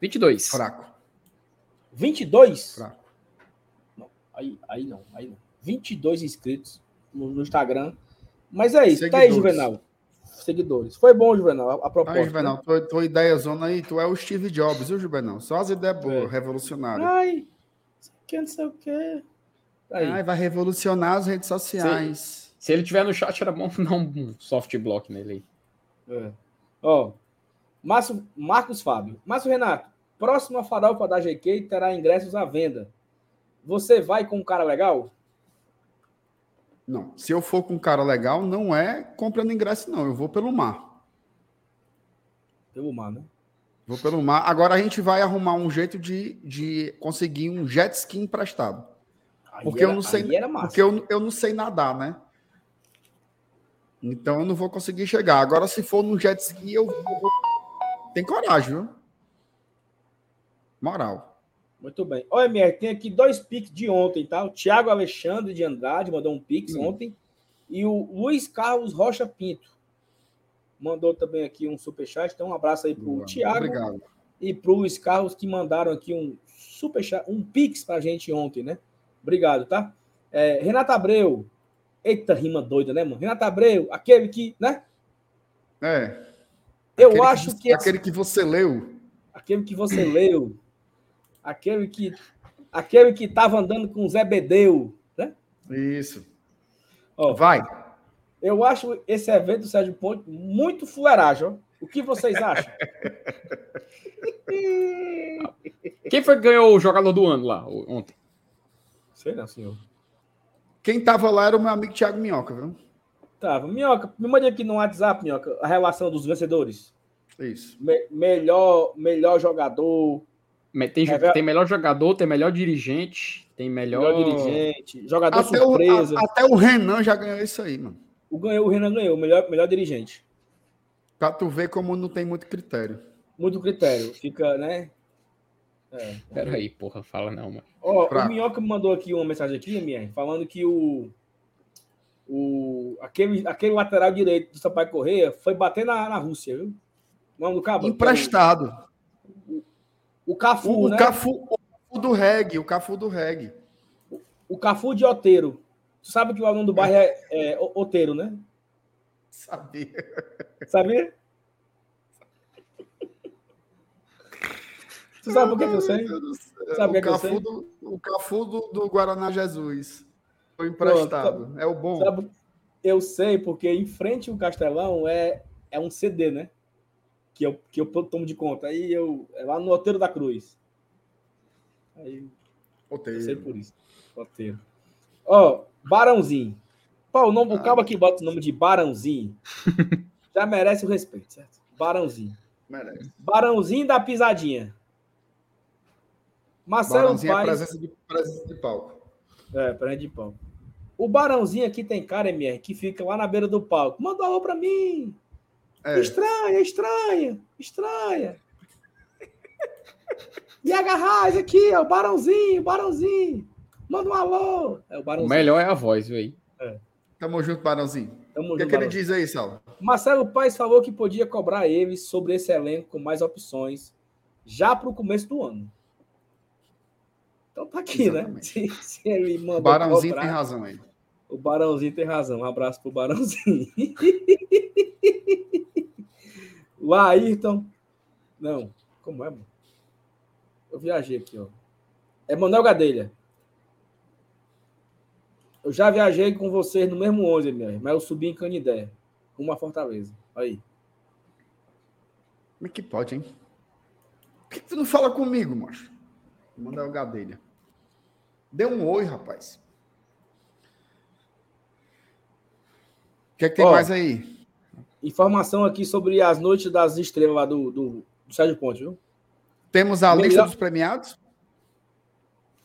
22. Fraco, 22? fraco. Aí, aí não, aí não. 22 inscritos no, no Instagram. Mas é isso, tá aí, Seguidores. Juvenal. Seguidores. Foi bom, Juvenal, a, a proposta. Aí, Juvenal, tua, tua ideia zona aí, tu é o Steve Jobs, viu, Juvenal? Só as ideias boas, É. revolucionárias. Ai, que não sei o quê. Aí. Ai, vai revolucionar as redes sociais. Se ele tiver no chat, era bom dar um soft block nele aí. É. Ó, Márcio, Marcos Fábio. Márcio Renato, próxima farofa da GQ terá ingressos à venda. Você vai com um cara legal? Não, se eu for com um cara legal, não é comprando ingresso, não. Eu vou pelo mar. Pelo mar, né? Vou pelo mar. Agora a gente vai arrumar um jeito de, de conseguir um jet ski emprestado. Aí Porque eu era- não sei-. Porque eu, eu não sei nadar, né? Então eu não vou conseguir chegar. Agora, se for no jet ski, eu vou. Tem coragem, viu? Moral. Muito bem. Olha, MR, tem aqui dois pics de ontem, tá? O Thiago Alexandre de Andrade mandou um pix Hum. ontem. E o Luiz Carlos Rocha Pinto mandou também aqui um superchat. Então, um abraço aí pro Boa. Thiago Obrigado. e pro Luiz Carlos que mandaram aqui um superchat, um pix pra gente ontem, né? Obrigado, tá? É, Renata Abreu. Eita, rima doida, né, mano? Renata Abreu, aquele que, né? É. Eu aquele acho que, esse- Aquele que você leu. aquele que você leu, aquele que aquele que tava andando com o Zé Bedeu, né? Isso. Ó, Vai. eu acho esse evento do Sérgio Ponte muito fuleiragem, ó. O que vocês acham? Quem foi que ganhou o jogador do ano lá ontem? Sei não, senhor. Quem tava lá era o meu amigo Thiago Minhoca, viu? Tava. Minhoca, me mande aqui no WhatsApp, Minhoca, a relação dos vencedores. Isso. Me- melhor, melhor jogador, Tem, É, tem melhor jogador, tem melhor dirigente, tem melhor. melhor dirigente, jogador Até o, surpresa. a- até o Renan já ganhou isso aí, mano. O, ganhou, o Renan ganhou, melhor, melhor dirigente. Pra tu ver como não tem muito critério. Muito critério. Fica, né? É. Pera aí, porra, fala não, mano. Ó, o Fraco. Minhoca me mandou aqui uma mensagem aqui, MR, falando que o, o aquele, aquele lateral direito do Sampaio Correia foi bater na, na Rússia, viu? O nome do cabo? Emprestado. O Cafu, O, o né? Cafu, o do reggae, o Cafu do reggae. O Cafu de Oteiro. Tu sabe que o nome do bairro é, é O- Oteiro, né? Sabia. Sabia? Tu sabe por que, que eu sei? Sabe o que o que eu sei? do, o Cafu do, do Guaraná Jesus. Foi emprestado. é o bom. Sabe? Eu sei, porque em frente ao Castelão é, é um CD, né? Que eu, que eu tomo de conta. Aí eu. É lá no Oteiro da Cruz. Aí eu sei por isso. Oteiro. Ó, Barãozinho. Pô, o, nome, o cabo que bota o nome de Barãozinho já merece o respeito, certo? Barãozinho. Merece. Barãozinho da pisadinha. Marcelo Barãozinho é presença de, presença de palco. É, prende de pau. O Barãozinho aqui tem cara, MR, que fica lá na beira do palco. Manda um alô pra mim. É. Estranha, estranha, estranha. E a Garraz aqui, ó, o Barãozinho, o Barãozinho. Manda um alô. É o O Barãozinho. melhor é a voz, viu aí. Tamo junto, Barãozinho. Tamo O que, junto, que ele Barãozinho. diz aí, Saulo? Marcelo Paes falou que podia cobrar eles sobre esse elenco com mais opções já para o começo do ano. Então tá aqui, Exatamente. né? Se, se ele O mandou Barãozinho cobrar, tem razão aí. O Barãozinho tem razão. Um abraço pro Barãozinho. o Ayrton. Não, como é, mano? Eu viajei aqui, ó. É Manuel Gadelha. Eu já viajei com vocês no mesmo ônibus, MR, mas eu subi em Canidé, uma fortaleza. Aí. Como é que pode, hein? Por que tu não fala comigo, macho? Manda o gadelha. Dê um oi, rapaz. Que é que tem Ó, mais aí? Informação aqui sobre as noites das estrelas lá do, do, do Sérgio Ponte, viu? Temos a melhor- lista dos premiados?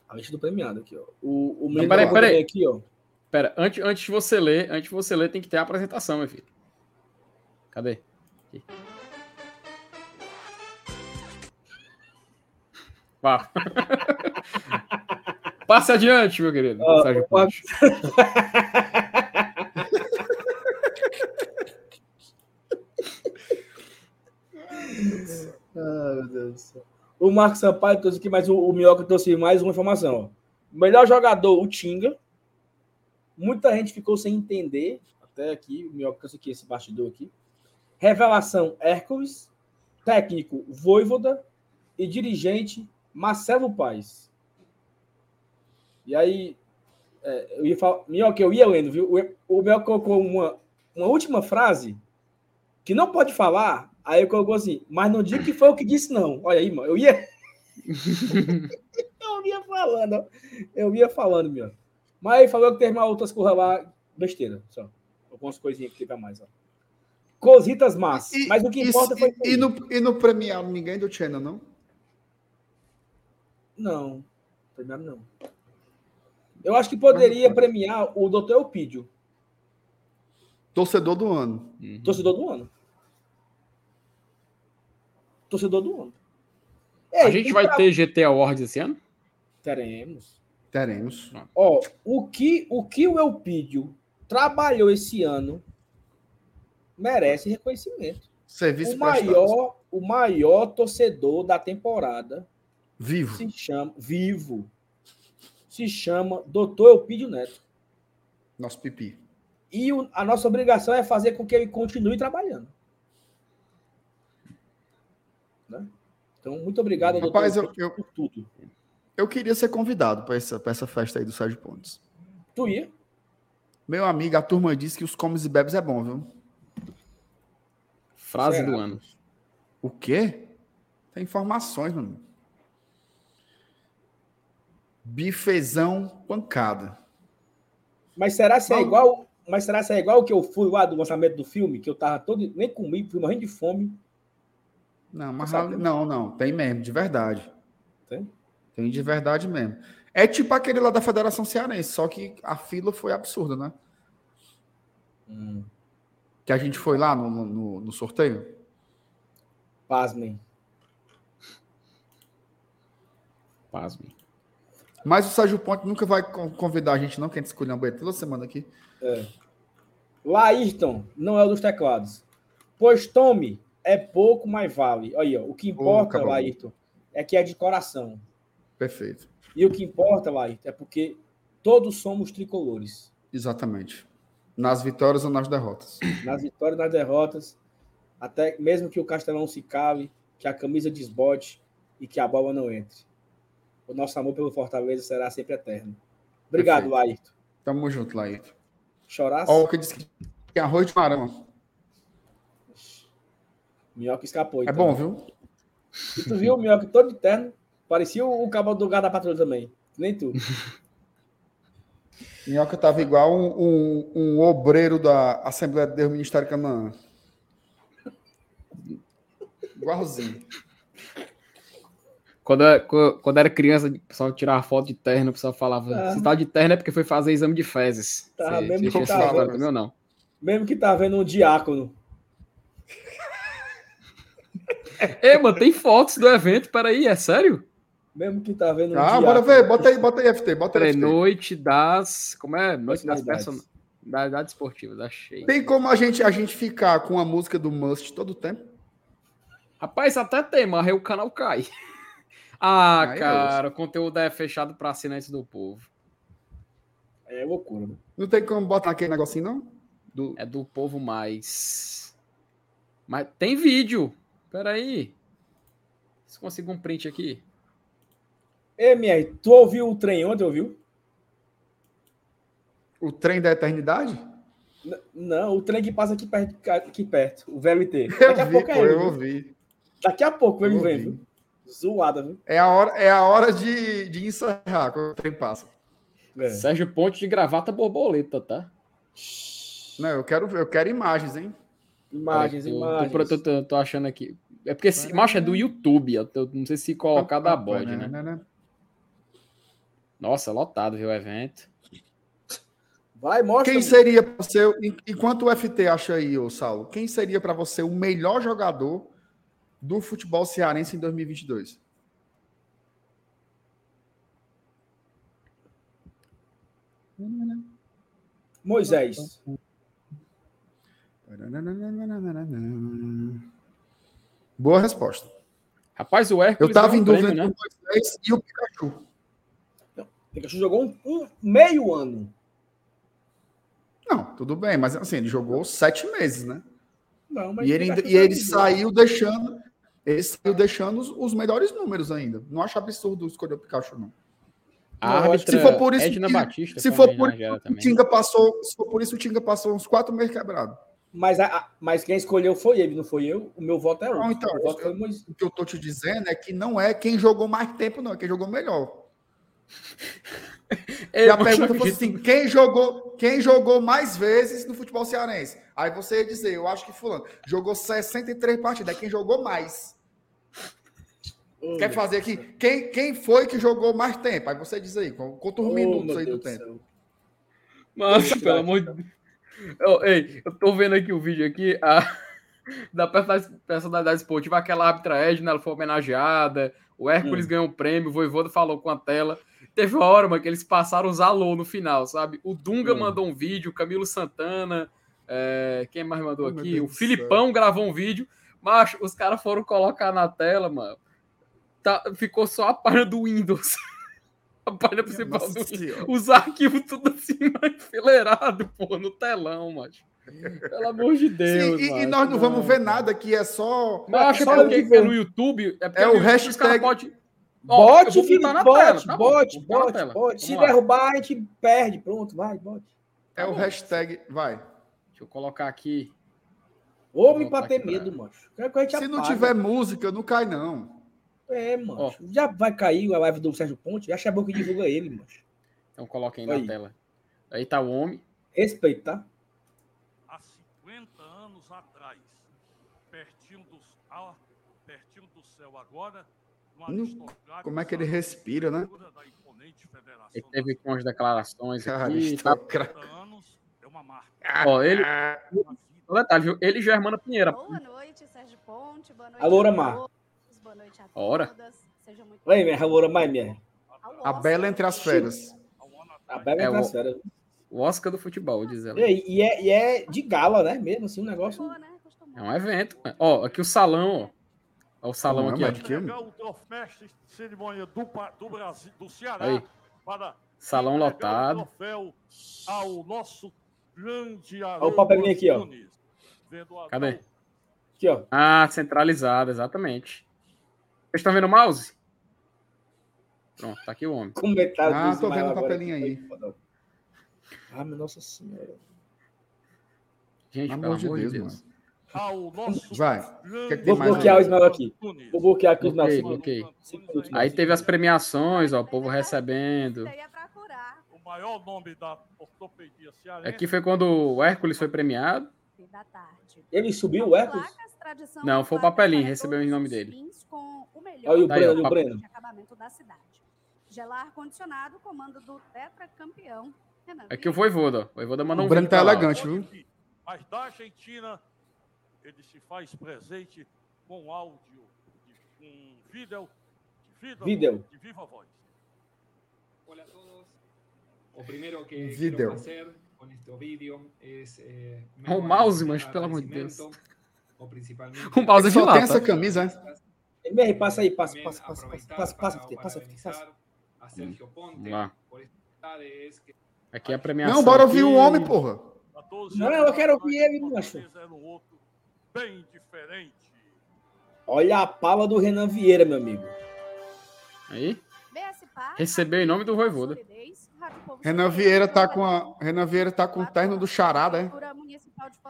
A lista do premiado aqui, ó. O, o Não, peraí, peraí. aqui, ó. Pera, antes, antes de você ler, antes de você ler, tem que ter a apresentação, meu filho. Cadê? Aqui. Vá. Passe adiante, meu querido. Ó, Sérgio Ponte. Ah, Deus do céu. O Marcos Sampaio trouxe aqui, mas o, o Minhoca trouxe mais uma informação. Ó. Melhor jogador, o Tinga. Muita gente ficou sem entender. Até aqui, o Minhoca trouxe aqui esse bastidor aqui. Revelação, Hércules. Técnico, Voivoda. E dirigente, Marcelo Paes. E aí, é, eu ia falar... Eu ia lendo, viu? O, o Minhoca colocou uma, uma última frase que não pode falar, aí eu colocou assim, mas não diga que foi o que disse, não. Olha aí, mano, eu ia. eu ia falando, eu ia falando, meu. Mas aí falou que teve mais outras coisas lá, besteira, só. Algumas coisinhas que teve a mais, ó. Cositas más. E- mas o que e- importa foi. e, e no, e no premiado ninguém do Channel, não? Não, primeiro não. Eu acho que poderia premiar o Dr. Elpidio, Torcedor do ano. Uhum. torcedor do ano. Torcedor do ano. A Ei, gente vai pra- ter GT Awards esse ano? Teremos. Teremos. Ó, o que o que o Elpidio trabalhou esse ano merece reconhecimento. Serviço O maior, o maior torcedor da temporada Vivo. se chama vivo. Se chama Dr. Elpidio Neto. Nosso pipi. E o- a nossa obrigação é fazer com que ele continue trabalhando. Né? Então, muito obrigado, doutor, Rapaz, eu, eu, por tudo. eu queria ser convidado para essa, pra essa festa aí do Sérgio Pontes. Tu ia? Meu amigo, a turma disse que os comes e bebes é bom, viu? Frase Será? do ano. O quê? Tem informações, mano. Bifezão pancada. Mas será se é igual? Mas será se é igual que eu fui lá do lançamento do filme, que eu tava todo nem comi, fui morrendo de fome. Não, mas sabe? não, não, tem mesmo, de verdade. Tem? Tem de verdade mesmo. É tipo aquele lá da Federação Cearense, só que a fila foi absurda, né? Que a gente foi lá no, no, no sorteio. Pasmem. Pasme. Mas o Sérgio Ponte nunca vai con- convidar a gente, não, que a gente escolheu uma toda semana aqui. Laírton não é o dos teclados. Pois tome, é pouco, mas vale. Olha ó, o que importa, acabou. Laírton, é que é de coração. Perfeito. E o que importa, Laírton, é porque todos somos tricolores. Exatamente. Nas vitórias ou nas derrotas. Nas vitórias e nas derrotas, até mesmo que o Castelão se cale, que a camisa desbote e que a bola não entre. O nosso amor pelo Fortaleza será sempre eterno. Obrigado, Perfeito. Laírton. Tamo junto, Laírton. Chorasse? Ó, o que disse que arroz de marão. Minhoca escapou. É então. bom, viu? E tu viu o Minhoca todo de terno? Parecia o, o cabo do gado da patrulha também. Nem tu. Minhoca tava igual um, um, um obreiro da Assembleia de Deus Ministério Canaã. Igualzinho. Quando, eu- quando era criança, o pessoal tirava foto de terno, o pessoal falava: Ah. se tá de terno é porque foi fazer exame de fezes. Tá, Você- mesmo você que também ou não? Mesmo que tá vendo um diácono. Ei, mano, tem fotos do evento, peraí, é sério? Mesmo que tá vendo Ah, bora ver. Bota aí, bota aí, FT. Bota aí, FT. noite das. Como é? Noite das Personalidades. personalidades esportivas, achei. Tem como a gente, a gente ficar com a música do Must todo o tempo? Rapaz, até tem, mas aí o canal cai. Ah, Aí é cara, o conteúdo é fechado para assinantes do povo. É loucura. né? Não tem como botar aquele negocinho, não? Do... É do povo mais. Mas tem vídeo. Peraí. Se consigo um print aqui. Ei, MR, tu ouviu o trem ontem, ouviu? O trem da eternidade? N- Não, o trem que passa aqui perto, aqui perto o VLT. Eu Daqui a vi, pouco pô, é ele. eu ouvi. Daqui a pouco vem, Eu vem, ouvi. viu? Zoada, viu? É a hora, é a hora de, de encerrar quando o tempo passa. É. Sérgio Ponte de gravata borboleta, tá? Não, eu quero, eu quero imagens, hein? Imagens, Tô- tô- imagens. Tô, tô- tô achando aqui. É porque, se, macho, é do YouTube. Eu não sei se colocar da bode, né? Nossa, lotado, viu, o evento. Vai, mostra. Quem seria para você, en- enquanto o FT acha aí, ô Saulo, quem seria para você o melhor jogador do futebol cearense em 2022? Moisés. Boa resposta. Rapaz, o Hércules. Eu tava em um dúvida entre o Moisés e o Pikachu. Pikachu jogou um, um meio ano. Não, tudo bem, mas assim, ele jogou sete meses, né? Não, mas E ele, e ele saiu deixando. Ele saiu deixando os, os melhores números ainda. Não acho absurdo escolher o Pikachu, não. Se for por isso Edna que- Batista Se for por homenageada isso, o. Tinga passou, se for por isso, o Tinga passou uns quatro meses quebrado. Mas, a- a- mas quem escolheu foi ele, não foi eu. O meu voto é outro. Não, então, o voto eu- foi o que eu tô te dizendo é que não é quem jogou mais tempo, não, é quem jogou melhor. E a pergunta foi assim: quem jogou, quem jogou mais vezes no futebol cearense? Aí você ia dizer, eu acho que fulano jogou 63 partidas, é quem jogou mais. Quer fazer aqui? Quem, quem foi que jogou mais tempo? Aí você diz aí, com- conta os Oh, minutos aí do Deus tempo. céu. Mas, pelo amor de Deus. Eu, ei, eu tô vendo aqui o vídeo aqui a, da perso- personalidade esportiva, aquela árbitra Edna, ela foi homenageada, o Hércules Hum. ganhou um prêmio, o Voivoda falou com a tela. Teve uma hora, mano, que eles passaram os alô no final, sabe? O Dunga Hum. mandou um vídeo, o Camilo Santana, é, quem mais mandou Oh, aqui? O Filipão gravou um vídeo. Macho, os caras foram colocar na tela, mano. Tá, ficou só a página do Windows. A página principal Nossa do Windows. Senhora. Os arquivos tudo assim, enfileirado, pô, no telão, macho. Pelo amor de Deus. Sim, e, e nós não vamos ver cara. nada que é só. Mas eu acho porque de ver. no YouTube. É, É o YouTube os hashtag- eu Bote, filho, botar na bote, tela, tá bom, bote, na bote, tela. bote. Se lá. derrubar, a gente perde. Pronto, vai, bote. É o hashtag. Vai. Deixa eu colocar aqui. Homem pra ter aqui pra- medo, macho. Se não apaga. tiver música, não cai, não. É, mano. Ó. Já vai cair a live do Sérgio Ponte. Já chamou que divulga ele, macho. Então coloquem aí na Aí. tela. Aí tá o homem. Respeito, tá? há 50 anos atrás, pertinho, dos, ah, pertinho do céu agora, no Hum, como é que ele respira, né? Ele teve aqui umas declarações Cara, aqui. Tá... das 50 anos, é uma marca. Ó, ele. Um detalhe, viu? Ele e Germana Pinheira. Boa noite, Sérgio Ponte. Boa noite. Alô, todos, Boa noite a Ora. todas. Sejam muito minha mais minha. A Bela entre as feras. A Bela É é o- das feras. O Oscar do futebol, diz ela. E, e é, e é de gala, né? Mesmo assim, um negócio. Boa, né? É um evento. Ó, aqui o salão, ó. Ó, o salão Não, aqui, ó. mas- entregar o mestre de cerimônia do, do Brasil, do Ceará, Aí. para Salão lotado. O troféu ao nosso grande Olha o papelinho aqui, ó. Cadê? Aqui, ó. Ah, centralizado, exatamente. Vocês estão vendo o mouse? Pronto, tá aqui o homem. Comentário Ah, do tô vendo o papelinho aí. Ah, meu Nossa Senhora. Gente, Pelo amor de amor de Deus, Deus. mano. ao nosso Vai. que que Vou bloquear o Ismael aqui. Vou bloquear aqui os meus Ok, segundos. ok. Cinco minutos Aí teve as premiações, ó, o povo recebendo. É. O maior nome da ortopedia cearense. Aqui foi quando o Hércules foi premiado. Ele subiu o Hércules? Não, foi o papelinho, recebeu em nome dele. com o melhor Olha o Breno, o Breno. de acabamento da cidade. Gelar ar-condicionado, comando do tetracampeão. Renan Aqui o. Voivoda. O Voivoda mandou O um Breno vídeo tá elegante, viu? Mas da Argentina, ele se faz presente com áudio, de, com vídeo, de, vida, Vídeo. de viva voz. Hola a todos. Lo primero que Video. quiero hacer con este vídeo. Eh, Um mouse, mas pelo amor de Deus. O principalmente. Um mouse de Só tem essa camisa, né? MR, passa aí, passa, passa, passa, passa, passa, passa, a Sergio Ponte lá. por que Aqui é a premiação. Não, bora ouvir o homem, porra. Há 12 Não, eu quero ouvir ele, macho. Outro bem diferente. Olha a pala do Renan Vieira, meu amigo. Aí. Recebeu em nome do Voivoda. Renan Vieira tá com a. Renan Vieira tá com o terno do charada, né? De Fortaleza.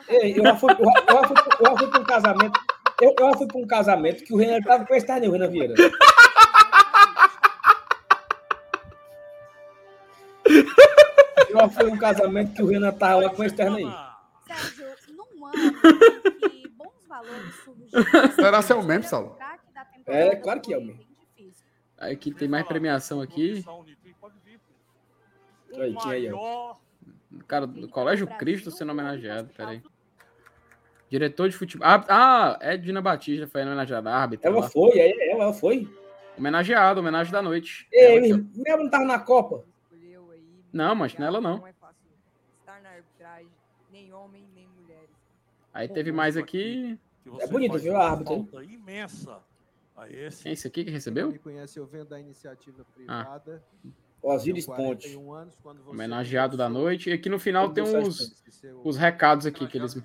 Ei, eu já fui, eu já fui, eu já fui para um casamento. Eu, eu fui para um casamento que o Renan tava com esse o Renan Vieira. Eu fui um casamento que o Renan tava lá com esse terninho aí. Sérgio, num ano que bons valores surgiram. Será seu mesmo, Saulo? craque da temporada É, claro que é o mesmo. difícil. Aqui tem mais premiação aqui. Aí, O quem aí, ó? Cara, do Colégio Cristo sendo homenageado, peraí. Diretor de futebol. Ah, ah, é Dina Batista, foi homenageada. a Árbitra. Ela lá. foi, é, ela foi. Homenageado, homenagem da noite. Ei, Ela que- mesmo não tava na Copa. Não, mas nela não. Não é fácil estar na arbitragem, nem homem, nem mulheres. Aí teve mais aqui. que É bonito, viu, a falta imensa a esse. Quem é esse aqui que recebeu? me conhece, eu venho da iniciativa privada. Tenho Pontes. 41 anos, quando você Homenageado da noite. E aqui no final tem Tudo os, recados aqui que eles.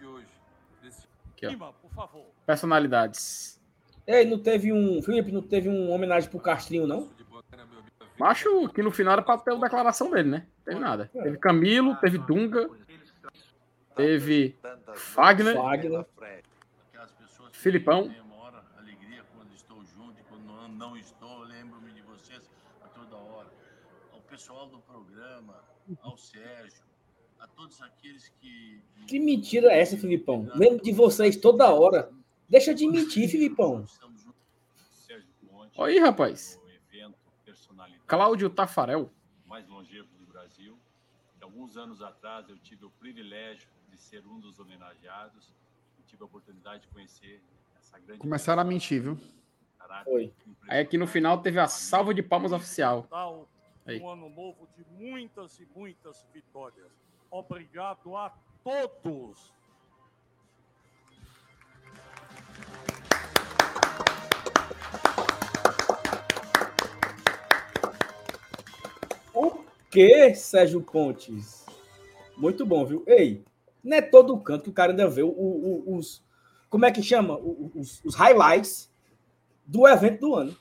Aqui, ó. Por favor. Personalidades. Ei, não teve um. Felipe, não teve um homenagem pro Castrinho, não? Acho que no final era pra ter a declaração dele, né? Não teve nada. Teve Camilo, teve Dunga, teve Fagner, Fagner. Aquelas pessoas que Filipão. têm a maior alegria quando estou junto e quando não, não estou, lembro-me de vocês a toda hora. Ao pessoal do programa, ao Sérgio, a todos aqueles que. Que mentira é essa, Filipão? Lembro de vocês toda hora. Deixa de mentir, Filipão. Olha aí, rapaz. o evento Personalidade Cláudio Tafarel. mais longevo do Brasil. E alguns anos atrás eu tive o privilégio de ser um dos homenageados. e tive a oportunidade de conhecer essa grande Começaram a mentir, viu? Foi. Aí aqui no final teve a salva de palmas oficial. Um ano novo de muitas e muitas vitórias. Obrigado a todos. O que, Sérgio Pontes? Muito bom, viu? Ei, não é todo canto que o cara ainda vê o- o- os. Como é que chama? Os, os highlights do evento do ano.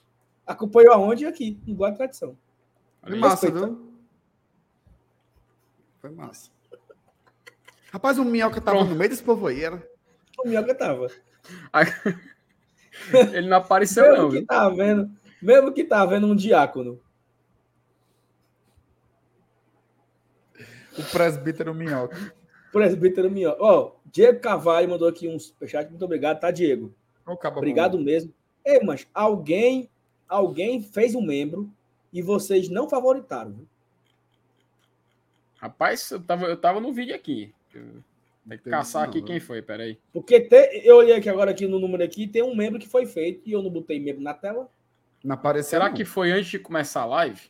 Acompanhou aonde? Aqui, no Boa Tradição. Foi massa, viu? Foi massa. Rapaz, o Minhoca tava Pronto. no meio desse povo aí, era. O Minhoca tava. Ele não apareceu, Mesmo não, que viu? tá vendo, mesmo que tá vendo um diácono. O presbítero Minhoca. Presbítero Minhoca. Ó, Diego Carvalho mandou aqui um superchat. Muito obrigado, tá, Diego? Obrigado bom. mesmo. Ei, mas alguém, alguém fez um membro e vocês não favoritaram. Viu? Rapaz, eu tava, eu tava no vídeo aqui. Tem que caçar isso aqui não, quem viu? foi, peraí. Porque te- eu olhei aqui agora aqui no número aqui, tem um membro que foi feito e eu não botei membro na tela. Não apareceu. Será não. que foi antes de começar a live?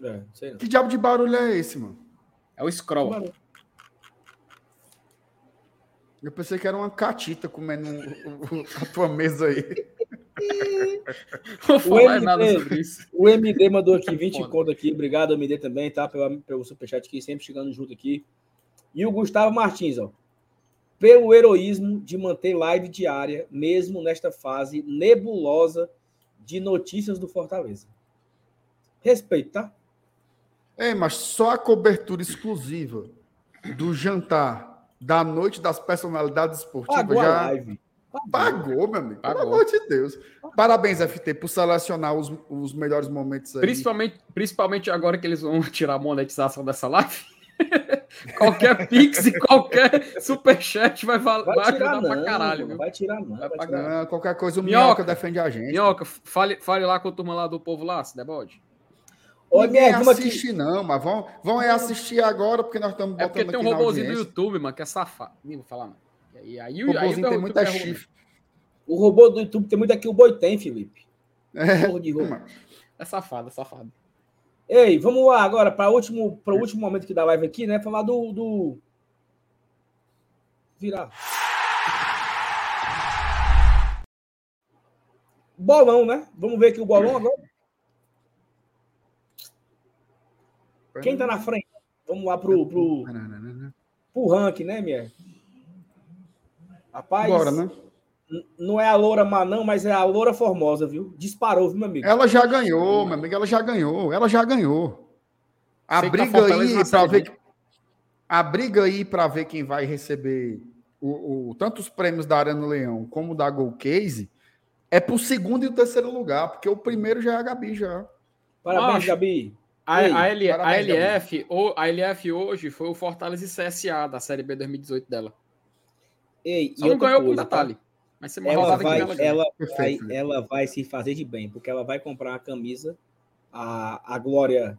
É, não sei não. Que diabo de barulho é esse, mano? É o Scroll. Eu pensei que era uma catita comendo a tua mesa aí. Não vou falar MD. nada sobre isso. O MD mandou aqui 20 Foda. conto aqui. Obrigado, MD, também, tá? Pelo, pelo superchat aqui, sempre chegando junto aqui. E o Gustavo Martins, ó. Pelo heroísmo de manter live diária, mesmo nesta fase nebulosa de notícias do Fortaleza. Respeito, tá? É, mas só a cobertura exclusiva do jantar da noite das personalidades esportivas Pagou a já live. Pagou, meu amigo. Pagou. Pelo amor de Deus. Parabéns, FT, por selecionar os, os melhores momentos aí. Principalmente, principalmente agora que eles vão tirar a monetização dessa live. qualquer pix e qualquer superchat vai, Vai, vai tirar, ajudar não. pra caralho, viu? Vai tirar, não. Vai Vai pagar. tirar. Ah, qualquer coisa, o Minhoca. Minhoca defende a gente. Minhoca, fale, fale lá com a turma lá do povo lá, se der bode. Ô, Ninguém assiste, não, mas vão, vão é assistir agora, porque nós estamos É botando porque tem um robôzinho do. YouTube, mano, que é safado. Nem vou falar, não. E aí, O aí, tem muita né? chifre. O robô do YouTube tem muito aqui, o Boitem, Felipe. É, Porra de robô. É safado, é safado. Ei, vamos lá agora para o último, para o último momento que dá live aqui, né? Falar do, do... virar. Bolão, né? Vamos ver aqui o bolão agora. Quem tá na frente? Vamos lá pro, pro, pro ranking, né, minha? Rapaz, Bora, né? não é a loura má, não, mas é a loura formosa, viu? Disparou, viu, meu amigo? Ela já ganhou, meu amigo, ela já ganhou, ela já ganhou. A Sei tá briga aí para ver que- a briga aí para ver quem vai receber o, o- tanto os prêmios da Arena Leão como da Gol Case, é pro segundo e o terceiro lugar, porque o primeiro já é a Gabi já. Parabéns, Macho. Gabi. A, Ei, a, L- a parabéns, LF, o- a LF hoje foi o Fortaleza e CSA da Série B 2018 dela. Ei, Só e não ganhou com coisa, tá? detalhe. Ser uma Ela vai, ela ela, vai, ela vai se fazer de bem, porque ela vai comprar uma camisa, a, a Glória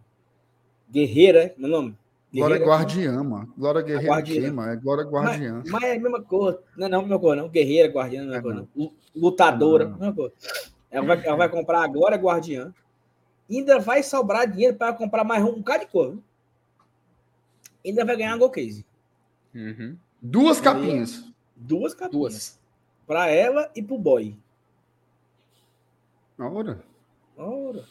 Guerreira, meu nome? Glória Guerreira? Guardiã, mano. Glória Guerreira Guardiã. É Glória Guardiã. Mas, mas é a mesma cor. Não é não a mesma cor, não. Guerreira, Guardiã, não é a mesma cor, não. Lu- Lutadora, Não. mesma cor. Ela vai, ela vai comprar a Glória Guardiã. Ainda vai sobrar dinheiro para comprar mais um bocado de cor. Ainda vai ganhar a Gold Case. Uhum. Duas capinhas. Duas capinhas. Duas. Para ela e pro boy. Ora. Ora.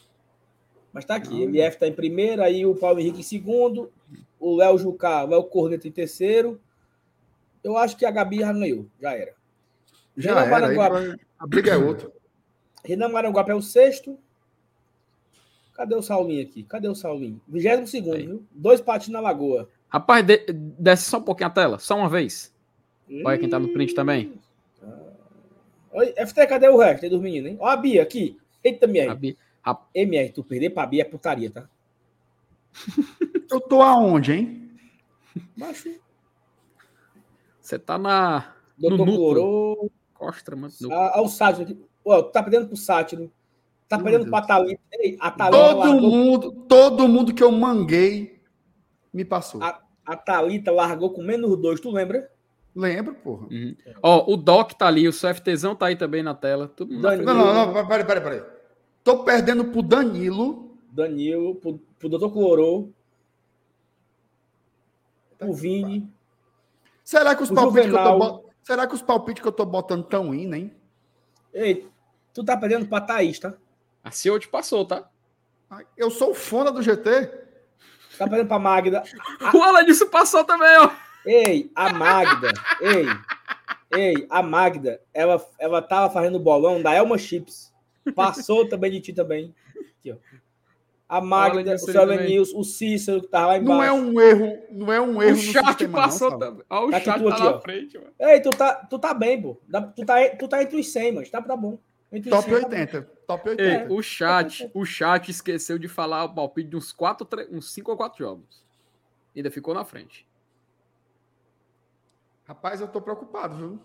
Mas tá aqui. O LF tá em primeiro, aí o Paulo Henrique em segundo, o Léo Jucá, o Léo Corneta em terceiro. Eu acho que a Gabi já ganhou. Já era. Já Renan era. aí Maranguape. vai- A briga é outra. Renan Maranguape é o sexto. Cadê o Saulinho aqui? Cadê o Saulinho? 22 segundo, viu? Dois patinhos na lagoa. Rapaz, de- desce só um pouquinho a tela, só uma vez. Olha quem tá no print também. Oi, FT, cadê o resto aí dos meninos, hein? Ó a Bia aqui. Eita, A MR. Bi- MR, tu perder pra Bia é putaria, tá? Eu tô aonde, hein? Macho. Você tá na. Doutor. Clorô. Costa, mano. no- Ah, ah, o Sátiro aqui. Ó, tu tá perdendo pro Sátiro. Tá Meu perdendo Deus. pra Thalita. Ei, a Thalita Todo largou, mundo, todo mundo que eu manguei me passou. a, a Thalita largou com menos dois, tu lembra? Lembro, porra. Uhum. Ó, o Doc tá ali, o CFTzão tá aí também na tela. Tudo. Não, não, não, peraí, peraí, peraí. Tô perdendo pro Danilo. Danilo, pro, pro Doutor Clorô, pro Vini. Será que os O palpites que eu tô Será que os palpites que eu tô botando tão indo, hein? Ei, tu tá perdendo pra Thaís, tá? A CEO te passou, tá? Eu sou o fona do GT. Tá perdendo pra Magda. O Alanilson passou também, ó. Ei, a Magda. ei, ei, a Magda, ela, ela tava fazendo bolão da Elma Chips. Passou também de ti também. Aqui, ó. A Magda, o também. Alenilson, o Cícero que tava lá Não embaixo. é um erro, não é um erro O chat sistema, passou não, também. Ó, o Tá aqui chat tu tá aqui, na ó. frente, mano. Ei, tu tá, tu tá bem, pô. Tu tá, tu tá entre os 100, mas tá, tá bom. Entre Top 100, tá bom. 80. Top Ei, 80. o chat, o chat esqueceu de falar o palpite de uns 4, uns 5 ou 4 jogos. Ainda ficou na frente. Rapaz, eu tô preocupado, viu?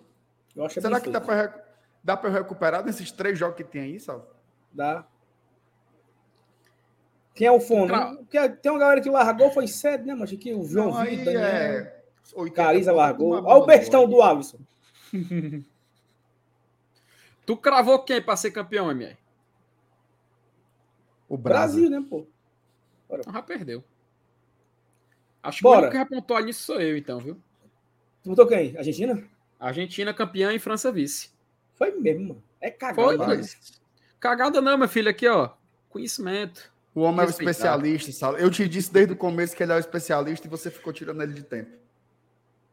Eu acho Será que dá re- dá pra eu recuperar nesses três jogos que tem aí, Sal? Dá. Quem é o fone? Cra- Porque tem uma galera que largou, foi cedo, né, mas aqui o João Não, aí Vitor, Daniel, é... 80 Cariza largou. Olha o bestão do Alisson. Tu cravou quem pra ser campeão, MR? O Brasil. Brasil, né, pô? Então já perdeu. Acho que Bora. o único que vai pontuar nisso sou eu, então, viu? Tu botou quem? Argentina? Argentina campeã e França vice. Foi mesmo, mano. É cagada. Foi, né? Rapaz, Cagada não, meu filho, aqui, ó. Conhecimento. O homem é o especialista, Sal. Eu te disse desde o começo que ele é o especialista e você ficou tirando ele de tempo.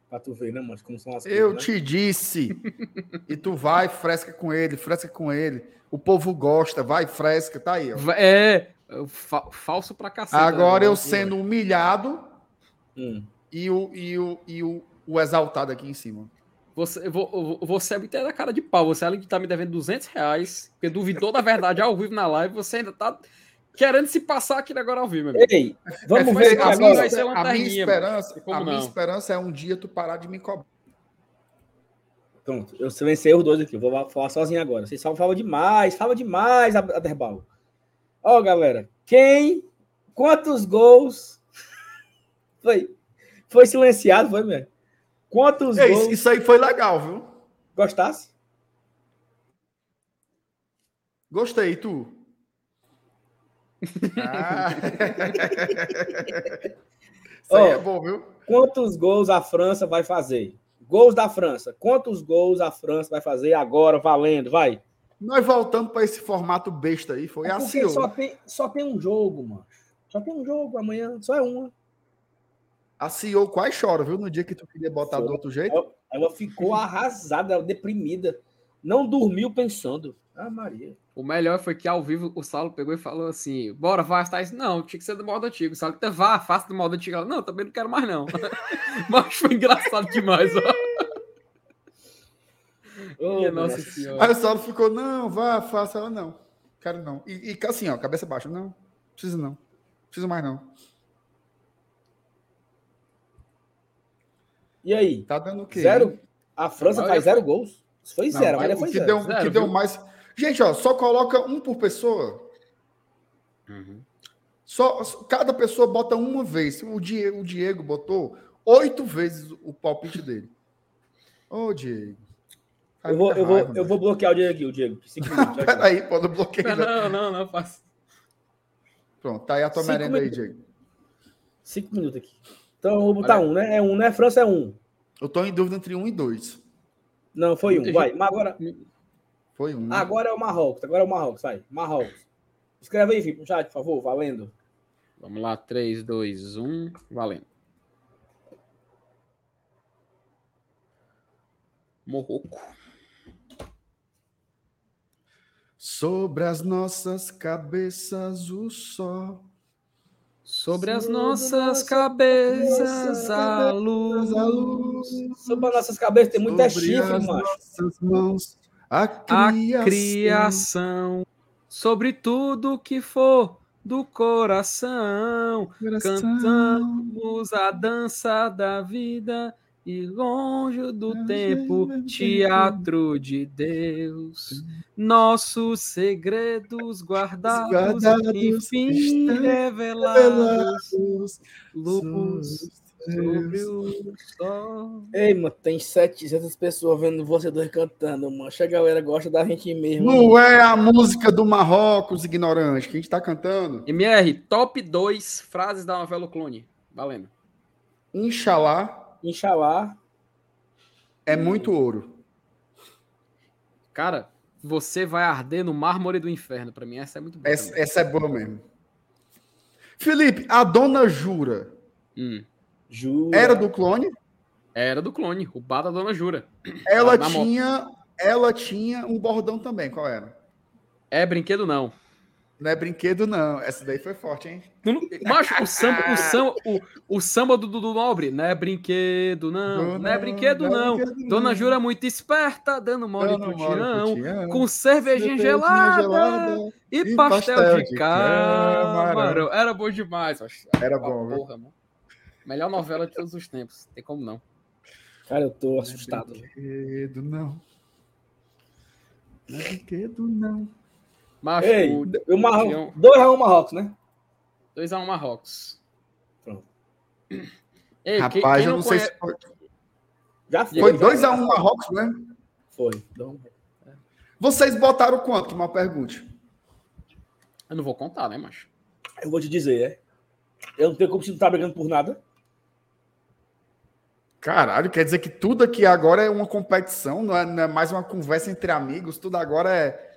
Pra tu ver, né, mano? Como são as Eu coisas, né? te disse. E tu vai, fresca com ele, fresca com ele. O povo gosta, vai, fresca, tá aí, ó. É, fa- falso pra cacete. Agora né? eu sendo humilhado Hum. e o, e o, e o, o exaltado aqui em cima. Você, você é muito da cara de pau. Você, além de estar me devendo 200 reais, porque duvidou da verdade ao vivo na live, você ainda tá querendo se passar aqui agora ao vivo, meu amigo. Ei, vamos É, ver a, minha, vai ser a minha esperança, a minha esperança é um dia tu parar de me cobrar. Pronto, eu silenciei os dois aqui. Eu vou falar sozinho agora. Vocês só falam demais, fala demais, Aderbal. Ó, galera, quem, quantos gols foi, foi silenciado, foi mesmo? Quantos Ei, gols isso, aí foi legal, viu? gostasse? Gostei, tu. Ah. isso aí Ó, é bom, viu? Quantos gols a França vai fazer? Gols da França. Quantos gols a França vai fazer agora, valendo? Vai. Nós voltamos para esse formato besta aí, foi É a porque CEO. só tem, só tem um jogo, mano. Só tem um jogo amanhã, só é uma. A CEO quase chora, viu? No dia que tu queria botar do Foi. outro jeito. Ela, ela ficou arrasada, deprimida. Não dormiu pensando. Ah, Maria. O melhor foi que ao vivo o Saulo pegou e falou assim: Bora, vai isso. Não, tinha que ser do modo antigo. O Saulo até vá, faça do modo antigo. Ela, não, também não quero mais, não. Mas foi engraçado demais, ó. Minha nossa Nossa Aí Senhora. o Saulo ficou, não, vá, faça. Ela, não, quero não. E, e assim, ó, cabeça baixa, não, preciso não, preciso mais não. E aí? Tá dando o quê? Zero? A França faz foi- zero gols? Isso foi Não, zero, mas mas o foi que zero. deu, Zero, que deu viu? mais. Gente, ó, só coloca um por pessoa. Uhum. Só, cada pessoa bota uma vez. O Diego, o Diego botou oito vezes o palpite dele. Ô, Diego. Faz Eu vou, eu, vou, raiva, eu mano. vou bloquear o Diego aqui, o Diego. Peraí, pô, não bloqueia. Não, não, não, não, faço. Pronto, tá aí a tua merenda aí. Diego. Cinco minutos aqui. Então, eu vou botar Olha. um, né? É um, né? França é um. Eu tô em dúvida entre um e dois. Não, foi um. Vai. Mas agora, Foi um. né? agora é o Marrocos. Agora é o Marrocos. Vai. Marrocos. Escreve aí, Felipe, no chat, por favor. Valendo. Vamos lá, 3, 2, 1, valendo. Morroco. Sobre as nossas cabeças o sol. Sobre as nossas cabeças a a luz. Sobre as nossas cabeças tem muita Sobre chifre, as macho. nossas mãos. A A criação. criação. Sobre tudo que for do coração. Cantamos a dança da vida e longe do tempo, teatro de Deus. Nossos segredos guardados, Guardados enfim revelados. Revelados. Luz sobre o sol. Ei, mano, tem 700 pessoas vendo você dois cantando, mancha. A galera gosta da gente mesmo. Não é a música do Marrocos, ignorante, que a gente tá cantando. MR, top 2 frases da novela O Clone. Valendo. Inxalá Inxalá. é muito ouro. Cara, você vai arder no mármore do inferno. Pra mim, essa é muito boa. Essa, essa é boa mesmo. Felipe, a dona Jura Hum. Jura. era do clone? Era do clone, o bar da Dona Jura. Ela moto. tinha, ela tinha um bordão também. Qual era? É brinquedo, não. Não é brinquedo, não. Essa daí foi forte, hein? Não- Macho, o samba, o samba, o, o samba do Dudu Nobre, não é brinquedo, não. Não, é brinquedo, não. brinquedo, Dona não. Jura muito esperta, dando mole pro Tião. com cervejinha gelada, e, e pastel, pastel de, de camarão. Era bom demais, macho. Era bom, viu? porra, mano. Melhor novela de todos os tempos. Tem como não. Cara, eu tô Não é assustado. brinquedo, não. Não é brinquedo, não. Macho, Ei, o o Marrocos. Tião- 2x1 Marrocos, né? 2x1 Marrocos. Pronto. Ei, quem- Rapaz, quem eu não sei conhece- se foi. Já foi. Foi já 2x1 Marrocos, né? Foi. Então, Vocês botaram quanto? Uma pergunte. Eu não vou contar, né, macho? eu vou te dizer, é. Eu não tenho como se não tá brigando por nada. Caralho, quer dizer que tudo aqui agora é uma competição, não é, não é mais uma conversa entre amigos, tudo agora é.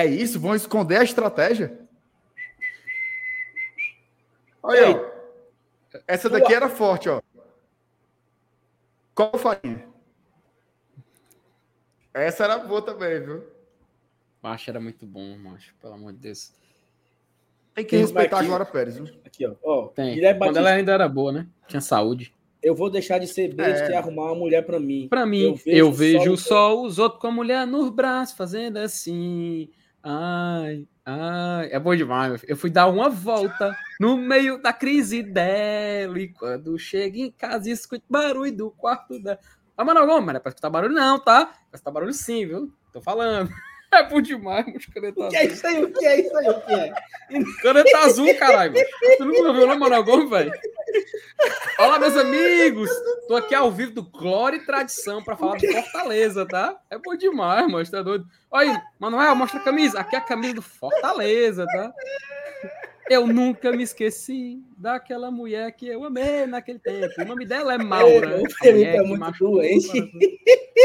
É isso? Vão esconder a estratégia? Olha, ó. essa daqui era forte, ó. Qual farinha? Essa era boa também, viu? Macho era muito bom, macho. Pelo amor de Deus. Tem que Tem respeitar a aqui. Glória Pérez, viu? Aqui, ó. ó Tem. Guilherme Quando Batista, ela ainda era boa, né? Tinha saúde. Eu vou deixar de ser besta É. e arrumar uma mulher pra mim. Pra mim, eu Eu vejo, vejo o sol, os outros com a mulher nos braços, fazendo assim. Ai, ai. É bom demais. Eu fui dar uma volta no meio da crise dela. E quando chego em casa, escuto barulho do quarto dela. Ah, mano, não, mas não é pra escutar barulho, não, tá? Pra escutar barulho sim, viu? Tô falando. É bom demais, mas caneta O que é isso aí? O que é isso aí? O que é? Caneta azul, caralho. mano. Tu nunca viu, não, Manuel Gomes, velho? Olá, meus amigos. Tô aqui ao vivo do Glória e Tradição pra falar do Fortaleza, tá? É bom demais, mano. Tá doido? Olha aí, Manuel, mostra a camisa. Aqui é a camisa do Fortaleza, tá? Eu nunca me esqueci daquela mulher que eu amei naquele tempo. O nome dela é Maura. Ei, o A Felipe mulher é que muito doente.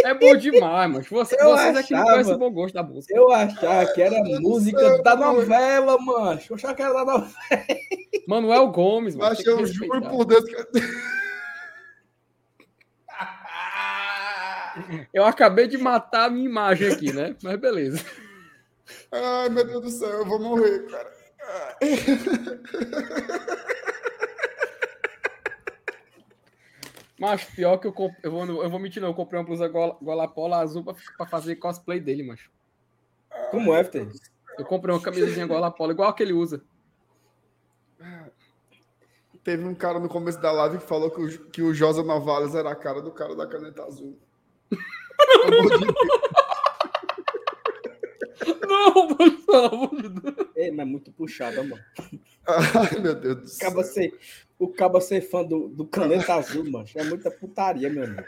É bom demais, mano. Você, Eu vocês aqui não achava. conhecem o bom gosto da música. Eu achava que era música da novela, mano. Eu achava que era da novela. Manuel Gomes, mano. Mas eu juro por Deus que. Eu acabei de matar a minha imagem aqui, né? Mas beleza. Ai, meu Deus do céu, eu vou morrer, cara. Macho, pior que eu, comp... eu, vou, eu vou mentir, não. Eu comprei uma blusa gola, gola polo azul pra, pra fazer cosplay dele, macho. Como é, Fter? Eu comprei uma camisazinha gola polo, igual a que ele usa. Teve um cara no começo da live que falou que o, que o Josa Novales era a cara do cara da caneta azul. Pelo amor de Deus. Não, mano, pelo amor de Deus. É, mas muito puxado, mano. Ai, meu Deus do O céu. ser, o caba ser fã do, do Caneta Azul, mano. É muita putaria, meu amigo.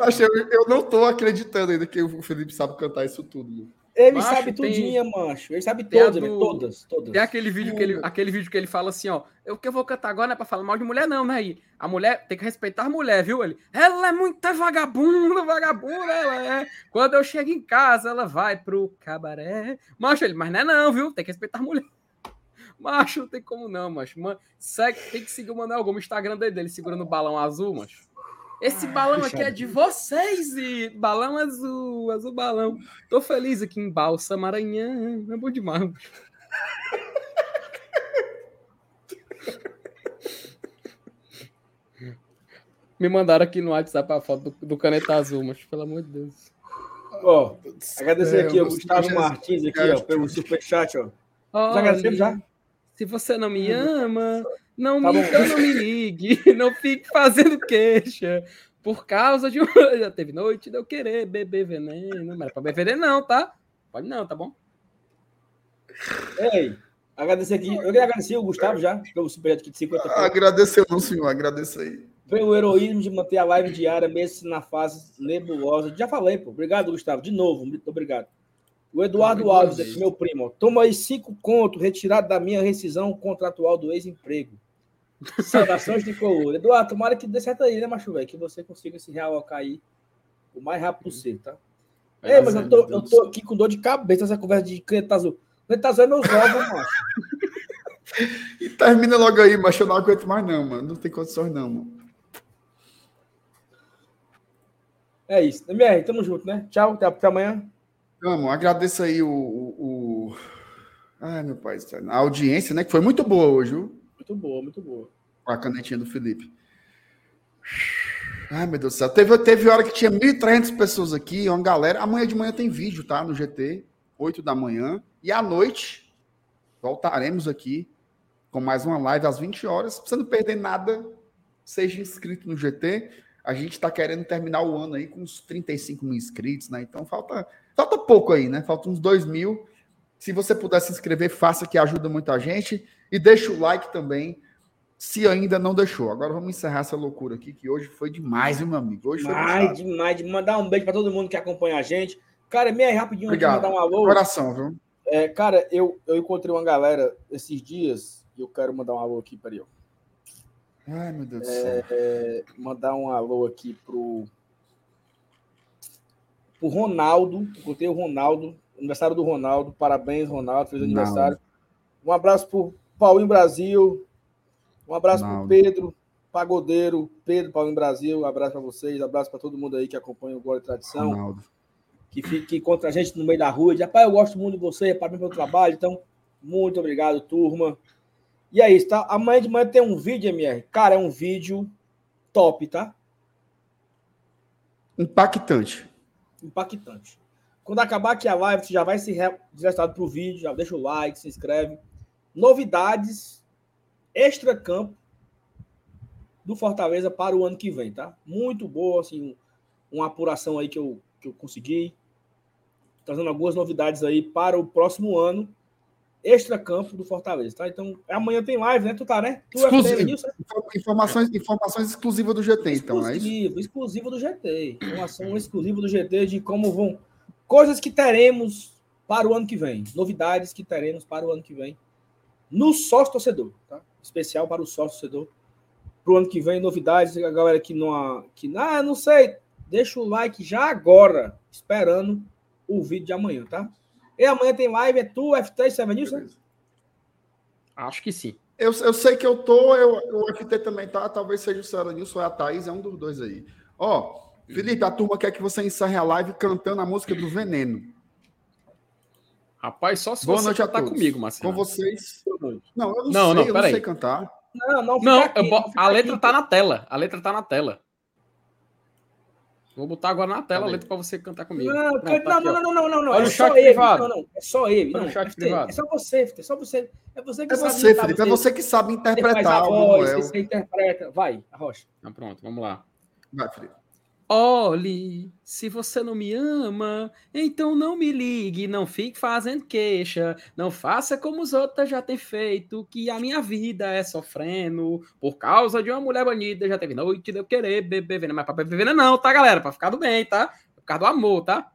Achei- Eu, eu não tô acreditando ainda que o Felipe sabe cantar isso tudo. Mano. Ele Macho, sabe tem- tudinho, mancho. Ele sabe tem todas, do- todas, todas. Tem aquele vídeo, que ele, aquele vídeo que ele fala assim, ó. Eu que eu vou cantar agora não é pra falar mal de mulher, não, né? E a mulher tem que respeitar a mulher, viu? Ele, ela é muita vagabunda, vagabunda, ela é. Quando eu chego em casa, ela vai pro cabaré. Macho, ele, mas não é não, viu? Tem que respeitar a mulher. Macho, não tem como não, macho. Man, segue, tem que seguir o Manuel Gomes, o Instagram dele, dele segurando o balão azul, macho. Esse balão aqui é de vocês, e balão azul, azul balão. Tô feliz aqui em Balsa, Maranhão. É bom demais. Me mandaram aqui no WhatsApp a foto do, do caneta azul, mas pelo amor de Deus. Ó, agradecer É, aqui, meu Gustavo Martins, aqui, ó, pelo superchat, ó. Já Olha, agradecemos já? Se você não me ama, não Tá me, bom. então não me ligue, não fique fazendo queixa. Por causa de um. Já teve noite de eu querer beber veneno. Não era pra beber veneno, não, tá? Pode não, tá bom? Ei, agradecer aqui. Eu queria agradecer o Gustavo já, pelo superchat aqui de 50 pontos. Agradeceu, não, senhor. Agradeço aí. Pelo heroísmo de manter a live diária, mesmo na fase nebulosa. Já falei, pô. Obrigado, Gustavo. De novo, muito obrigado. O Eduardo Alves, aqui, meu primo. Toma aí cinco contos retirado da minha rescisão contratual do ex-emprego. Saudações de color. Eduardo, tomara que dê certo aí, né, macho, velho? Que você consiga se realocar aí o mais rápido possível, tá? É, mas eu tô, eu tô aqui com dor de cabeça essa conversa de caneta azul. Azul é meus ovos, macho. E termina logo aí, mas eu não aguento mais, não, mano. Não tem condições, não, mano. É isso. MR, tamo junto, né? Tchau, até, até amanhã. Vamos, agradeço aí o, o, o- Ai, meu pai, a audiência, né? Que foi muito boa hoje, viu? Muito boa, muito boa. Com a canetinha do Felipe. Ai, meu Deus do céu. Teve, teve hora que tinha 1.300 pessoas aqui, uma galera. Amanhã de manhã tem vídeo, tá? No GT, 8 da manhã. E à noite, voltaremos aqui com mais uma live às 20 horas. Pra você não perder nada, seja inscrito no GT. A gente está querendo terminar o ano aí com uns 35 mil inscritos, né? Então falta, falta pouco aí, né? Falta uns 2 mil. Se você puder se inscrever, faça que ajuda muito a gente. E deixa o like também, se ainda não deixou. Agora vamos encerrar essa loucura aqui, que hoje foi demais, meu amigo? Hoje foi Demais, demais. De mandar um beijo pra todo mundo que acompanha a gente. Cara, meia rapidinho aqui, Obrigado. mandar um alô. Coração, viu? É, cara, eu, eu encontrei uma galera esses dias e eu quero mandar um alô aqui, peraí. ó. Ai, meu Deus do céu. É, mandar um alô aqui pro, pro Ronaldo. Encontrei o Ronaldo, aniversário do Ronaldo. Parabéns, Ronaldo, fez Ronaldo. aniversário. Um abraço pro Paulinho Brasil. Um abraço Ronaldo. pro Pedro, Pagodeiro, Pedro, Paulinho Brasil. Um abraço para vocês, um abraço para todo mundo aí que acompanha o Glória e Tradição. Ronaldo. que, fica, que encontra a gente no meio da rua, diz, rapaz, eu gosto muito de você, parabéns pelo trabalho, então, muito obrigado, turma. E é isso, tá? Amanhã de manhã tem um vídeo, MR. Cara, é um vídeo top, tá? Impactante. Impactante. Quando acabar aqui a live, você já vai se re- direcionado pro vídeo, já deixa o like, se inscreve. Novidades extra-campo do Fortaleza para o ano que vem, tá? Muito boa, assim, uma apuração aí que eu, que eu consegui. Trazendo algumas novidades aí para o próximo ano. Extra-campo do Fortaleza, tá? Então, amanhã tem live, né? Tu tá, né? Tu Exclusivo. FTM News, né? Informações, informações exclusivas do GT, então, é isso? exclusivo, exclusivo do GT. Informação exclusiva do GT de como vão. Coisas que teremos para o ano que vem. Novidades que teremos para o ano que vem. No sócio torcedor, tá? Especial para o sócio torcedor. Para o ano que vem, novidades. A galera que não. Que, ah, não sei. Deixa o like já agora, esperando o vídeo de amanhã, tá? E amanhã tem live, é tu, F3, Seven News, né? Acho que sim. Eu, eu sei que eu tô, eu, o FT também tá, talvez seja o Cera Nilson ou a Thaís, é um dos dois aí. Ó, Felipe, a turma quer que você encerre a live cantando a música do Veneno. Rapaz, só se Boa você tá todos. comigo, Marcelo. Com vocês. Não, eu não, Não, sei, não, eu não peraí. sei cantar. Não, não, Não, eu aqui, a letra aqui. tá na tela. A letra tá na tela. Vou botar agora na tela a Cadê? letra pra você cantar comigo. Não, Pronto, can- tá não, aqui, não, não, não, não, não. Olha É o só chat ele. privado. Não, não. É só ele. Olha Não, o chat FT, privado. É só você, FT, é só você. É você que É sabe você, Felipe. É você que sabe você faz interpretar a o voz, você interpreta. Vai, Rocha. Então, pronto, vamos lá. Vai, Felipe. Olhe, se você não me ama, então não me ligue, não fique fazendo queixa, não faça como os outros já têm feito, que a minha vida é sofrendo por causa de uma mulher bonita, já teve noite de eu querer beber veneno, mas pra beber veneno não, tá, galera? Pra ficar do bem, tá? Por causa do amor, tá?